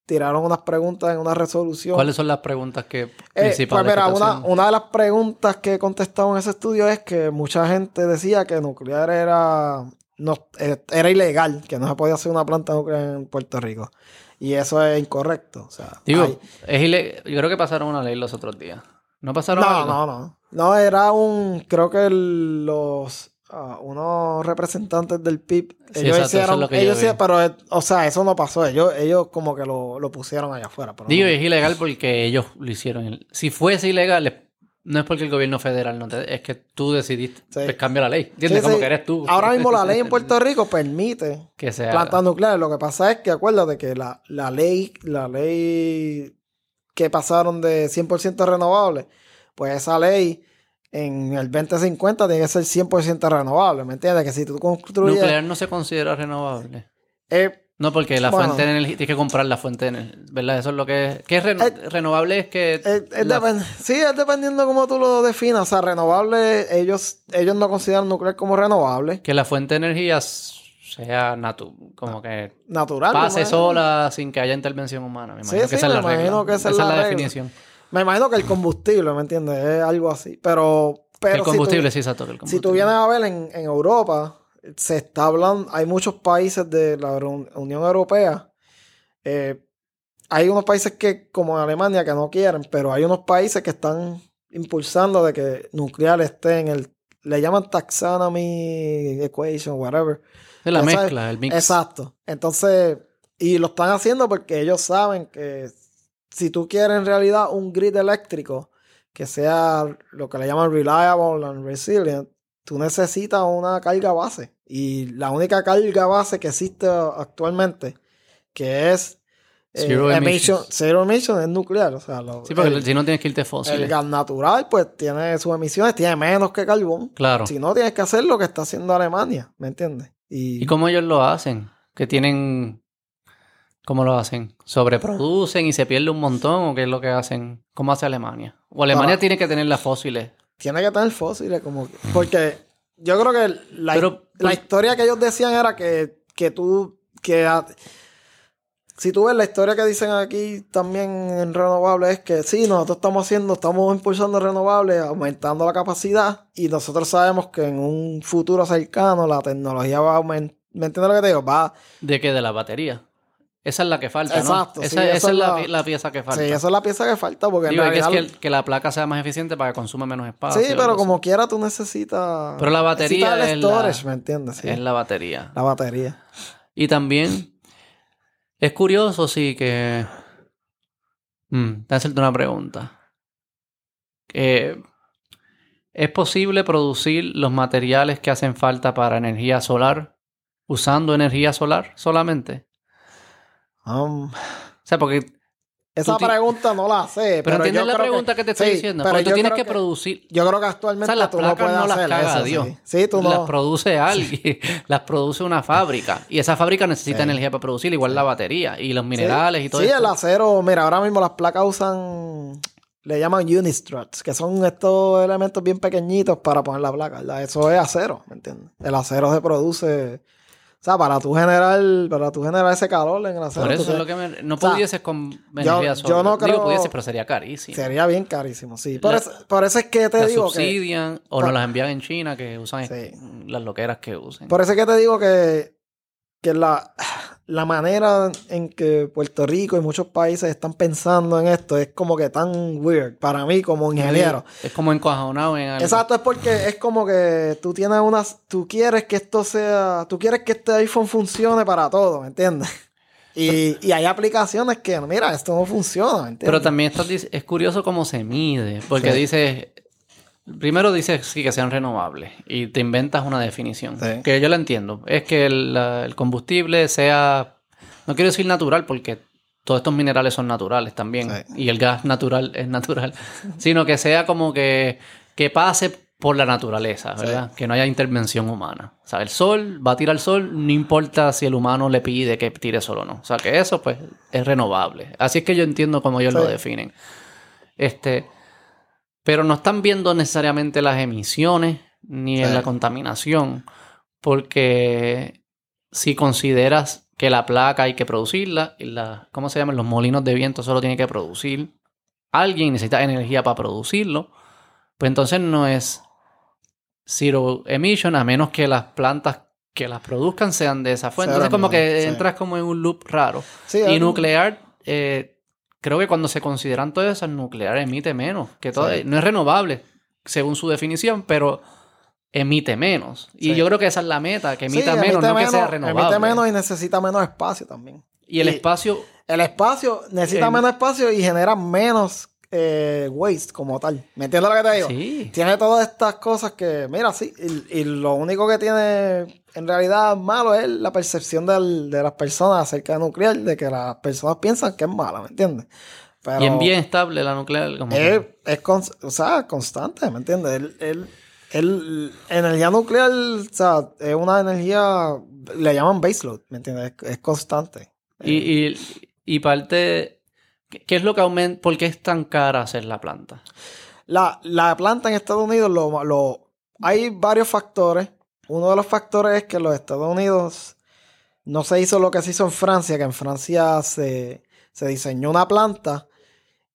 tiraron unas preguntas en una resolución. ¿Cuáles son las preguntas que Eh, pues mira, que te una, una de las preguntas que contestaron en ese estudio es que mucha gente decía que nuclear era, no, eh, era ilegal, que no se podía hacer una planta nuclear en Puerto Rico. Y eso es incorrecto. O sea, Digo, hay- es yo creo que pasaron una ley los otros días. ¿No pasaron no, algo? no, no. No, era un, creo que los, ah, unos representantes del PIB, Sí, ellos exacto, hicieron, es lo que yo ellos vi. hicieron- pero, eh, o sea, eso no pasó. Ellos, ellos como que lo, lo pusieron allá afuera. Pero Digo, no. es ilegal porque ellos lo hicieron. Si fuese ilegal, no es porque el gobierno federal no te... Es que tú decidiste. Sí. Pues cambia la ley. ¿Entiendes? Sí, Como que eres tú. Ahora mismo la ley en Puerto Rico permite que sea... plantas nucleares. Lo que pasa es que acuérdate que la, la ley, la ley que pasaron de 100% renovables, pues esa ley en el 2050 tiene que ser 100% renovable, ¿me entiendes? Que si tú construyes... Nuclear no se considera renovable. eh, No, porque la Bueno. fuente de energía... Tienes que comprar la fuente de energía. ¿Verdad? Eso es lo que es... ¿Qué es reno- Eh, renovable? Es que... es- es la- depen- sí, es dependiendo cómo tú lo definas. O sea, renovable, ellos, ellos no consideran nuclear como renovable. que la fuente de energía sea natu... Como que... Natural. Pase sola sin que haya intervención humana. Me Sí, imagino que sí, esa es la regla. que esa es la definición. Me imagino que el combustible, ¿me entiendes? Es algo así. Pero... pero el si tú- combustible, sí, exacto. Si combustible. tú vienes a ver en, en Europa, se está hablando, hay muchos países de la Uni- Unión Europea. eh, hay unos países que, como Alemania, que no quieren, pero hay unos países que están impulsando de que nuclear esté en el, le llaman taxonomy equation, whatever. Es la mezcla, el mix. Exacto. Entonces, y lo están haciendo porque ellos saben que si tú quieres en realidad un grid eléctrico que sea lo que le llaman reliable and resilient, tú necesitas una carga base. Y la única carga base que existe actualmente, que es eh, Zero emission, zero emission, es nuclear. O sea, lo- Sí, porque el, si no tienes que irte el fósiles. gas natural, pues tiene sus emisiones, tiene menos que carbón. Claro. Si no, tienes que hacer lo que está haciendo Alemania, ¿me entiendes? Y, ¿Y cómo ellos lo hacen? Que tienen... ¿Cómo lo hacen? ¿Sobreproducen y se pierde un montón? ¿O qué es lo que hacen? ¿Cómo hace Alemania? ¿O Alemania tiene que tener las fósiles? tiene que tener fósiles, como que- porque yo creo que la, Pero, la pues- historia que ellos decían era que, que tú, que si tú ves la historia que dicen aquí también en renovables es que sí, nosotros estamos haciendo, estamos impulsando renovables, aumentando la capacidad y nosotros sabemos que en un futuro cercano la tecnología va a aumentar, ¿me entiendes lo que te digo? Va, ¿De qué? De la batería. Esa es la que falta, Exacto, ¿no? sí, Esa, esa es la, la- pi- la pieza que falta. sí, esa es la pieza que falta porque en Digo, que es realidad- que, que la placa sea más eficiente para que consuma menos espacio. sí, pero así. como quiera tú necesitas... Pero la batería necesitas el es la- storage, ¿me entiendes? Sí, Es la batería. la batería. Y también es curioso, sí, que... Mm, te hacerte una pregunta. Eh, ¿Es posible producir los materiales que hacen falta para energía solar usando energía solar solamente? Um, O sea, porque... esa pregunta no la sé. Pero, Pero, entiendes yo la creo pregunta que, te estoy sí, diciendo. pero tú tienes que, producir... Yo creo que O actualmente sea, las tú no puedes no las hacer caga eso. Dios. Sí. Sí, tú Las no. produce alguien, las produce una fábrica. Y esa fábrica necesita Sí. energía para producir, igual la batería y los minerales y todo Sí, eso. el acero, mira, ahora mismo las placas usan, le llaman unistruts, que son estos elementos bien pequeñitos para poner la placa, ¿verdad? Eso es acero, ¿me entiendes? El acero se produce, o sea, para tu generar, para tu generar ese calor en el acero. Por tú eso es lo que me... No o sea, pudieses con yo solar. no Digo, creo- pudieses, pero sería carísimo. Sería bien carísimo, sí. Por, La- eso, por eso es que te digo que... subsidian o nos las envían en China que usan Sí. las loqueras que usen. Por eso es que te digo que que la, la manera en que Puerto Rico y muchos países están pensando en esto es como que tan weird para mí como ingeniero. Es como encojonado en algo. Exacto, es porque es como que tú tienes unas, tú quieres que esto sea, tú quieres que este iPhone funcione para todo, ¿me entiendes? Y, y hay aplicaciones que, mira, esto no funciona, ¿me entiendes? Pero también es curioso cómo se mide, porque Sí. dice, primero dice sí que sean renovables y te inventas una definición, Sí. que yo la entiendo, es que el, combustible sea, no quiero decir natural porque todos estos minerales son naturales también Sí. y el gas natural es natural, sino que sea como que, que pase por la naturaleza, ¿verdad? Que no haya intervención humana. O sea, el sol va a tirar sol, no importa si el humano le pide que tire sol o no. O sea, que eso pues es renovable. Así es que yo entiendo cómo ellos lo definen. Este, pero no están viendo necesariamente las emisiones ni en la contaminación, porque si consideras que la placa hay que producirla, y la, ¿cómo se llaman? Los molinos de viento solo tiene que producir. Alguien necesita energía para producirlo, pues entonces no es zero emission a menos que las plantas que las produzcan sean de esa fuente. Entonces como que entras como en un loop raro. Sí, Y nuclear, eh, creo que cuando se consideran todas esas, nuclear emite menos. Que todo, Sí. No es renovable, según su definición, pero emite menos. Y Sí. yo creo que esa es la meta, que sí, emita menos, no que sea Emite renovable. menos y necesita menos espacio también. y el y- espacio, El espacio necesita menos espacio y genera menos eh, waste como tal. ¿Me entiendes lo que te digo? sí. Tiene todas estas cosas que, mira, sí, y, y lo único que tiene en realidad malo es la percepción del- de las personas acerca de nuclear, de que las personas piensan que es mala, ¿me entiendes? Pero Y en bien estable la nuclear. Como es, es o sea, constante, ¿me entiendes? El, el- el- energía nuclear, o sea, es una energía, le llaman baseload, ¿me entiendes? Es, es constante. y, y, y parte, ¿qué es lo que aumenta? ¿Por qué es tan cara hacer la planta? La, la planta en Estados Unidos, lo, lo- hay varios factores. Uno de los factores es que los Estados Unidos no se hizo lo que se hizo en Francia, que en Francia se, se diseñó una planta.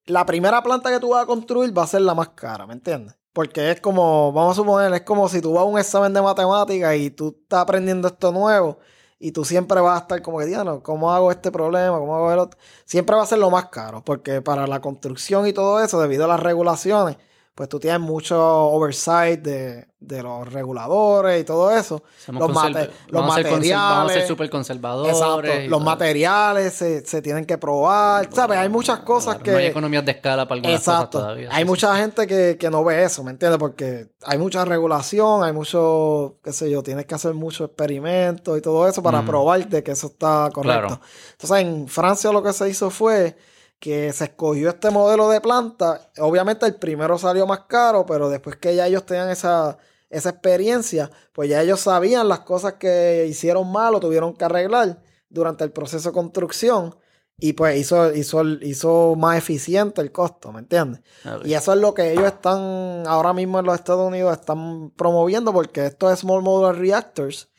La primera planta que tú vas a construir va a ser la más cara, ¿me entiendes? Porque es como, vamos a suponer, es como si tú vas a un examen de matemáticas y tú estás aprendiendo esto nuevo y tú siempre vas a estar como que, "Diablo, ¿cómo hago este problema? ¿Cómo hago el otro? Siempre va a ser lo más caro, porque para la construcción y todo eso, debido a las regulaciones, pues tú tienes mucho oversight de, de los reguladores y todo eso. Somos Los conserv- mate- los vamos, a ser conser- vamos a ser materiales. súper conservadores. Exacto. Los materiales se, se tienen que probar. ¿Sabes? Hay muchas cosas Claro, que. No hay economías de escala para algunas cosas Exacto. todavía. Hay sí, mucha gente que, que no ve eso, ¿me entiendes? Porque hay mucha regulación, hay mucho, qué sé yo, tienes que hacer muchos experimentos y todo eso para Mm. probar de que eso está correcto. Claro. Entonces, en Francia lo que se hizo fue que se escogió este modelo de planta. Obviamente el primero salió más caro, pero después que ya ellos tenían esa, esa experiencia, pues ya ellos sabían las cosas que hicieron mal o tuvieron que arreglar durante el proceso de construcción. Y pues hizo, hizo, hizo más eficiente el costo, ¿me entiendes? Y eso es lo que ellos están ahora mismo en los Estados Unidos están promoviendo porque estos small modular reactors,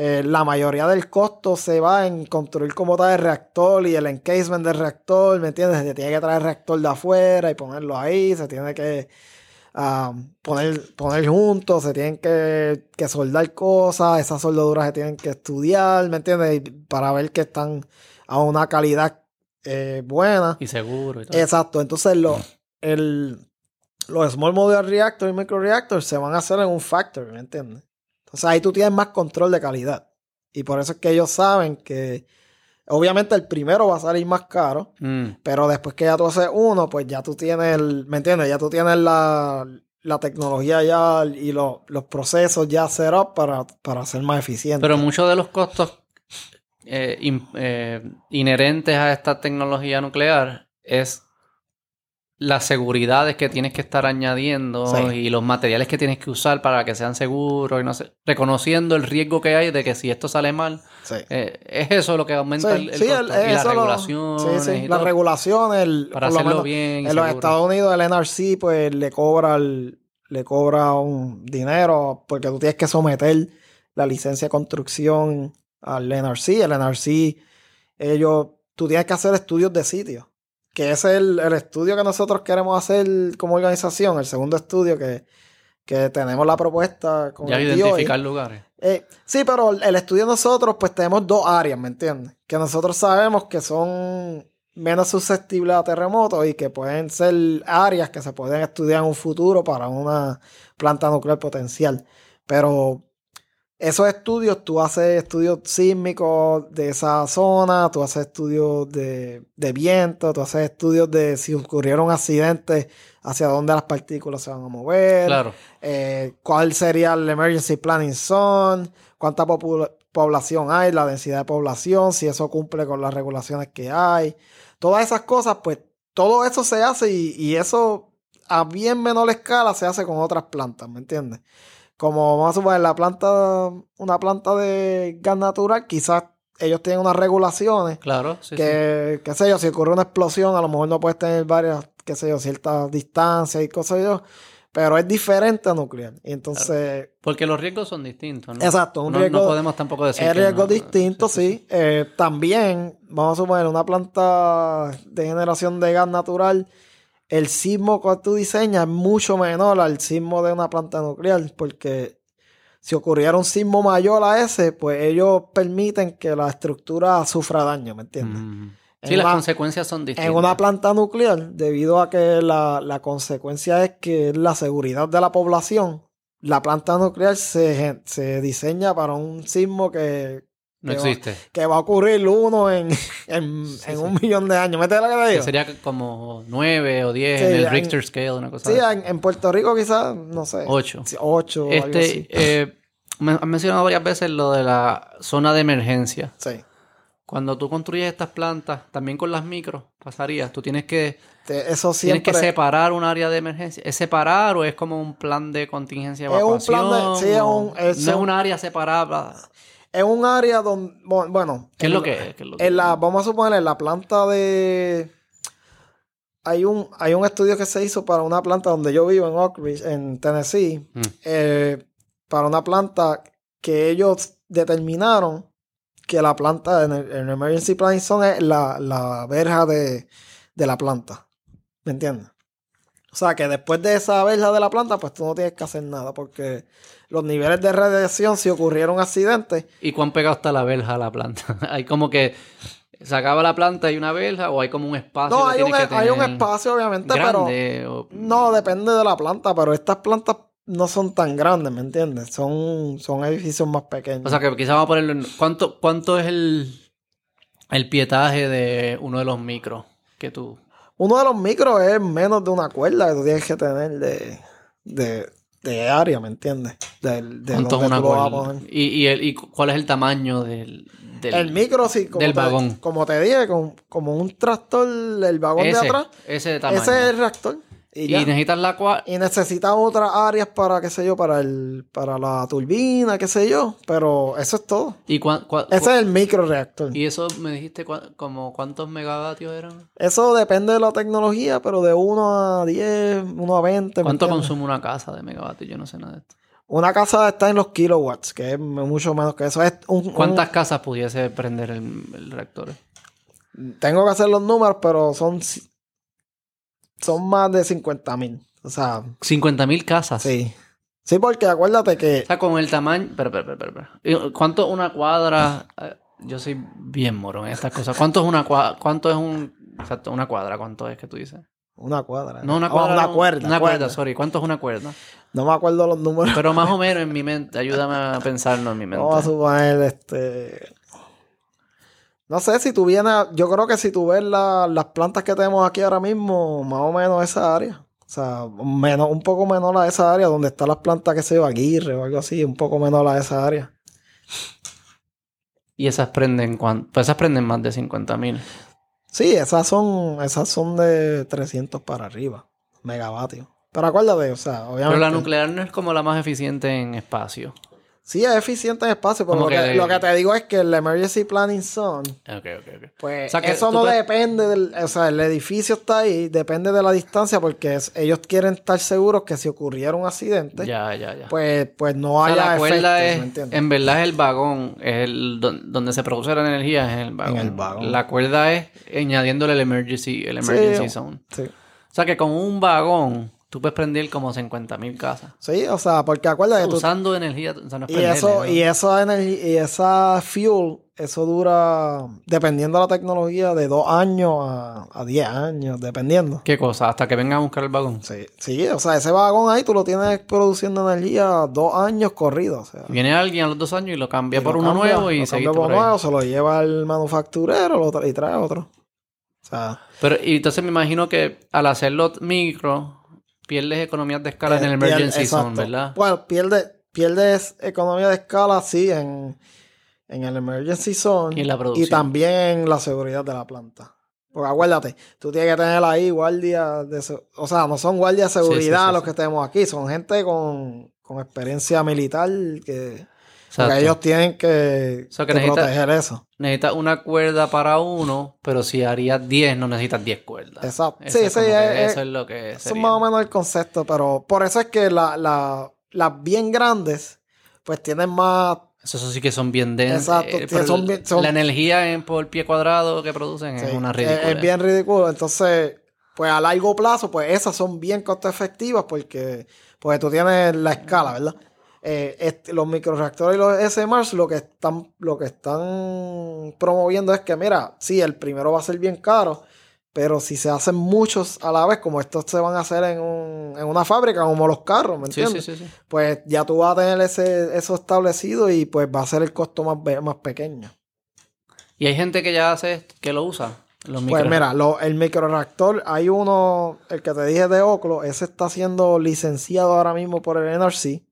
eh, la mayoría del costo se va en construir como tal el reactor y el encasement del reactor, ¿me entiendes? Se tiene que traer el reactor de afuera y ponerlo ahí, se tiene que ah, poner, poner juntos, se tienen que, que soldar cosas, esas soldaduras se tienen que estudiar, ¿me entiendes? Para ver que están a una calidad eh, buena. Y seguro y todo. Exacto, entonces lo, el, los small modular reactors y microreactors se van a hacer en un factory, ¿me entiendes? Entonces ahí tú tienes más control de calidad. Y por eso es que ellos saben que obviamente el primero va a salir más caro, Mm. pero después que ya tú haces uno, pues ya tú tienes el, ¿me entiendes? Ya tú tienes la, la tecnología ya y lo- los procesos ya set up para, para ser más eficiente. Pero muchos de los costos eh, in- eh, inherentes a esta tecnología nuclear es las seguridades que tienes que estar añadiendo Sí. y los materiales que tienes que usar para que sean seguros y no sé, reconociendo el riesgo que hay de que si esto sale mal, Sí. eh, es eso lo que aumenta el, el Sí, costo. el- y las regulaciones sí, sí, y las todo, regulaciones, el- para hacerlo menos bien En los. Estados Unidos el NRC pues le cobra el- le cobra un dinero porque tú tienes que someter la licencia de construcción al NRC. El NRC, ellos, tú tienes que hacer estudios de sitio. Que ese es el, el estudio que nosotros queremos hacer como organización, el segundo estudio que, que tenemos la propuesta con Ya identificar lugares. Eh, sí, pero el estudio de nosotros, pues tenemos dos áreas, ¿me entiendes? Que nosotros sabemos que son menos susceptibles a terremotos y que pueden ser áreas que se pueden estudiar en un futuro para una planta nuclear potencial. Pero esos estudios, tú haces estudios sísmicos de esa zona, tú haces estudios de, de viento, tú haces estudios de si ocurrieron accidentes, hacia dónde las partículas se van a mover Claro. eh, cuál sería el emergency planning zone, cuánta población hay, la densidad de población, si eso cumple con las regulaciones que hay. Todas esas cosas, pues todo eso se hace y, y eso a bien menor escala se hace con otras plantas, ¿me entiendes? Como vamos a suponer la planta, una planta de gas natural, quizás ellos tienen unas regulaciones Claro, sí, sí. que, qué sé yo, si ocurre una explosión, a lo mejor no puedes tener varias, qué sé yo, ciertas distancias y cosas yo, pero es diferente a nuclear. Y entonces, Porque los riesgos son distintos, ¿no? exacto, un no, riesgo, no podemos tampoco decir es riesgo no. distinto, sí. Eh, también, vamos a suponer, una planta de generación de gas natural, el sismo que tú diseñas es mucho menor al sismo de una planta nuclear, porque si ocurriera un sismo mayor a ese, pues ellos permiten que la estructura sufra daño, ¿me entiendes? Mm. En Sí, las una- consecuencias son distintas. En una planta nuclear, debido a que la, la consecuencia es que la seguridad de la población, la planta nuclear se, se diseña para un sismo que, No que va- existe. que va a ocurrir uno en, en, Sí, en sí. un millón de años. ¿Me lo que te Que sería como 9 o 10 Sí, en el en- Richter scale, una cosa Sí, así. en, en Puerto Rico quizás, no sé. 8. sí, Ocho o algo Este, así. eh, me has mencionado varias veces lo de la zona de emergencia. Sí. Cuando tú construyes estas plantas, también con las micros, pasarías. Tú tienes que, Te- Eso tienes siempre... que separar un área de emergencia. ¿Es separar o es como un plan de contingencia de Es un evacuación? plan de- sí, es un- es no es un área separada. Es un área donde... Bueno... ¿Qué es en lo que es? ¿Qué es lo que En la, vamos a suponer, en la planta de. Hay un, hay un estudio que se hizo para una planta donde yo vivo, en Oak Ridge, en Tennessee. Mm. eh, para una planta que ellos determinaron que la planta en el, en Emergency Planning Zone es la, la verja de, de la planta. ¿Me entiendes? O sea que después de esa verja de la planta, pues tú no tienes que hacer nada porque los niveles de radiación, si ocurrieron accidentes, ¿Y cuán pegado está la verja a la planta? hay como que se acaba la planta y una verja o hay como un espacio No, que hay un, hay un espacio, obviamente, grande o- pero no depende de la planta. Pero estas plantas no son tan grandes, ¿me entiendes? Son, son edificios más pequeños. O sea que quizás vamos a ponerlo en... ¿Cuánto, cuánto es el, el pietaje de uno de los micros que tú... Uno de los micros es menos de una cuerda que tú tienes que tener de, de, de área, ¿me entiendes? Del, de ¿Cuánto es donde una poner. ¿Y, y, el, ¿Y cuál es el tamaño del... del- El micro, sí, como, del te, vagón. como te dije, como, como un tractor, el vagón ese, de atrás, ese tamaño. ese es el reactor. Y, y necesitas la cual... Y necesitas otras áreas para, qué sé yo, para el, para la turbina, qué sé yo. Pero eso es todo. ¿Y, cuán- Ese es el microreactor. y eso me dijiste cua- como cuántos megavatios eran? Eso depende de la tecnología, pero de 1 a 10, 1 a 20. ¿me ¿Cuánto consume una casa de megavatios? Yo no sé nada de esto. Una casa está en los kilowatts, que es mucho menos que eso. Es un, un- ¿Cuántas casas pudiese prender el, el reactor? tengo que hacer los números, pero son, son más de 50 mil. O sea, 50.000 casas. sí. Sí, porque acuérdate que O sea, con el tamaño. Espera, espera, espera. ¿Y ¿Cuánto una cuadra? Eh, Yo soy bien moro en estas cosas. ¿Cuánto es una cuadra? ¿Cuánto es un. Exacto, una cuadra? ¿Cuánto es que tú dices? una cuadra. No, una Oh, cuadra. una cuerda. Una cuerda. cuerda, sorry. ¿Cuánto es una cuerda? No me acuerdo los números. Pero más o menos en mi mente. Ayúdame a pensarlo en mi mente. Vamos a suponer, este. No sé si tú vienes. a- Yo creo que si tú ves la- las plantas que tenemos aquí ahora mismo, más o menos esa área. O sea, menos, un poco menor a esa área donde están las plantas que se yo, Aguirre o algo así, un poco menor a esa área. Y esas prenden. cuán- Pues esas prenden más de 50.000. Sí, esas son, esas son de 300 para arriba, megavatios. Pero acuérdate, o sea, obviamente. Pero la nuclear no es como la más eficiente en espacio. Sí, es eficiente en espacio, pero lo que, que- lo que te digo es que el Emergency Planning Zone Ok, ok, ok. Pues O sea, que eso no puedes- depende del, o sea, el edificio está ahí, depende de la distancia, porque es- ellos quieren estar seguros que si ocurriera un accidente, Ya, ya, ya. pues, pues no O sea, haya la cuerda efectos, es, ¿me entiendes? en verdad es el vagón, es el don- donde se produce la energía es el vagón. En el vagón. La cuerda es añadiéndole el emergency, el emergency Sí. zone. Sí. O sea que con un vagón tú puedes prender como 50.000 casas. Sí, o sea, porque acuérdate tú... Usando energía, o sea, no es Y eso, ¿no? y esa energía, y esa fuel, eso dura, dependiendo de la tecnología, de dos años a, a 10 años, dependiendo. ¿Qué cosa? Hasta que vengan a buscar el vagón. Sí, sí, o sea, ese vagón ahí tú lo tienes produciendo energía dos años corridos. O sea, Viene alguien a los dos años y lo cambia y por lo uno cambia, nuevo y cambia por por nuevo, se lo lleva al manufacturero lo tra- y trae otro. O sea, Pero, y entonces me imagino que al hacerlo micro, pierdes economías de escala en el eh, pierde- emergency zone, exacto. ¿verdad? Bueno, pierde, pierdes economía de escala, sí, en, en el emergency zone. Y la. Y también en la seguridad de la planta. Porque acuérdate, tú tienes que tener ahí guardias de... O sea, no son guardias de Sí, sí, seguridad sí, los que tenemos aquí, son gente con, con experiencia militar que... Exacto. Porque ellos tienen que, O sea, que que necesita- proteger eso. Necesitas una cuerda para uno, pero si harías 10, no necesitas 10 cuerdas. Exacto. Eso Sí, es sí, como que eso es lo que Eso es más o menos el concepto, pero por eso es que la- la- las bien grandes, pues tienen más Eso, sí que son bien densas. Exacto, Eh, que pero son el- bien- son- La energía en, por pie cuadrado que producen Sí, es una ridícula. Es, bien ridículo. Entonces, pues a largo plazo, pues esas son bien costo efectivas porque, porque tú tienes la escala, ¿verdad? Eh, este, los microreactores y los SMRs lo que están lo que están promoviendo es que, mira, sí, el primero va a ser bien caro, pero si se hacen muchos a la vez, como estos se van a hacer en, un- en una fábrica, como los carros, ¿me entiendes? sí, sí, sí. Pues ya tú vas a tener ese, eso establecido y pues va a ser el costo más, más pequeño. Y hay gente que ya hace, que lo usa. Los Pues mira, lo- el microreactor, hay uno, el que te dije de Oclo, ese está siendo licenciado ahora mismo por el NRC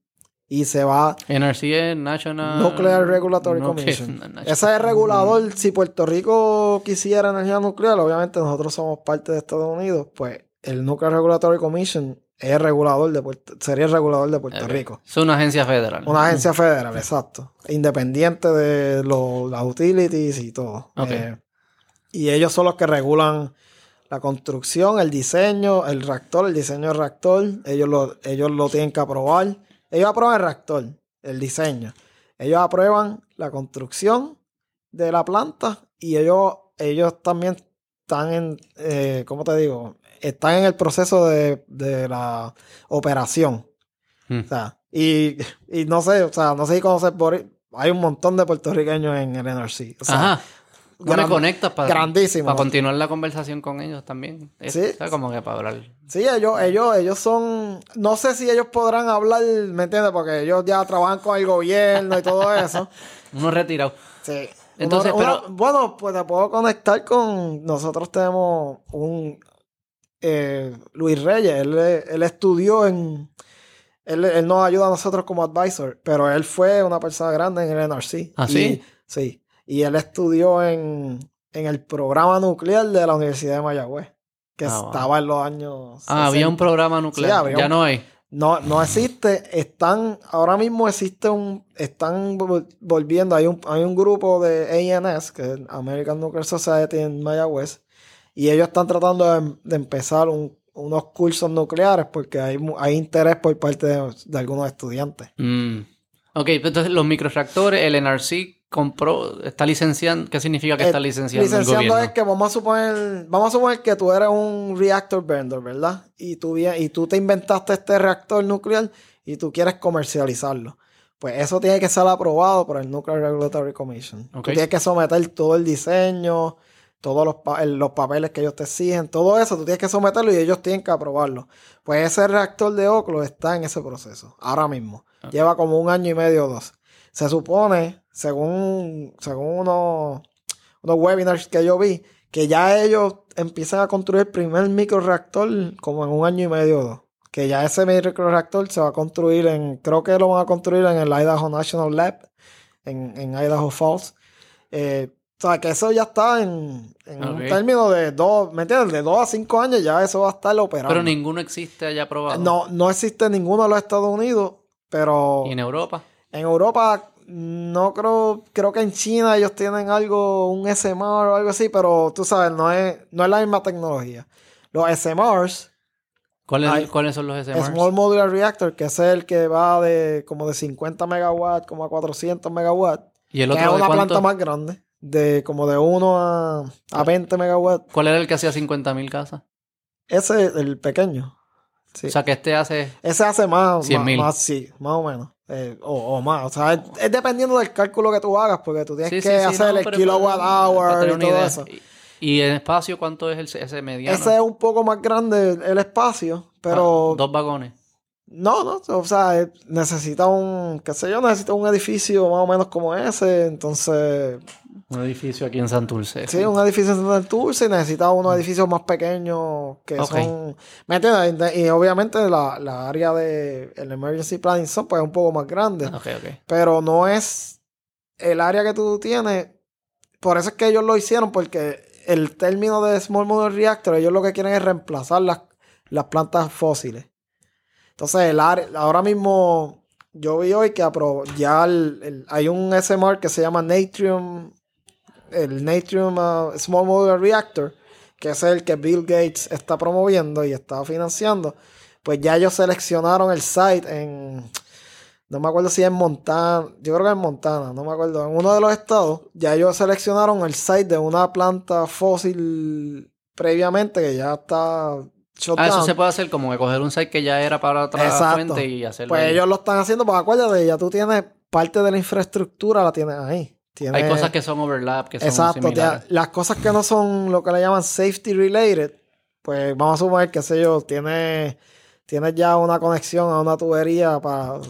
y se va NRC es National... Nuclear Regulatory Commission. National- Ese es el regulador. Si Puerto Rico quisiera energía nuclear, obviamente nosotros somos parte de Estados Unidos, pues el Nuclear Regulatory Commission es el regulador de Puerto, sería el regulador de Puerto. Rico. Es una agencia federal. Una agencia federal, exacto. Independiente de los, las utilities y todo. Eh, y ellos son los que regulan la construcción, el diseño, el reactor, el diseño del reactor. Ellos lo, ellos lo tienen que aprobar. Ellos aprueban el reactor, el diseño. Ellos aprueban la construcción de la planta y ellos, ellos también están en, eh, ¿cómo te digo? Están en el proceso de, de la operación. Mm. O sea, y, y no sé, o sea, no sé si conoces por hay un montón de puertorriqueños en el NRC. O sea, Ajá. No me conectas para, grandísimo. para continuar la conversación con ellos también. Es, Sí. ¿sabes? Como que para hablar. Sí, ellos, ellos, ellos son, no sé si ellos podrán hablar, ¿me entiendes? Porque ellos ya trabajan con el gobierno y todo eso. Uno retirado. Sí. Entonces, Uno- uno- pero- bueno, pues te puedo conectar con, nosotros tenemos un, eh, Luis Reyes, él, él estudió en, él, él nos ayuda a nosotros como advisor, pero él fue una persona grande en el NRC. ¿Ah, Y- sí? Y él estudió en, en el programa nuclear de la Universidad de Mayagüez, que Ah, wow. estaba en los años. Ah, había 60. un programa nuclear. Sí, ya no hay. No, no existe. Están, ahora mismo existe un, están vol- volviendo. Hay un, hay un grupo de ANS, que es American Nuclear Society en Mayagüez, y ellos están tratando de, de empezar un- unos cursos nucleares porque hay, hay interés por parte de, de algunos estudiantes. Mm. Ok, pues entonces los microreactores, el NRC compró, está licenciando. ¿Qué significa que Eh, está licenciando, el Licenciando gobierno? es que vamos a suponer, vamos a suponer que tú eres un reactor vendor, ¿verdad? Y tú, y tú te inventaste este reactor nuclear y tú quieres comercializarlo. Pues eso tiene que ser aprobado por el Nuclear Regulatory Commission. Tú tienes que someter todo el diseño, todos los, pa- el- los papeles que ellos te exigen, todo eso, tú tienes que someterlo y ellos tienen que aprobarlo. Pues ese reactor de Oclo está en ese proceso, ahora mismo. Lleva como un año y medio o dos. Se supone, según, según unos, unos webinars que yo vi, que ya ellos empiezan a construir el primer microreactor como en un año y medio o dos. Que ya ese microreactor se va a construir en, creo que lo van a construir en el Idaho National Lab, en, en Idaho Falls. Eh, o sea, que eso ya está en, en un término de dos, ¿me entiendes? De dos a cinco años ya eso va a estar operando. Pero ninguno existe allá aprobado. no, no existe ninguno de los Estados Unidos, pero ¿Y en Europa? En Europa no creo, creo que en China ellos tienen algo, un SMR o algo así, pero tú sabes, no es, no es la misma tecnología. Los SMRs, ¿Cuáles, Hay- ¿Cuáles son los SMRs? Small Modular Reactor, que es el que va de como de 50 megawatts como a 400 megawatts, ¿Y el que es otro de una cuánto? planta más grande, de como de 1 a, a 20 megawatts. ¿Cuál era el que hacía 50.000 casas? Ese es el pequeño. Sí. O sea que este hace. Ese hace más, 100.000. más, más, sí, más o menos. Eh, o, o más. O sea, es, es dependiendo del cálculo que tú hagas, porque tú tienes Sí, que sí, hacer no, el kilowatt hour y todo idea. eso. Y, en espacio, ¿cuánto es el, ese mediano? Ese es un poco más grande el espacio, pero Ah, dos vagones. no, no, o sea, eh, necesita un, qué sé yo, necesita un edificio más o menos como ese, entonces, Un edificio aquí en Santurce. sí, un edificio en Santurce y necesita unos edificios más pequeños que son, ¿me entiendes? Y obviamente la, la área de el Emergency Planning Zone pues es un poco más grande. Ok, ok. pero no es el área que tú tienes. Por eso es que ellos lo hicieron, porque el término de Small Modular Reactor, ellos lo que quieren es reemplazar las, las plantas fósiles. Entonces, el área, ahora mismo, yo vi hoy que ya el- el- hay un SMR que se llama Natrium, el Natrium uh, Small Modular Reactor, que es el que Bill Gates está promoviendo y está financiando. Pues ya ellos seleccionaron el site en, no me acuerdo si en Montana, yo creo que en Montana, no me acuerdo, en uno de los estados, ya ellos seleccionaron el site de una planta fósil previamente que ya está Ah, eso se puede hacer como que coger un site que ya era para otra Exacto. fuente y hacerlo. Pues ahí. ellos lo están haciendo, pues acuérdate, ya tú tienes parte de la infraestructura, la tienes ahí. Hay cosas que son overlap, que son Exacto, similares. ya- las cosas que no son lo que le llaman safety related, pues vamos a suponer que sé yo, tienes tienes ya una conexión a una tubería para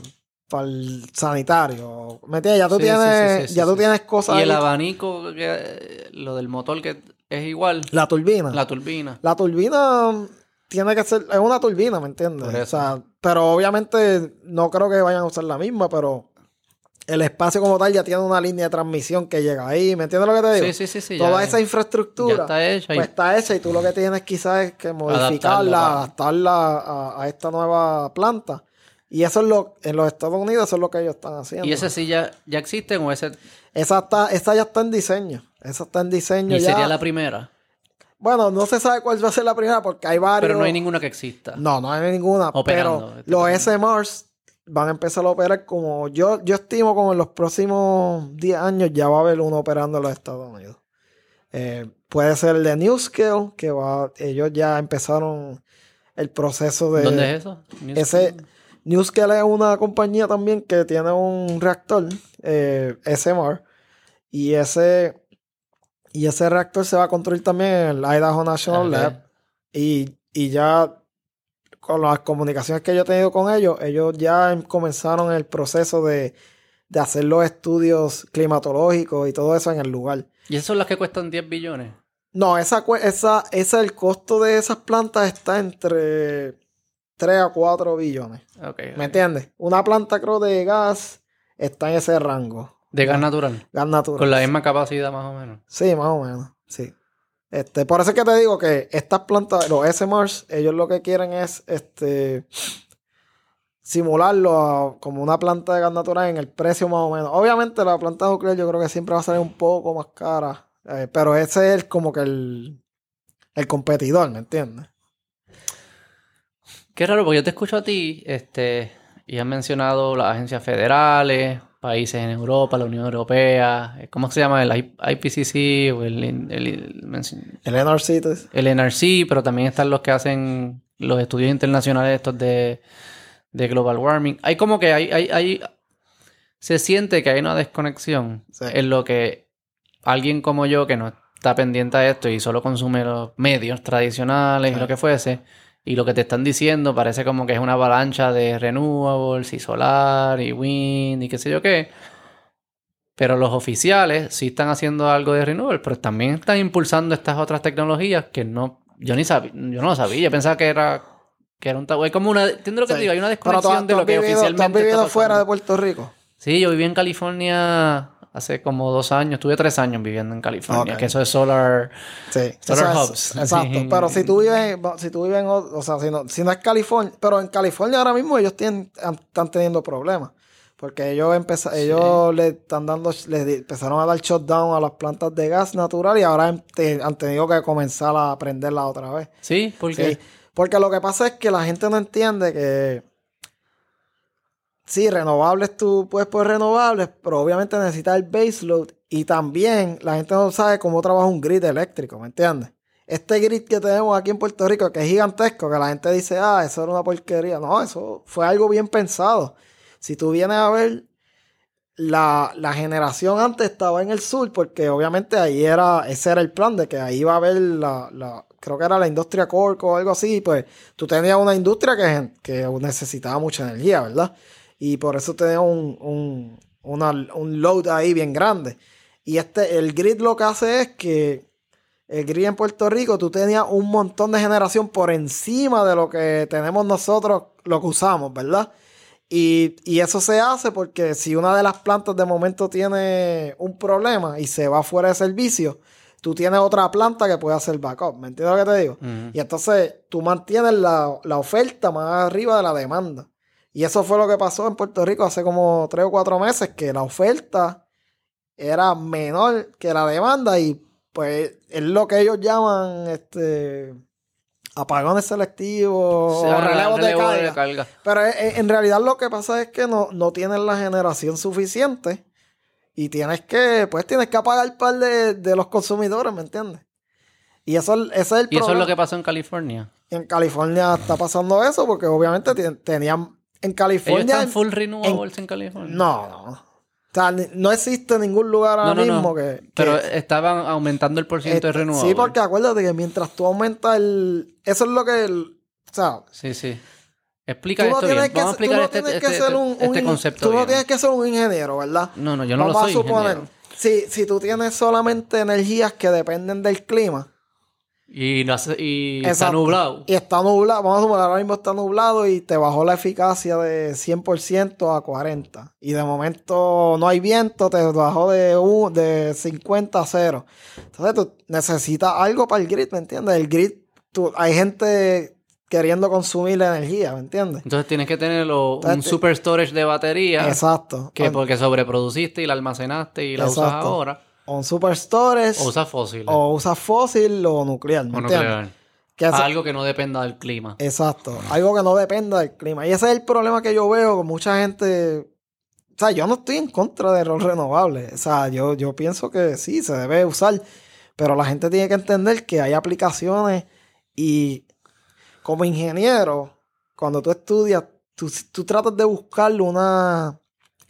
el sanitario. ¿Me entiendes? Ya tú Sí, tienes, sí, sí, ya tú tienes cosas Y el ahí. abanico, que, lo del motor que es igual. La turbina. La turbina. La turbina tiene que ser, es una turbina, ¿me entiendes? O sea, pero obviamente no creo que vayan a usar la misma, pero el espacio como tal ya tiene una línea de transmisión que llega ahí, ¿me entiendes lo que te digo? Sí, sí, sí, sí. Toda esa ya infraestructura está hecha. y- pues está hecha y tú lo que tienes quizás es que modificarla, Adaptarla, a, a esta nueva planta. Y eso es lo, en los Estados Unidos, eso es lo que ellos están haciendo. y ese sí ya, ya existe o ese Esa, está, esa ya está en diseño. Esa está en diseño y ya. sería la primera. Bueno, no se sabe cuál va a ser la primera porque hay varios. Pero no hay ninguna que exista. No, no hay ninguna. Operando, pero este los. SMRs van a empezar a operar como yo, yo estimo como en los próximos 10 años ya va a haber uno operando en los Estados Unidos. Eh, puede ser el de NewScale, que va, ellos ya empezaron el proceso de... ¿Dónde es eso? Ese, NewScale es una compañía también que tiene un reactor eh, SMR y ese y ese reactor se va a construir también en el Idaho National. Lab y, y ya con las comunicaciones que yo he tenido con ellos, ellos ya em- comenzaron el proceso de, de hacer los estudios climatológicos y todo eso en el lugar. ¿Y esas son las que cuestan 10 billones? No, esa, esa, esa, el costo de esas plantas está entre 3 a 4 billones. Ok. ¿Me entiendes? Una planta creo de gas está en ese rango. De gas natural. Gas natural. Con la misma capacidad más o menos. Sí, más o menos. Sí. Este, por eso es que te digo que estas plantas, los SMRs, ellos lo que quieren es este simularlo a- como una planta de gas natural en el precio más o menos. Obviamente la planta nuclear yo creo que siempre va a salir un poco más cara. eh, pero ese es como que el, el competidor, ¿me entiendes? Qué raro, porque yo te escucho a ti, este, y has mencionado las agencias federales, países en Europa, la Unión Europea, eh, ¿cómo se llama? El IPCC o el, el, el- El NRC. el NRC, pero también están los que hacen los estudios internacionales estos de, de global warming. Hay como que hay, hay, hay- se siente que hay una desconexión Sí. en lo que alguien como yo que no está pendiente a esto y solo consume los medios tradicionales y lo que fuese, y lo que te están diciendo parece como que es una avalancha de renewables y solar y wind y qué sé yo qué. Pero los oficiales sí están haciendo algo de renewables, pero también están impulsando estas otras tecnologías que no, yo ni sabía, yo no lo sabía, yo pensaba que era que era un tabú. Hay como una, entiendo lo que Sí. te digo, hay una tú, desconexión has- de lo que vivido, oficialmente está vivido fuera de Puerto Rico. Sí, yo viví en California hace como dos años. Tuve tres años viviendo en California. Que eso es solar. Sí, Solar eso es- hubs. Exacto, pero si tú vives, si tú vives en, o sea, si no, si no es California, pero en California ahora mismo ellos tienen, están teniendo problemas. Porque ellos empeza- ellos le están dando, les empezaron a dar shutdown a las plantas de gas natural y ahora han, te- han tenido que comenzar a prenderlas otra vez. Sí, porque. Sí, porque lo que pasa es que la gente no entiende que sí, renovables tú puedes poner renovables, pero obviamente necesitas el baseload y también la gente no sabe cómo trabaja un grid eléctrico, ¿me entiendes? este grid que tenemos aquí en Puerto Rico, que es gigantesco, que la gente dice, ah, eso era una porquería. No, eso fue algo bien pensado. Si tú vienes a ver, la, la generación antes estaba en el sur, porque obviamente ahí era, ese era el plan de que ahí iba a haber la, la creo que era la industria corco o algo así, pues tú tenías una industria que, que necesitaba mucha energía, ¿verdad? Y por eso tenías un, un, un load ahí bien grande. Y este, el grid lo que hace es que el grid en Puerto Rico, tú tenías un montón de generación por encima de lo que tenemos nosotros, lo que usamos, ¿verdad? Y, y, eso se hace porque si una de las plantas de momento tiene un problema y se va fuera de servicio, tú tienes otra planta que puede hacer backup. ¿Me entiendes lo que te digo? Y entonces tú mantienes la, la, oferta más arriba de la demanda. Y eso fue lo que pasó en Puerto Rico hace como tres o cuatro meses, que la oferta era menor que la demanda y pues es lo que ellos llaman este apagones selectivos o relevos de, carga. Pero en realidad lo que pasa es que no, no tienen la generación suficiente y tienes que, pues tienes que apagar el par de, los consumidores, ¿me entiendes? Y eso, ese es el ¿Y eso es lo que pasó en California? En California está pasando eso porque obviamente tenían en California... ¿Ellos están full renewables en, California? No, no sea, no existe ningún lugar ahora mismo que, Pero estaban aumentando el porcentaje de renovables. Sí, porque acuérdate que mientras tú aumentas el... Eso es lo que... El, o sea... Sí, sí. Explica esto bien. Vamos a explicar este, este, este, concepto Tú no tienes que ser un ingeniero, ¿verdad? No, no, yo no lo soy a suponer. Si, si tú tienes solamente energías que dependen del clima y, no y está nublado. Y está nublado. Vamos a sumar, ahora mismo está nublado y te bajó la eficacia de 100% a 40%. Y de momento no hay viento, te bajó de, de 50 a 0. Entonces tú necesitas algo para el grid, ¿me entiendes? El grid, tú, hay gente queriendo consumir la energía, ¿me entiendes? Entonces tienes que tener un super storage de batería. Exacto. Que porque sobreproduciste y la almacenaste y la usas ahora. O un superstores. O usa fósil. O usa fósil o nuclear. o nuclear. algo que no dependa del clima. Exacto. Algo que no dependa del clima. Y ese es el problema que yo veo con mucha gente. O sea, yo no estoy en contra de los renovables. O sea, yo, yo pienso que sí, se debe usar. Pero la gente tiene que entender que hay aplicaciones y como ingeniero, cuando tú estudias, tú, tú tratas de buscarle una,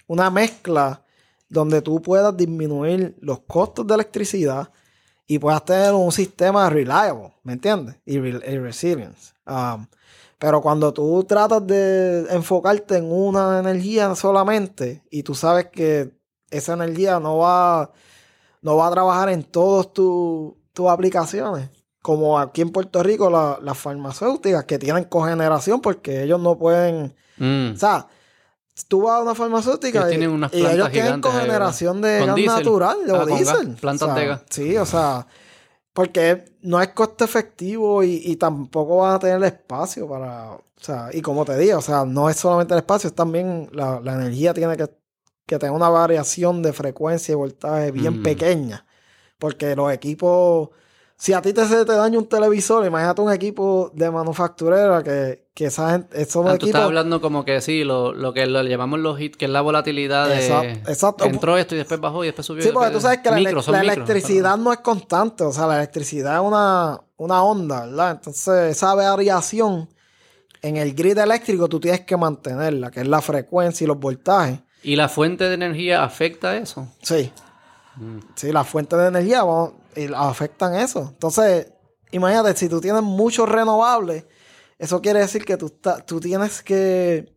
una mezcla donde tú puedas disminuir los costos de electricidad y puedas tener un sistema reliable, ¿me entiendes? Y, resilience. Um, pero cuando tú tratas de enfocarte en una energía solamente y tú sabes que esa energía no va, no va a trabajar en todas tus aplicaciones, como aquí en Puerto Rico las farmacéuticas que tienen cogeneración porque ellos no pueden... Mm. O sea, tú vas a una farmacéutica y, ellos tienen cogeneración de gas natural o ah, diésel. Plantas de gas. Sí, o sea, porque no es costo efectivo y, tampoco van a tener espacio para, o sea, y como te digo, o sea, no es solamente el espacio, es también la, energía tiene que, que, tener una variación de frecuencia y voltaje bien mm. pequeña, porque los equipos si a ti te, se te daña un televisor, imagínate un equipo de manufacturera que, que esa gente, esos ah, Tú estás hablando como que sí, lo, lo que lo llamamos los hits, que es la volatilidad de... Exacto. entró esto y después bajó y después subió. Sí, porque tú sabes que la, electricidad no es constante, o sea, la electricidad es una, una onda, ¿verdad? Entonces, esa variación en el grid eléctrico tú tienes que mantenerla, que es la frecuencia y los voltajes. ¿Y la fuente de energía afecta eso? Sí. Sí, la fuente de energía, afectan eso. Entonces, imagínate, si tú tienes muchos renovables, eso quiere decir que tú, tú tienes que.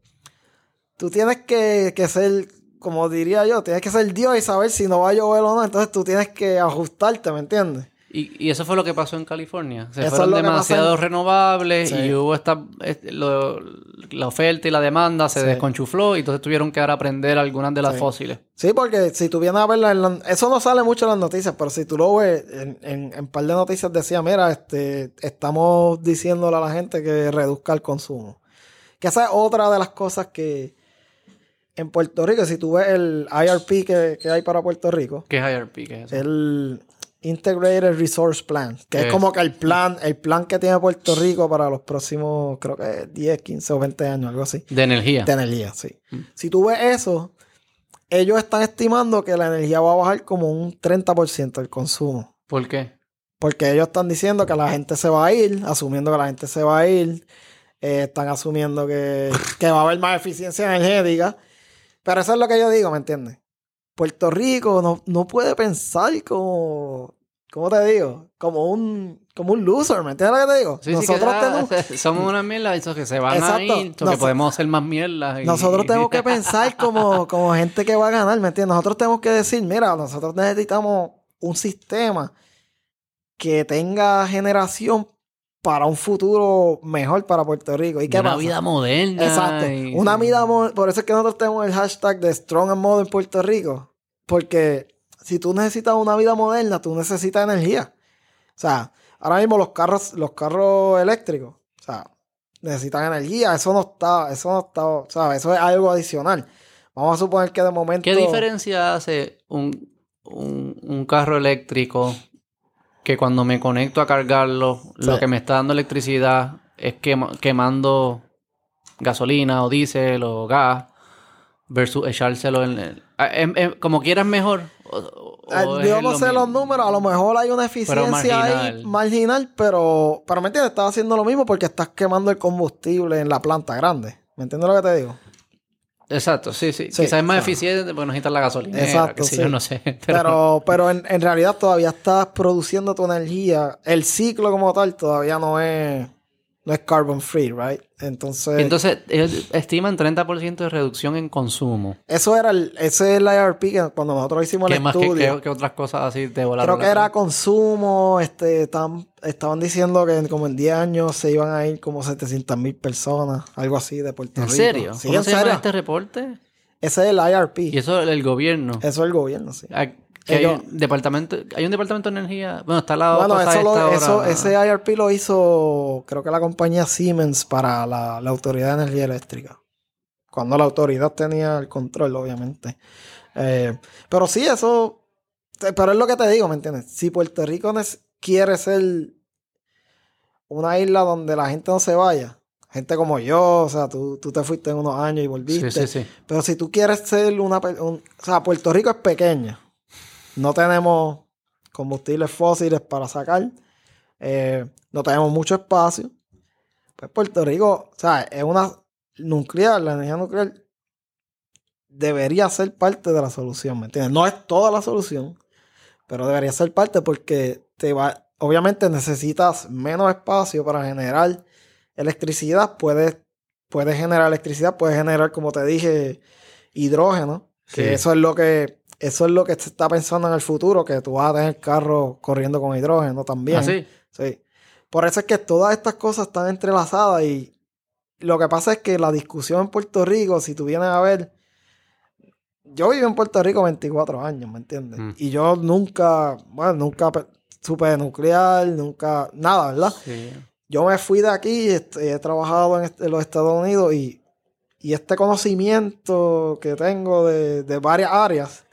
Tú tienes que, que ser, como diría yo, tienes que ser Dios y saber si no va a llover o no. Entonces tú tienes que ajustarte, ¿me entiendes? Y, eso fue lo que pasó en California. Se fueron demasiado renovables y hubo esta, la oferta y la demanda se desconchufló y entonces tuvieron que ahora aprender algunas de las fósiles. Sí, porque si tú vienes a verla, eso no sale mucho en las noticias, pero si tú lo ves, en, un par de noticias decía, mira, este, estamos diciéndole a la gente que reduzca el consumo. Que esa es otra de las cosas que en Puerto Rico, si tú ves el IRP que, hay para Puerto Rico. ¿Qué es IRP? ¿Qué es eso? El Integrated Resource Plan, que es, como que el plan, el plan que tiene Puerto Rico para los próximos, creo que 10, 15 o 20 años, algo así. De energía. De energía, sí. Mm. Si tú ves eso, ellos están estimando que la energía va a bajar como un 30% el consumo. ¿Por qué? Porque ellos están diciendo que la gente se va a ir, asumiendo que la gente se va a ir. Eh, están asumiendo que, que va a haber más eficiencia energética. Pero eso es lo que yo digo, ¿me entiendes? Puerto Rico no, no puede pensar como, ¿cómo te digo? Como un, como un loser, ¿me entiendes lo que te digo? Sí, Nosotros tenemos, somos una mierda, esos que se van Exacto. a ir, que podemos hacer más mierda. y- nosotros tenemos que pensar como, como gente que va a ganar, ¿me entiendes? Nosotros tenemos que decir, mira, nosotros necesitamos un sistema que tenga generación para un futuro mejor para Puerto Rico. ¿Y qué una pasa? vida moderna. Exacto. y- Una vida mo- Por eso es que nosotros tenemos el hashtag de Strong and Modern Puerto Rico. Porque si tú necesitas una vida moderna, tú necesitas energía. O sea, ahora mismo los carros, los carros eléctricos, o sea, necesitan energía. Eso no está, eso no está, ¿sabes? Eso es algo adicional. Vamos a suponer que de momento. ¿Qué diferencia hace un, un, un carro eléctrico que cuando me conecto a cargarlo, lo que me está dando electricidad es quema- quemando gasolina o diésel o gas versus echárselo en el... ah, em- como quieras mejor. o- o- Yo no lo sé los números, a lo mejor hay una eficiencia ahí marginal. marginal, pero, pero ¿me entiendes? Estás haciendo lo mismo porque estás quemando el combustible en la planta grande. ¿Me entiendes lo que te digo? Exacto, sí, sí. Sí, Quizás es más eficiente, pues necesitas la gasolina. Exacto, sí. yo, no sé. Pero, Pero, pero en, en realidad todavía estás produciendo tu energía. El ciclo como tal todavía no es, no es carbon free, right? Entonces, Entonces, ellos estiman 30% de reducción en consumo. eso era el, ese es el IRP que cuando nosotros hicimos ¿Qué el más estudio. que- que otras cosas así de volar? Creo que era consumo, este, estaban, estaban diciendo que como en 10 años se iban a ir como 700 mil personas, algo así de Puerto ¿En Rico. serio? Sí, ¿Cómo en se serio. este reporte? Ese es el IRP. Y eso el gobierno. Eso es el gobierno, sí. Ah, hay, un departamento, hay un departamento de energía. Bueno, está la Bueno, cosa eso lo- eso- ese IRP lo hizo, creo que la compañía Siemens para la, la Autoridad de Energía Eléctrica. Cuando la autoridad tenía el control, obviamente. Eh, pero sí, eso. Pero es lo que te digo, ¿me entiendes? Si Puerto Rico quiere ser una isla donde la gente no se vaya, gente como yo, o sea, tú, tú te fuiste en unos años y volviste. Sí, sí, sí. Pero si tú quieres ser una... un- o sea, Puerto Rico es pequeña. No tenemos combustibles fósiles para sacar. eh, no tenemos mucho espacio. Pues Puerto Rico, o sea, es una nuclear, la energía nuclear debería ser parte de la solución, ¿me entiendes? No es toda la solución, pero debería ser parte porque te va, obviamente necesitas menos espacio para generar electricidad, puedes, puedes generar electricidad, puedes generar, como te dije, hidrógeno, que Sí. eso es lo que eso es lo que se está pensando en el futuro, que tú vas a tener carros corriendo con hidrógeno también. ¿Ah, sí? Sí. Por eso es que todas estas cosas están entrelazadas y lo que pasa es que la discusión en Puerto Rico, si tú vienes a ver, yo viví en Puerto Rico 24 años, ¿me entiendes? Mm. Y yo nunca, bueno, nunca pe- supe de nuclear, nunca, nada, ¿verdad? Sí. Yo me fui de aquí, he trabajado en, este- en los Estados Unidos y, y este conocimiento que tengo de, de varias áreas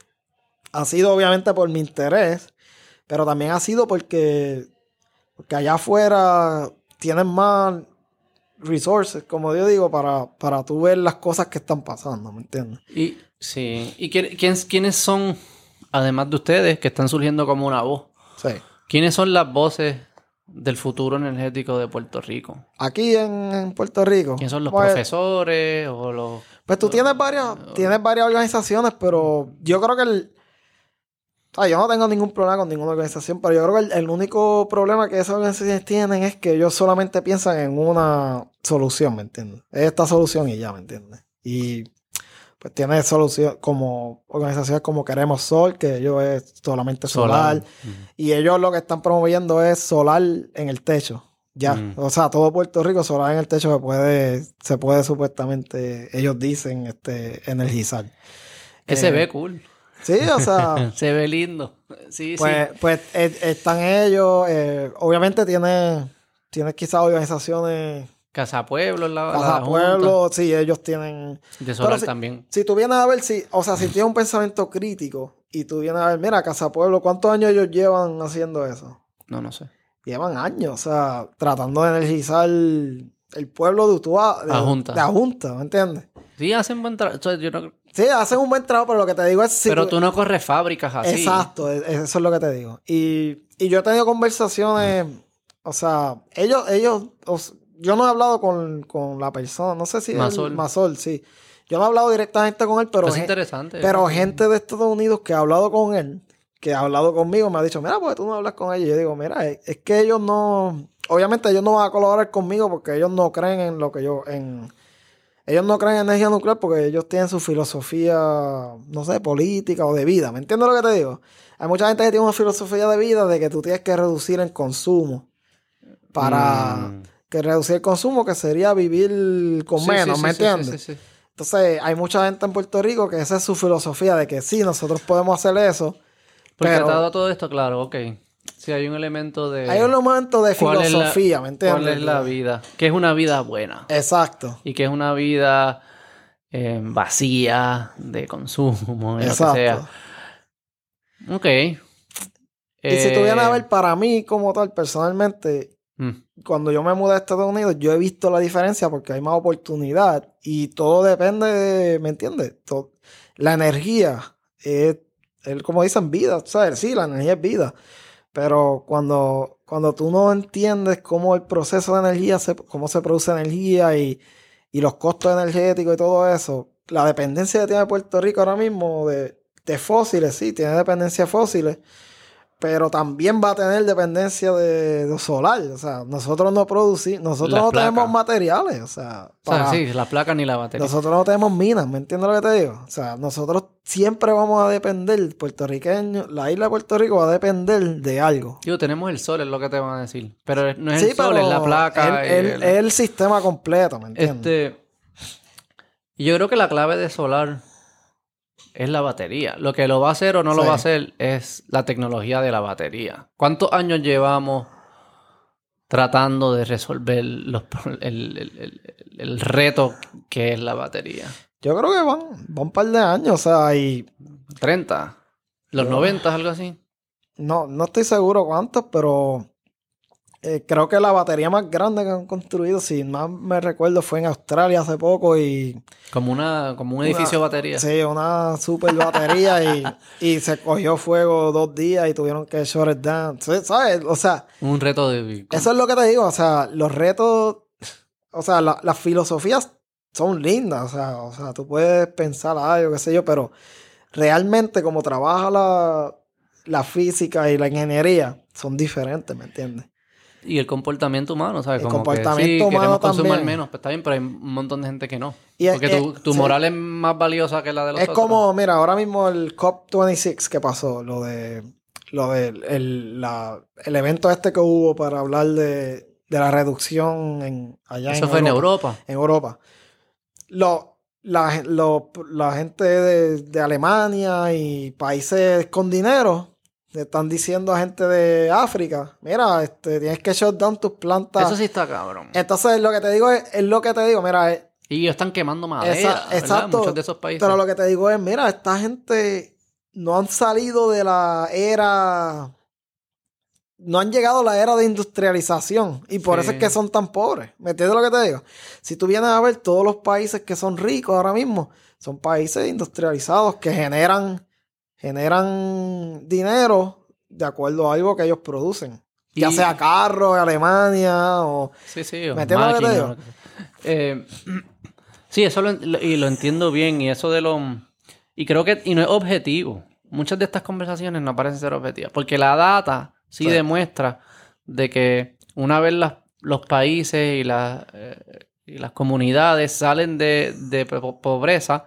ha sido obviamente por mi interés, pero también ha sido porque, porque allá afuera tienen más resources, como yo digo, para, para tú ver las cosas que están pasando, ¿me entiendes? Y, sí. ¿Y quién- quién- quiénes son, además de ustedes, que están surgiendo como una voz? Sí. ¿Quiénes son las voces del futuro energético de Puerto Rico? Aquí en, en Puerto Rico. ¿Quiénes son los pues, profesores o los... Pues tú tienes varias, tienes varias organizaciones, pero yo creo que el. Sea, yo no tengo ningún problema con ninguna organización, pero yo creo que el, el único problema que esas organizaciones tienen es que ellos solamente piensan en una solución, ¿me entiendes? Es esta solución y ya, ¿me entiendes? Y pues tiene solución como organizaciones como Queremos Sol, que ellos es solamente solar, Mm. y ellos lo que están promoviendo es solar en el techo. Ya, Mm. o sea, todo Puerto Rico solar en el techo se puede, se puede supuestamente, ellos dicen, este, energizar. Ese Eh, ve cool. Sí, o sea, Se ve lindo. Sí, pues, sí. pues eh, están ellos, eh, obviamente tiene, tiene quizás organizaciones, Casa Pueblo, la, la Casa Junta. Pueblo, sí, ellos tienen, De Solar sí- también. si tú vienes a ver, si, o sea, si tienes un pensamiento crítico y tú vienes a ver, mira, Casa Pueblo, ¿cuántos años ellos llevan haciendo eso? No, no sé. llevan años, o sea, tratando de energizar el pueblo de Utuá, de, Ajunta. de Ajunta, ¿me entiendes? Sí, hacen buen trabajo. Yo no- Sí, hacen un buen trabajo, pero lo que te digo es... si Pero tú no corres fábricas así. Exacto, e- eso es lo que te digo. Y, y yo he tenido conversaciones, o sea, ellos, ellos, yo no he hablado con, con la persona, no sé si Masol. Masol, sí. Yo no he hablado directamente con él, pero, es interesante. pero gente de Estados Unidos que ha hablado con él, que ha hablado conmigo, me ha dicho, mira, porque tú no hablas con ellos. Y yo digo, mira, es, es que ellos no, obviamente ellos no van a colaborar conmigo porque ellos no creen en lo que yo, en, ellos no creen en energía nuclear porque ellos tienen su filosofía, no sé, política o de vida. ¿Me entiendes lo que te digo? Hay mucha gente que tiene una filosofía de vida de que tú tienes que reducir el consumo para Mm. que reducir el consumo, que sería vivir con Sí, menos, sí, ¿me sí, entiendes? sí, sí. Entonces, hay mucha gente en Puerto Rico que esa es su filosofía de que sí, nosotros podemos hacer eso. Porque Pero- dado todo esto, claro, ok. Si hay un elemento de... Hay un momento de ¿cuál es la- filosofía, ¿me entiendes? ¿Cuál es la vida? Que es una vida buena. Exacto. Y que es una vida eh, vacía de consumo, lo que Exacto. sea. Ok. Y si tú vienes a Eh, ver, para mí como tal, personalmente, mm, cuando yo me mudé a Estados Unidos, yo he visto la diferencia porque hay más oportunidad y todo depende de, ¿me entiendes? To- la energía es, es como dicen, vida, ¿sabes? Sí, la energía es vida. Pero cuando, cuando tú no entiendes cómo el proceso de energía, se, cómo se produce energía y, y los costos energéticos y todo eso, la dependencia que tiene Puerto Rico ahora mismo de, de fósiles, sí, tiene dependencia de fósiles, pero también va a tener dependencia de, de solar. O sea, nosotros no producimos, nosotros Las no placas. tenemos materiales, o sea, o sea, para- sí, la placa ni la batería. nosotros no tenemos minas, ¿me entiendes lo que te digo? O sea, nosotros siempre vamos a depender, puertorriqueño, la isla de Puerto Rico va a depender de algo. Digo, tenemos el sol, es lo que te van a decir. Pero no es Sí, el sol, es la placa. el- y el- el- es el sistema completo, ¿me entiendes? Este. Yo creo que la clave de solar es la batería. Lo que lo va a hacer o no lo va a hacer es la tecnología de la batería. ¿Cuántos años llevamos tratando de resolver los el, el- el- el reto que es la batería? Yo creo que van, van un par de años, o sea, y ¿30? ¿Los Yo- 90, algo así? no, no estoy seguro cuántos, pero eh, creo que la batería más grande que han construido, si más me recuerdo, fue en Australia hace poco y Como, una, como un edificio de batería. Sí, una super batería y, y se cogió fuego dos días y tuvieron que shut it down. Sí, ¿Sabes? O sea, Un reto de... eso es lo que te digo. O sea, los retos, o sea, la- las filosofías son lindas. O sea, o sea, tú puedes pensar algo, qué sé yo, pero realmente como trabaja la, la física y la ingeniería, son diferentes, ¿me entiendes? Y el comportamiento humano, ¿sabes? El Como que comportamiento sí, humano queremos consumir también. menos, pues está bien, pero hay un montón de gente que no. Y es- Porque tu, es- tu sí. moral es más valiosa que la de los Es otros. como, mira, ahora mismo el COP26 que pasó, lo de lo de el, la- el evento este que hubo para hablar de, de la reducción en allá Eso fue en Europa. En Europa. Lo, la, lo- la gente de, de Alemania y países con dinero le están diciendo a gente de África, mira, este, tienes que shut down tus plantas. Eso sí está cabrón. Entonces, lo que te digo es, es lo que te digo, mira, es, Y ellos están quemando madera, exacto. Muchos de esos países. Pero lo que te digo es, mira, esta gente no han salido de la era. No han llegado a la era de industrialización. Y por Sí. eso es que son tan pobres. ¿Me entiendes lo que te digo? Si tú vienes a ver todos los países que son ricos ahora mismo, son países industrializados que generan, generan dinero de acuerdo a algo que ellos producen. Ya Y- sea carros, Alemania o... Sí, sí. o sea. Eh, sí, eso lo, lo- y lo entiendo bien. Y eso de lo. Y creo que. Y no es objetivo. Muchas de estas conversaciones no parecen ser objetivas. Porque la data sí, Sí. demuestra de que una vez las- los países y, las eh, y las comunidades salen de, de po- pobreza,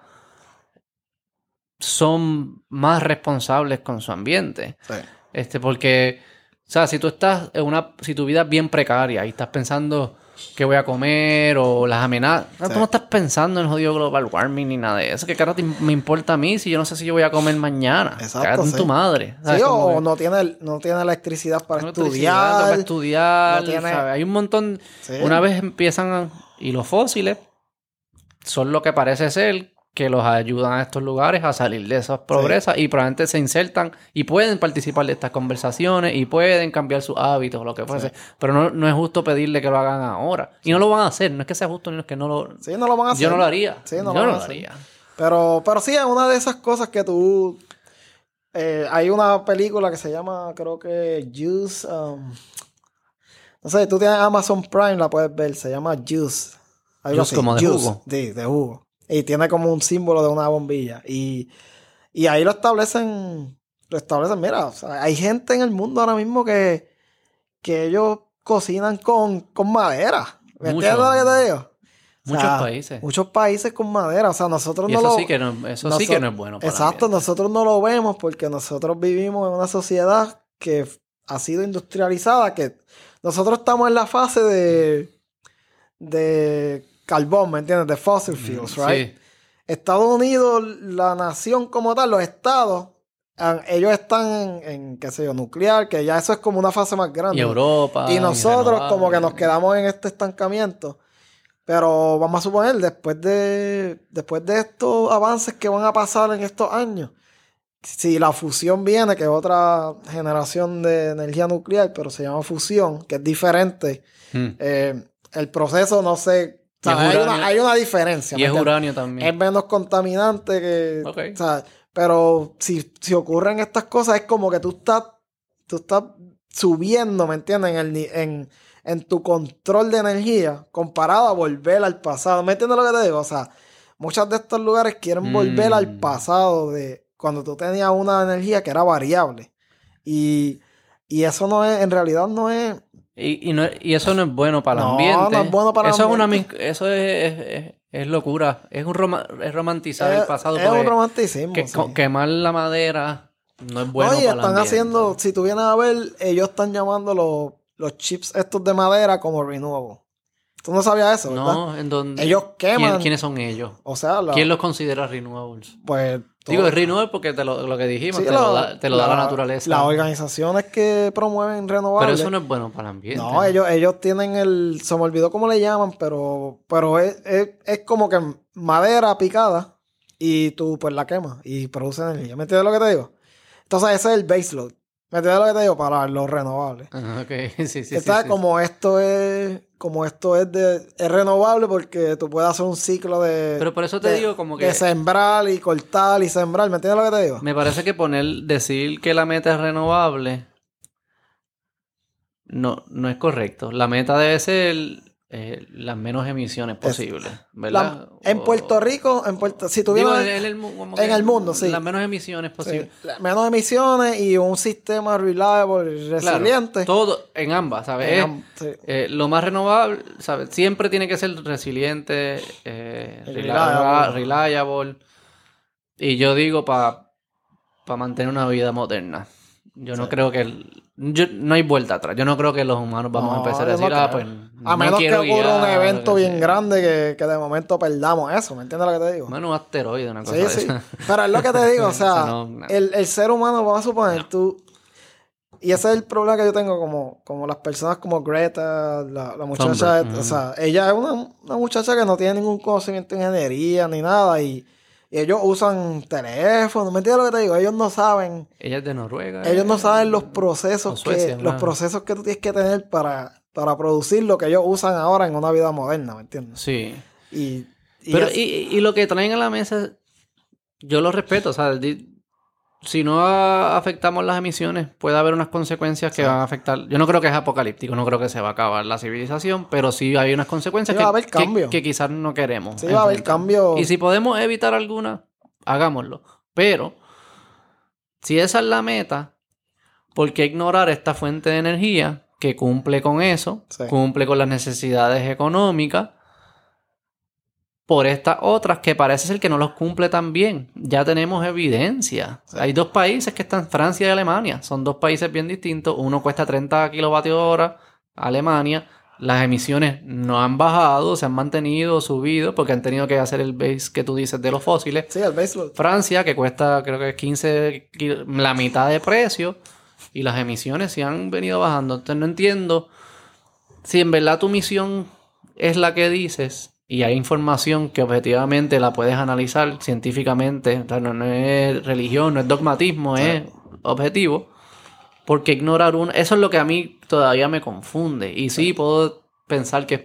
son más responsables con su ambiente. Este, porque, o sea, si tú estás en una, si tu vida es bien precaria y estás pensando qué voy a comer o las amenazas, Sí. tú no estás pensando en el jodido global warming ni nada de eso. ¿Qué carajo te- me importa a mí si yo no sé si yo voy a comer mañana? Exacto, en sí. tu madre. Sí, o que- no tiene, no tiene electricidad para no electricidad, estudiar. para estudiar, no tiene- ¿sabes? Hay un montón. Sí. Una vez empiezan a- y los fósiles son lo que parece ser que los ayudan a estos lugares a salir de esas pobrezas y probablemente se insertan y pueden participar de estas conversaciones y pueden cambiar sus hábitos o lo que fuese. Pero no, no es justo pedirle que lo hagan ahora. Y no lo van a hacer. No es que sea justo ni es que no lo... Sí, no lo van a hacer. Yo no lo haría. Sí, no Yo lo van no lo haría. Pero, pero sí, es una de esas cosas que tú. eh, hay una película que se llama, creo que Juice. um, no sé, tú tienes Amazon Prime, la puedes ver. Se llama Juice. Algo Juice como de jugo. Sí, de jugo. Y tiene como un símbolo de una bombilla. Y, y ahí lo establecen. Lo establecen. Mira, o sea, hay gente en el mundo ahora mismo que, que ellos cocinan con, con madera. ¿Me Mucho. entiendes lo que te digo? O Muchos países. Muchos países con madera. O sea, nosotros Y no eso lo... sí que no, eso sí que no es bueno para Exacto, nosotros no lo vemos porque nosotros vivimos en una sociedad que ha sido industrializada, que nosotros estamos en la fase de, de carbón, ¿me entiendes? De fossil fuels, right? Sí. Estados Unidos, la nación como tal, los estados, ellos están en, en, qué sé yo, nuclear, que ya eso es como una fase más grande. Y Europa. Y nosotros como que nos quedamos en este estancamiento. Pero vamos a suponer, después de, después de estos avances que van a pasar en estos años, si la fusión viene, que es otra generación de energía nuclear, pero se llama fusión, que es diferente, Mm. eh, el proceso no sé, o sea, hay, una, hay una diferencia. Y ¿me es uranio también. Es menos contaminante que. Ok. o sea, pero si, si ocurren estas cosas, es como que tú estás, tú estás subiendo, ¿me entiendes? En, el, en, en tu control de energía comparado a volver al pasado. ¿Me entiendes lo que te digo? O sea, muchos de estos lugares quieren volver al Mm. pasado de cuando tú tenías una energía que era variable. Y, y eso no es, en realidad no es. Y, y, no- y eso no es bueno para el No, ambiente. no es bueno para el eso ambiente. Es una, eso es, es- es- es locura. Es, un roma- es romantizar el pasado. es un romanticismo. que- sí. quemar la madera no es bueno no, y para el están ambiente. haciendo, si tú vienes a ver, ellos están llamando los, los chips estos de madera como renewable. Tú no sabías eso, ¿verdad? No, en donde... Ellos ¿Quién- queman. ¿Quiénes son ellos? O sea, la- ¿Quién los considera renewables? pues Digo, es renewable porque te lo, lo que dijimos, sí, te, la- lo da, te lo da la naturaleza. Las organizaciones que promueven renovables. Pero eso no es bueno para el ambiente. No, ellos, ellos tienen el. Se me olvidó cómo le llaman, pero, pero es, es, es como que madera picada y tú pues la quemas y produce energía. ¿Me entiendes lo que te digo? Entonces ese es el baseload. ¿Me entiendes lo que te digo? Para los renovables. Ajá, ok, sí, sí. Está sí. como esto es. Como esto es de. Es renovable porque tú puedes hacer un ciclo de. Pero por eso te de- digo como De que... sembrar y cortar y sembrar. ¿Me entiendes lo que te digo? Me parece que poner, decir que la meta es renovable no, no es correcto. La meta debe ser eh, las menos emisiones posibles, ¿verdad? La- en O- Puerto Rico, en Puerto, si tuvieras en, el, en mundo, sí. Las menos emisiones posibles. menos emisiones y un sistema reliable Claro, resiliente. todo en ambas, ¿sabes? En sí. eh, lo más renovable, ¿sabes? Siempre tiene que ser resiliente, eh, reliable. reliable. Y yo digo para mantener una vida moderna. Yo no creo que... el- yo- no hay vuelta atrás. Yo no creo que los humanos vamos a empezar a decir, ah, pues... A no menos que ocurra un evento que bien sea". grande que, que de momento perdamos eso. ¿Me entiendes lo que te digo? Bueno, un asteroide, una cosa Sí, de sí. esa. Pero es lo que te digo, o sea, no. El, el ser humano, vamos a suponer, tú. Y ese es el problema que yo tengo como, como las personas como Greta, la, la muchacha, o sea, ella es una, una muchacha que no tiene ningún conocimiento de ingeniería ni nada y, y ellos usan teléfono, ¿me entiendes lo que te digo? Ellos no saben, Ella es de Noruega. ellos no eh, saben los procesos Suecia, que, los procesos que tú tienes que tener para, para producir lo que ellos usan ahora en una vida moderna, ¿me entiendes? Sí. Y, y Pero, es- y, y lo que traen a la mesa, yo lo respeto. O sea, di- si no afectamos las emisiones, puede haber unas consecuencias que Sí. van a afectar. Yo no creo que es apocalíptico, no creo que se va a acabar la civilización, pero sí hay unas consecuencias Sí, que, va a haber que- que quizás no queremos. sí va a haber cambio. Y si podemos evitar alguna, hagámoslo. Pero, si esa es la meta, ¿por qué ignorar esta fuente de energía que cumple con eso, Sí. cumple con las necesidades económicas, por estas otras que parece ser que no los cumple tan bien? Ya tenemos evidencia. Hay dos países que están, Francia y Alemania. Son dos países bien distintos. Uno cuesta 30 kilovatios hora, Alemania. Las emisiones no han bajado, se han mantenido, subido, porque han tenido que hacer el base que tú dices de los fósiles. Sí, el baseload. Francia, que cuesta creo que 15, kil- la mitad de precio, y las emisiones sí han venido bajando. Entonces no entiendo si en verdad tu misión es la que dices, y hay información que objetivamente la puedes analizar científicamente, o sea, no, no es religión, no es dogmatismo, es objetivo, porque ignorar uno, eso es lo que a mí todavía me confunde. Y sí, puedo pensar que es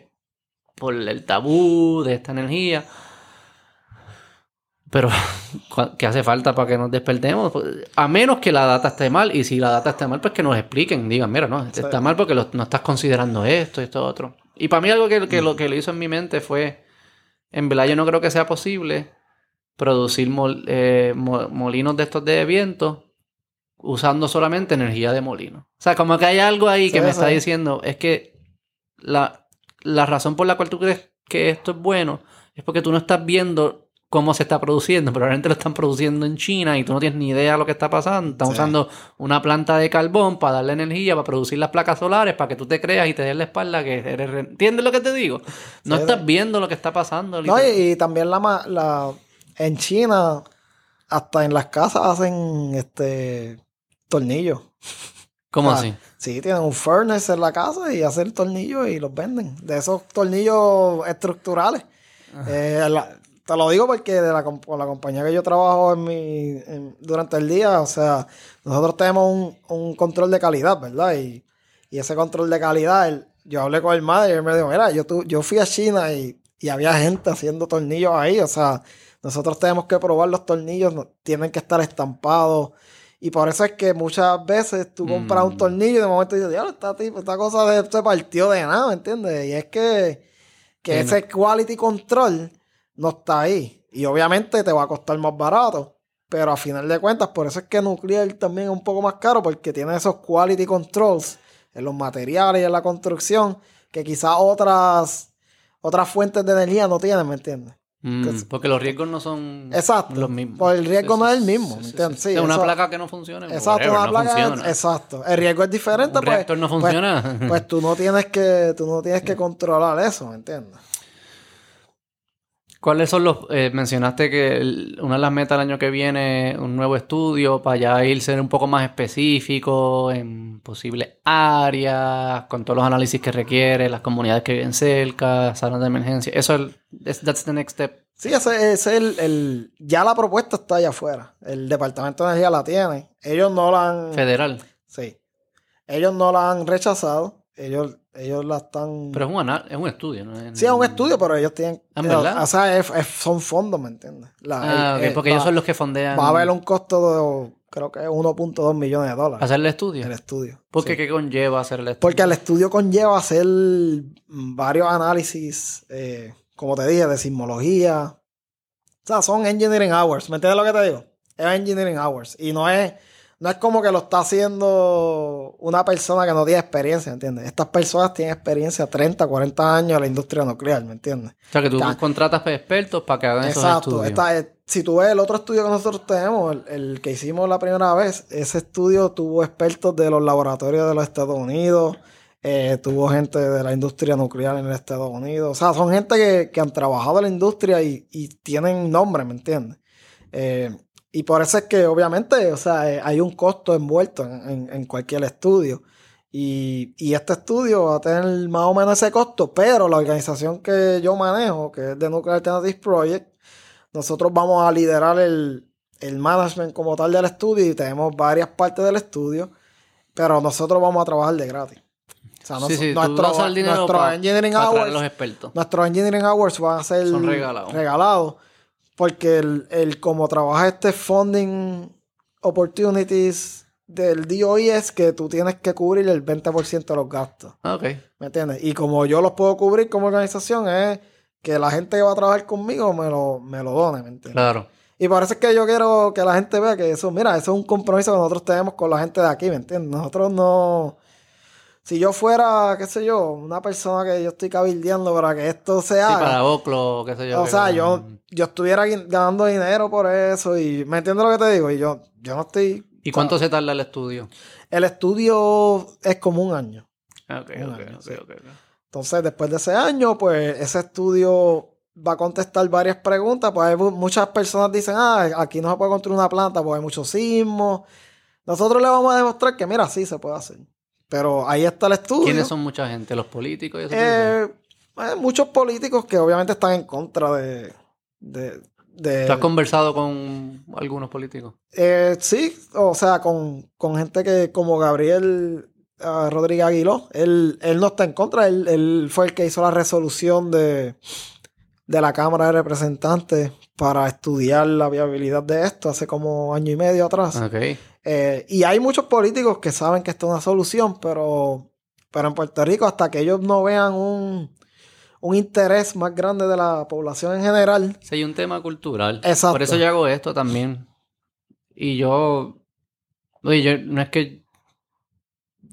por el tabú de esta energía, pero ¿qué hace falta para que nos despertemos? A menos que la data esté mal, y si la data está mal, pues que nos expliquen, digan, mira, no, está mal porque no estás considerando esto, esto, otro. Y para mí algo que, que, lo que lo hizo en mi mente fue, en verdad yo no creo que sea posible producir eh, molinos de estos de viento usando solamente energía de molino. O sea, como que hay algo ahí que me está diciendo, es que la, la razón por la cual tú crees que esto es bueno es porque tú no estás viendo cómo se está produciendo. Probablemente lo están produciendo en China y tú no tienes ni idea de lo que está pasando. Están usando una planta de carbón para darle energía, para producir las placas solares, para que tú te creas y te des la espalda que eres... ¿Entiendes lo que te digo? No estás viendo lo que está pasando. No, y, también la, la... En China, hasta en las casas hacen este tornillos. ¿Cómo así? Sí, tienen un furnace en la casa y hacen tornillos y los venden. De esos tornillos estructurales. Eh, te lo digo porque de la, con la compañía que yo trabajo en mi, durante el día, o sea, nosotros tenemos un, control de calidad, ¿verdad? Y, ese control de calidad, yo hablé con el madre y él me dijo, mira, yo, yo fui a China y, había gente haciendo tornillos ahí, o sea, nosotros tenemos que probar los tornillos, tienen que estar estampados. Y por eso es que muchas veces tú compras un mm. tornillo y de momento dices, diablo, esta, esta cosa de, se partió de nada, ¿me entiendes? Y es que, que ese quality control no está ahí. Y obviamente te va a costar más barato. Pero a final de cuentas, por eso es que Nuclear también es un poco más caro, porque tiene esos quality controls en los materiales y en la construcción que quizás otras, otras fuentes de energía no tienen, ¿me entiendes? Mm, porque los riesgos no son exacto, los mismos. Pues el riesgo no es el mismo, ¿me entiendes? es una placa que no funciona. Exacto, una placa exacto. El riesgo es diferente. Un pues, no pues, funciona. Pues, tú no tienes que, tú no tienes que controlar eso, ¿me entiendes? ¿Cuáles son los... Eh, mencionaste que una de las metas del año que viene un nuevo estudio para ya irse un poco más específico en posibles áreas, con todos los análisis que requiere, las comunidades que viven cerca, salas de emergencia. Eso es... That's the next step. Sí, ese, es el, el, Ya la propuesta está allá afuera. El Departamento de Energía la tiene. Ellos no la han... Federal. Sí. Ellos no la han rechazado. Ellos ellos la están. Pero es un, es un estudio, ¿no? Sí, es un estudio, pero ellos tienen. Verdad? O sea, son fondos, ¿me entiendes? ah, porque ellos son los que fondean. Va a haber un costo de, creo que es 1.2 millones de dólares. ¿Hacer el estudio? El estudio. ¿Por qué? ¿Qué conlleva hacer el estudio? Porque el estudio conlleva hacer varios análisis, eh, como te dije, de sismología. O sea, son engineering hours. ¿Me entiendes lo que te digo? Es engineering hours. Y no es no es como que lo está haciendo una persona que no tiene experiencia, ¿entiendes? Estas personas tienen experiencia 30, 40 años en la industria nuclear, ¿me entiendes? O sea, que tú contratas expertos para que hagan esos estudios. Exacto. si tú ves el otro estudio que nosotros tenemos, el, que hicimos la primera vez, ese estudio tuvo expertos de los laboratorios de los Estados Unidos, eh, tuvo gente de la industria nuclear en los Estados Unidos. O sea, son gente que, han trabajado en la industria y, y tienen nombre, ¿me entiendes? Eh, y por eso es que obviamente, o sea, eh, hay un costo envuelto en, cualquier estudio. Y, este estudio va a tener más o menos ese costo, pero la organización que yo manejo, que es de Nuclear Alternatives Project, nosotros vamos a liderar el, management como tal del estudio y tenemos varias partes del estudio, pero nosotros vamos a trabajar de gratis. O sea, sí, sí, nuestro, nuestro engineering hours, los expertos. Nuestros engineering hours van a ser regalados porque el, el como trabaja este funding opportunities del DOI es que tú tienes que cubrir el 20% de los gastos. Ah, ok. ¿Me entiendes? Y como yo los puedo cubrir como organización es que la gente que va a trabajar conmigo me lo, me lo done, ¿me entiendes? Claro. Y es que yo quiero que la gente vea que eso, mira, eso es un compromiso que nosotros tenemos con la gente de aquí, ¿me entiendes? Nosotros no si yo fuera, qué sé yo, una persona que yo estoy cabildeando para que esto sea. Sí, para Oclo, qué sé yo. O sea, yo, yo estuviera ganando dinero por eso y me entiendes lo que te digo y yo, yo no estoy. ¿Y cuánto se tarda el estudio? El estudio es como un año. Ok, ok, ok, Entonces, después de ese año, pues ese estudio va a contestar varias preguntas. Pues hay muchas personas dicen, ah, aquí no se puede construir una planta porque hay muchos sismos. Nosotros le vamos a demostrar que, mira, sí se puede hacer. Pero ahí está el estudio. ¿Quiénes son mucha gente? ¿Los políticos? Eh, Hay muchos políticos que obviamente están en contra de... de, de ¿Tú has conversado con algunos políticos? Eh, sí, o sea, con, con gente que como Gabriel uh, Rodríguez Aguiló, él, él no está en contra, él, él fue el que hizo la resolución de, de la Cámara de Representantes para estudiar la viabilidad de esto hace como año y medio atrás. Ok. Eh, y hay muchos políticos que saben que esto es una solución, pero, pero en Puerto Rico, hasta que ellos no vean un, un interés más grande de la población en general. Sí, hay un tema cultural. Exacto. Por eso yo hago esto también. Y yo. Oye, yo no es que.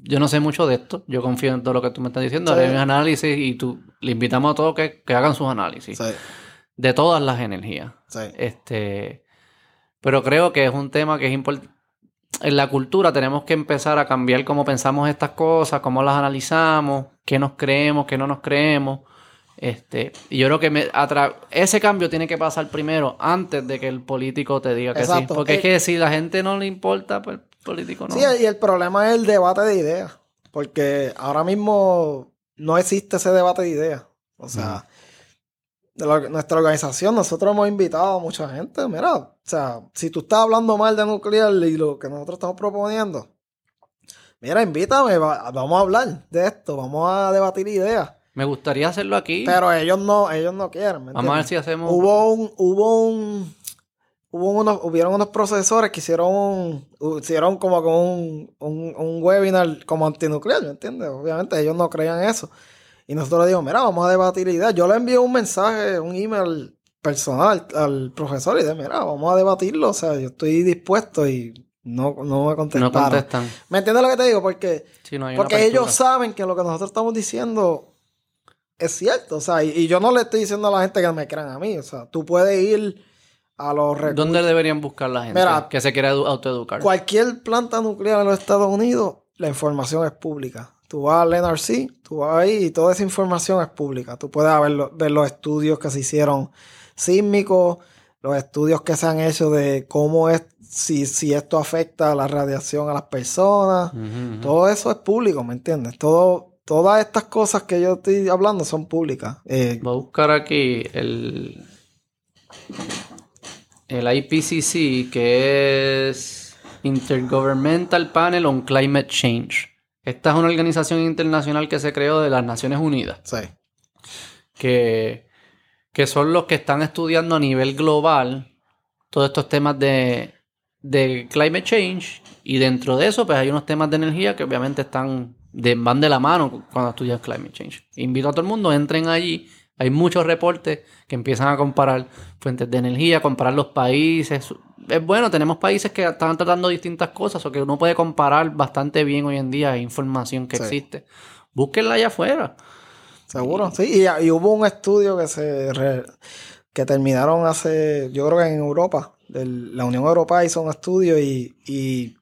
Yo no sé mucho de esto. Yo confío en todo lo que tú me estás diciendo. Sí. Haré mis análisis y tú le invitamos a todos que, que hagan sus análisis. Sí, De todas las energías. sí. Este, pero creo que es un tema que es importante. En la cultura tenemos que empezar a cambiar cómo pensamos estas cosas, cómo las analizamos, qué nos creemos, qué no nos creemos. Este, y yo creo que me ese cambio tiene que pasar primero antes de que el político te diga que Exacto. sí. Porque Eh, es que si la gente no le importa, pues el político no. Sí, y el problema es el debate de ideas. Porque ahora mismo no existe ese debate de ideas. O sea, de la- nuestra organización, nosotros hemos invitado a mucha gente. Mira, o sea, si tú estás hablando mal de nuclear y lo que nosotros estamos proponiendo, mira, invítame, va- vamos a hablar de esto, vamos a debatir ideas. Me gustaría hacerlo aquí. Pero ellos no, ellos no quieren. ¿me Vamos a ver si hacemos. Hubo un, hubo un, hubo unos, hubieron unos profesores que hicieron hicieron como con un, un, un webinar como antinuclear, ¿me entiendes? Obviamente ellos no creían eso. Y nosotros le dijimos, mira, vamos a debatir ideas. Yo le envié un mensaje, un email personal al profesor y dije, mira, vamos a debatirlo. O sea, yo estoy dispuesto y no, no me no contestaron. contestan. ¿Me entiendes lo que te digo? Porque Sí, no porque ellos saben que lo que nosotros estamos diciendo es cierto. O sea, y, y yo no le estoy diciendo a la gente que me crean a mí. O sea, tú puedes ir a los recursos. ¿Dónde deberían buscar la gente Mira, que se quiera edu- autoeducar? Cualquier planta nuclear en los Estados Unidos, la información es pública. Tú vas al NRC, tú vas ahí y toda esa información es pública. Tú puedes ver, lo- ver los estudios que se hicieron sísmicos, los estudios que se han hecho de cómo es, si, si esto afecta a la radiación a las personas. Todo eso es público, ¿me entiendes? Todo, todas estas cosas que yo estoy hablando son públicas. Eh, Voy a buscar aquí el, el IPCC, que es Intergovernmental Panel on Climate Change. Esta es una organización internacional que se creó de las Naciones Unidas, sí, que, que son los que están estudiando a nivel global todos estos temas de, de climate change. Y dentro de eso, pues hay unos temas de energía que obviamente están de, van de la mano cuando estudias climate change. Invito a todo el mundo, entren allí. Hay muchos reportes que empiezan a comparar fuentes de energía, comparar los países. Es bueno, tenemos países que están tratando distintas cosas o que uno puede comparar bastante bien hoy en día. Información que Sí. existe. Búsquenla allá afuera. seguro. Sí, y, y hubo un estudio que se re- que terminaron hace, yo creo que en Europa, la Unión Europea hizo un estudio y, y,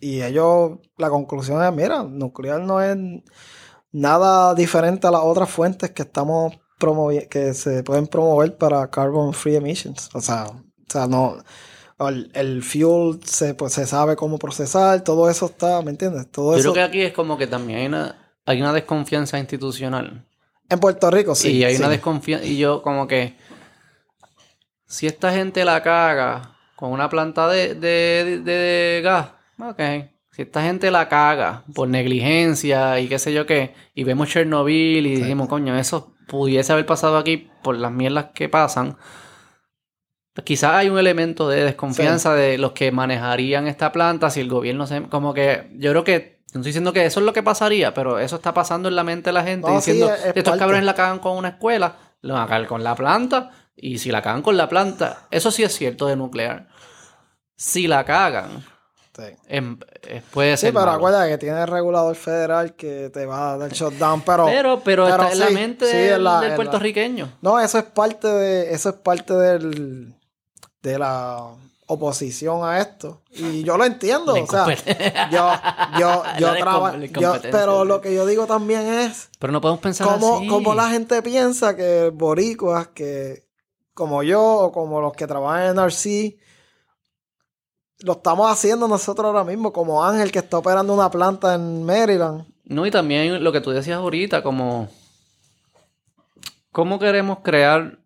y ellos, la conclusión es, mira, nuclear no es nada diferente a las otras fuentes que estamos que se pueden promover para carbon free emissions. O sea, o sea no, el, el fuel se, pues, se sabe cómo procesar, todo eso está, ¿me entiendes? Todo Yo eso. creo que aquí es como que también hay una, hay una desconfianza institucional. En Puerto Rico, sí. y hay sí. una desconfianza. Y yo, como que. Si esta gente la caga con una planta de, de, de- de gas, ok. Si esta gente la caga por negligencia y qué sé yo qué, y vemos Chernobyl y dijimos, coño, eso pudiese haber pasado aquí por las mierdas que pasan. Quizás hay un elemento de desconfianza de los que manejarían esta planta si el gobierno se... Como que yo creo que... No estoy diciendo que eso es lo que pasaría, pero eso está pasando en la mente de la gente No, sí, diciendo, es- es estos parte. cabrones la cagan con una escuela, lo van a cagar con la planta, y si la cagan con la planta, eso sí es cierto de nuclear. Si la cagan, Sí. em- eh, puede Sí, ser pero malo. acuérdate que tiene el regulador federal que te va a dar shutdown, pero... Pero, pero, pero está en la sí, mente sí, del, la- la- puertorriqueño. No, eso es parte de... Eso es parte del... De la oposición a esto. Y yo lo entiendo, o sea... Yo, yo, yo trabajo... Pero lo que yo digo también es... Pero no podemos pensar Como, así. como la gente piensa que boricuas, que como yo o como los que trabajan en RC, lo estamos haciendo nosotros ahora mismo, como Ángel que está operando una planta en Maryland. No, y también lo que tú decías ahorita, como ¿cómo queremos crear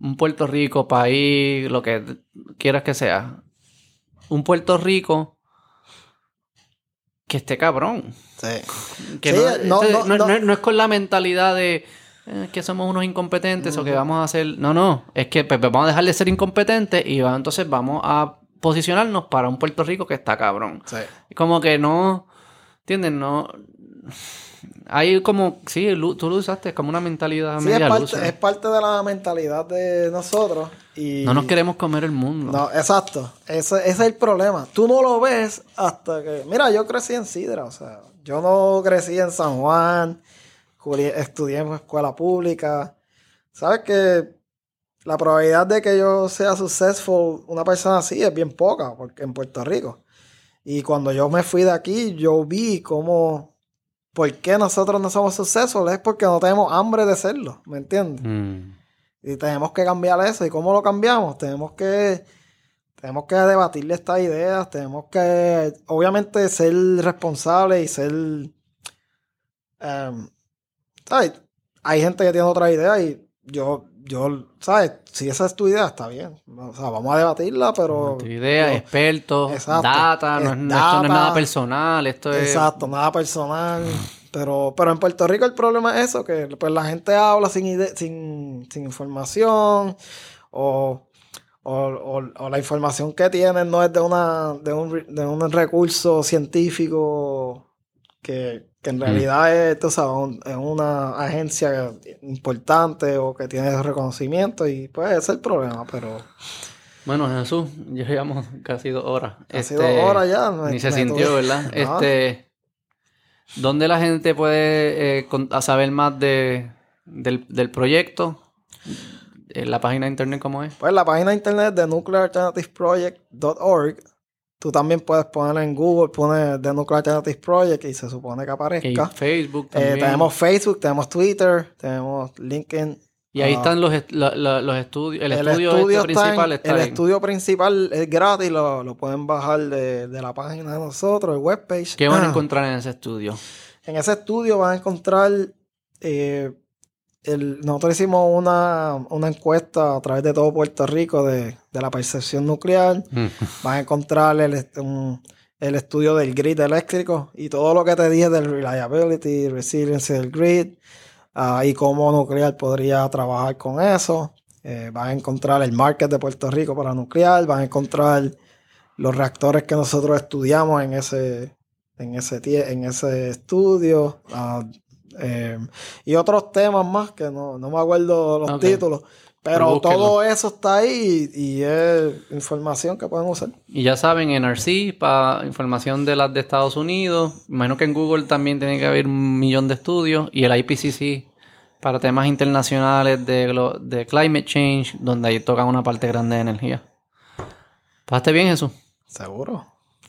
un Puerto Rico, país, lo que quieras que sea? Un Puerto Rico que esté cabrón. Sí. Que Sí, no, no, entonces, no, no- no. no es- con la mentalidad de eh, que somos unos incompetentes o que vamos a hacer. No, no. Es que pues, vamos a dejar de ser incompetentes y va- entonces vamos a posicionarnos para un Puerto Rico que está cabrón. Sí. Como que no. ¿Entiendes? No. Hay como. Sí, tú lo usaste, es como una mentalidad Sí, es parte, loser. es parte de la mentalidad de nosotros. Y No nos queremos comer el mundo. No, exacto. Ese, ese es el problema. Tú no lo ves hasta que. Mira, yo crecí en Sidra, o sea, yo no crecí en San Juan, estudié en escuela pública. ¿Sabes que la probabilidad de que yo sea successful, una persona así, es bien poca porque en Puerto Rico? Y cuando yo me fui de aquí, yo vi cómo. ¿Por qué nosotros no somos successful? Es porque no tenemos hambre de serlo, ¿me entiendes? Mm. Y tenemos que cambiar eso. ¿Y cómo lo cambiamos? Tenemos que, tenemos que debatirle estas ideas. Tenemos que, obviamente, ser responsables y ser. em, ¿sabes? Hay gente que tiene otra idea y yo, yo, ¿sabes? Si esa es tu idea, está bien. O sea, vamos a debatirla, pero. Tu idea, yo- expertos, Exacto. data, no es, no- esto no es nada data. personal, esto es... Exacto, nada personal. Pero, pero en Puerto Rico el problema es eso, que pues la gente habla sin, ide- sin, sin información o, o, o- o la información que tienen no es de, una, de, un, de un recurso científico que, que en realidad es, tú sabes, un- es una agencia importante o que tiene reconocimiento y pues ese es el problema, pero Bueno, Jesús, ya llevamos casi dos horas. ha Este, sido hora ya. me- Ni se sintió, tuve- ¿verdad? No. Este, ¿dónde la gente puede eh, con- a saber más de, del, del proyecto? En la página de internet, ¿cómo es? Pues la página de internet de nuclearalternativeproject.org. Tú también puedes poner en Google, poner The Nuclear Alternative Project y se supone que aparezca. Facebook Eh, también. tenemos Facebook, tenemos Twitter, tenemos LinkedIn. y ahí ah, están los, est- la- la- los estudios. El, El estudio, estudio, este está en- principal está el estudio principal es gratis, lo, lo pueden bajar de, de la página de nosotros, el webpage. ¿Qué van a encontrar en ese estudio? En ese estudio van a encontrar, eh, el, nosotros hicimos una, una encuesta a través de todo Puerto Rico de, de la percepción nuclear. Vas a encontrar el, est- un- el estudio del grid eléctrico y todo lo que te dije del reliability, resiliency del grid ah, y cómo nuclear podría trabajar con eso. Eh, vas a encontrar el market de Puerto Rico para nuclear, vas a encontrar los reactores que nosotros estudiamos en ese, en ese, en ese estudio. ah, eh, y otros temas más que no, no me acuerdo los títulos. Pero todo eso está ahí y, y es información que pueden usar. Y ya saben, NRC, para información de las de Estados Unidos. Imagino que en Google también tiene que haber un millón de estudios. Y el IPCC para temas internacionales de, de climate change, donde ahí tocan una parte grande de energía. Pasaste bien, Jesús. Seguro.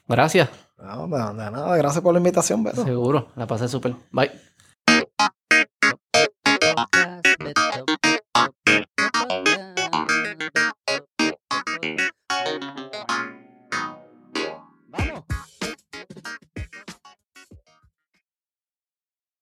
Gracias. No, de, de nada. Gracias por la invitación, Beto. Seguro. La pasé súper. Bye.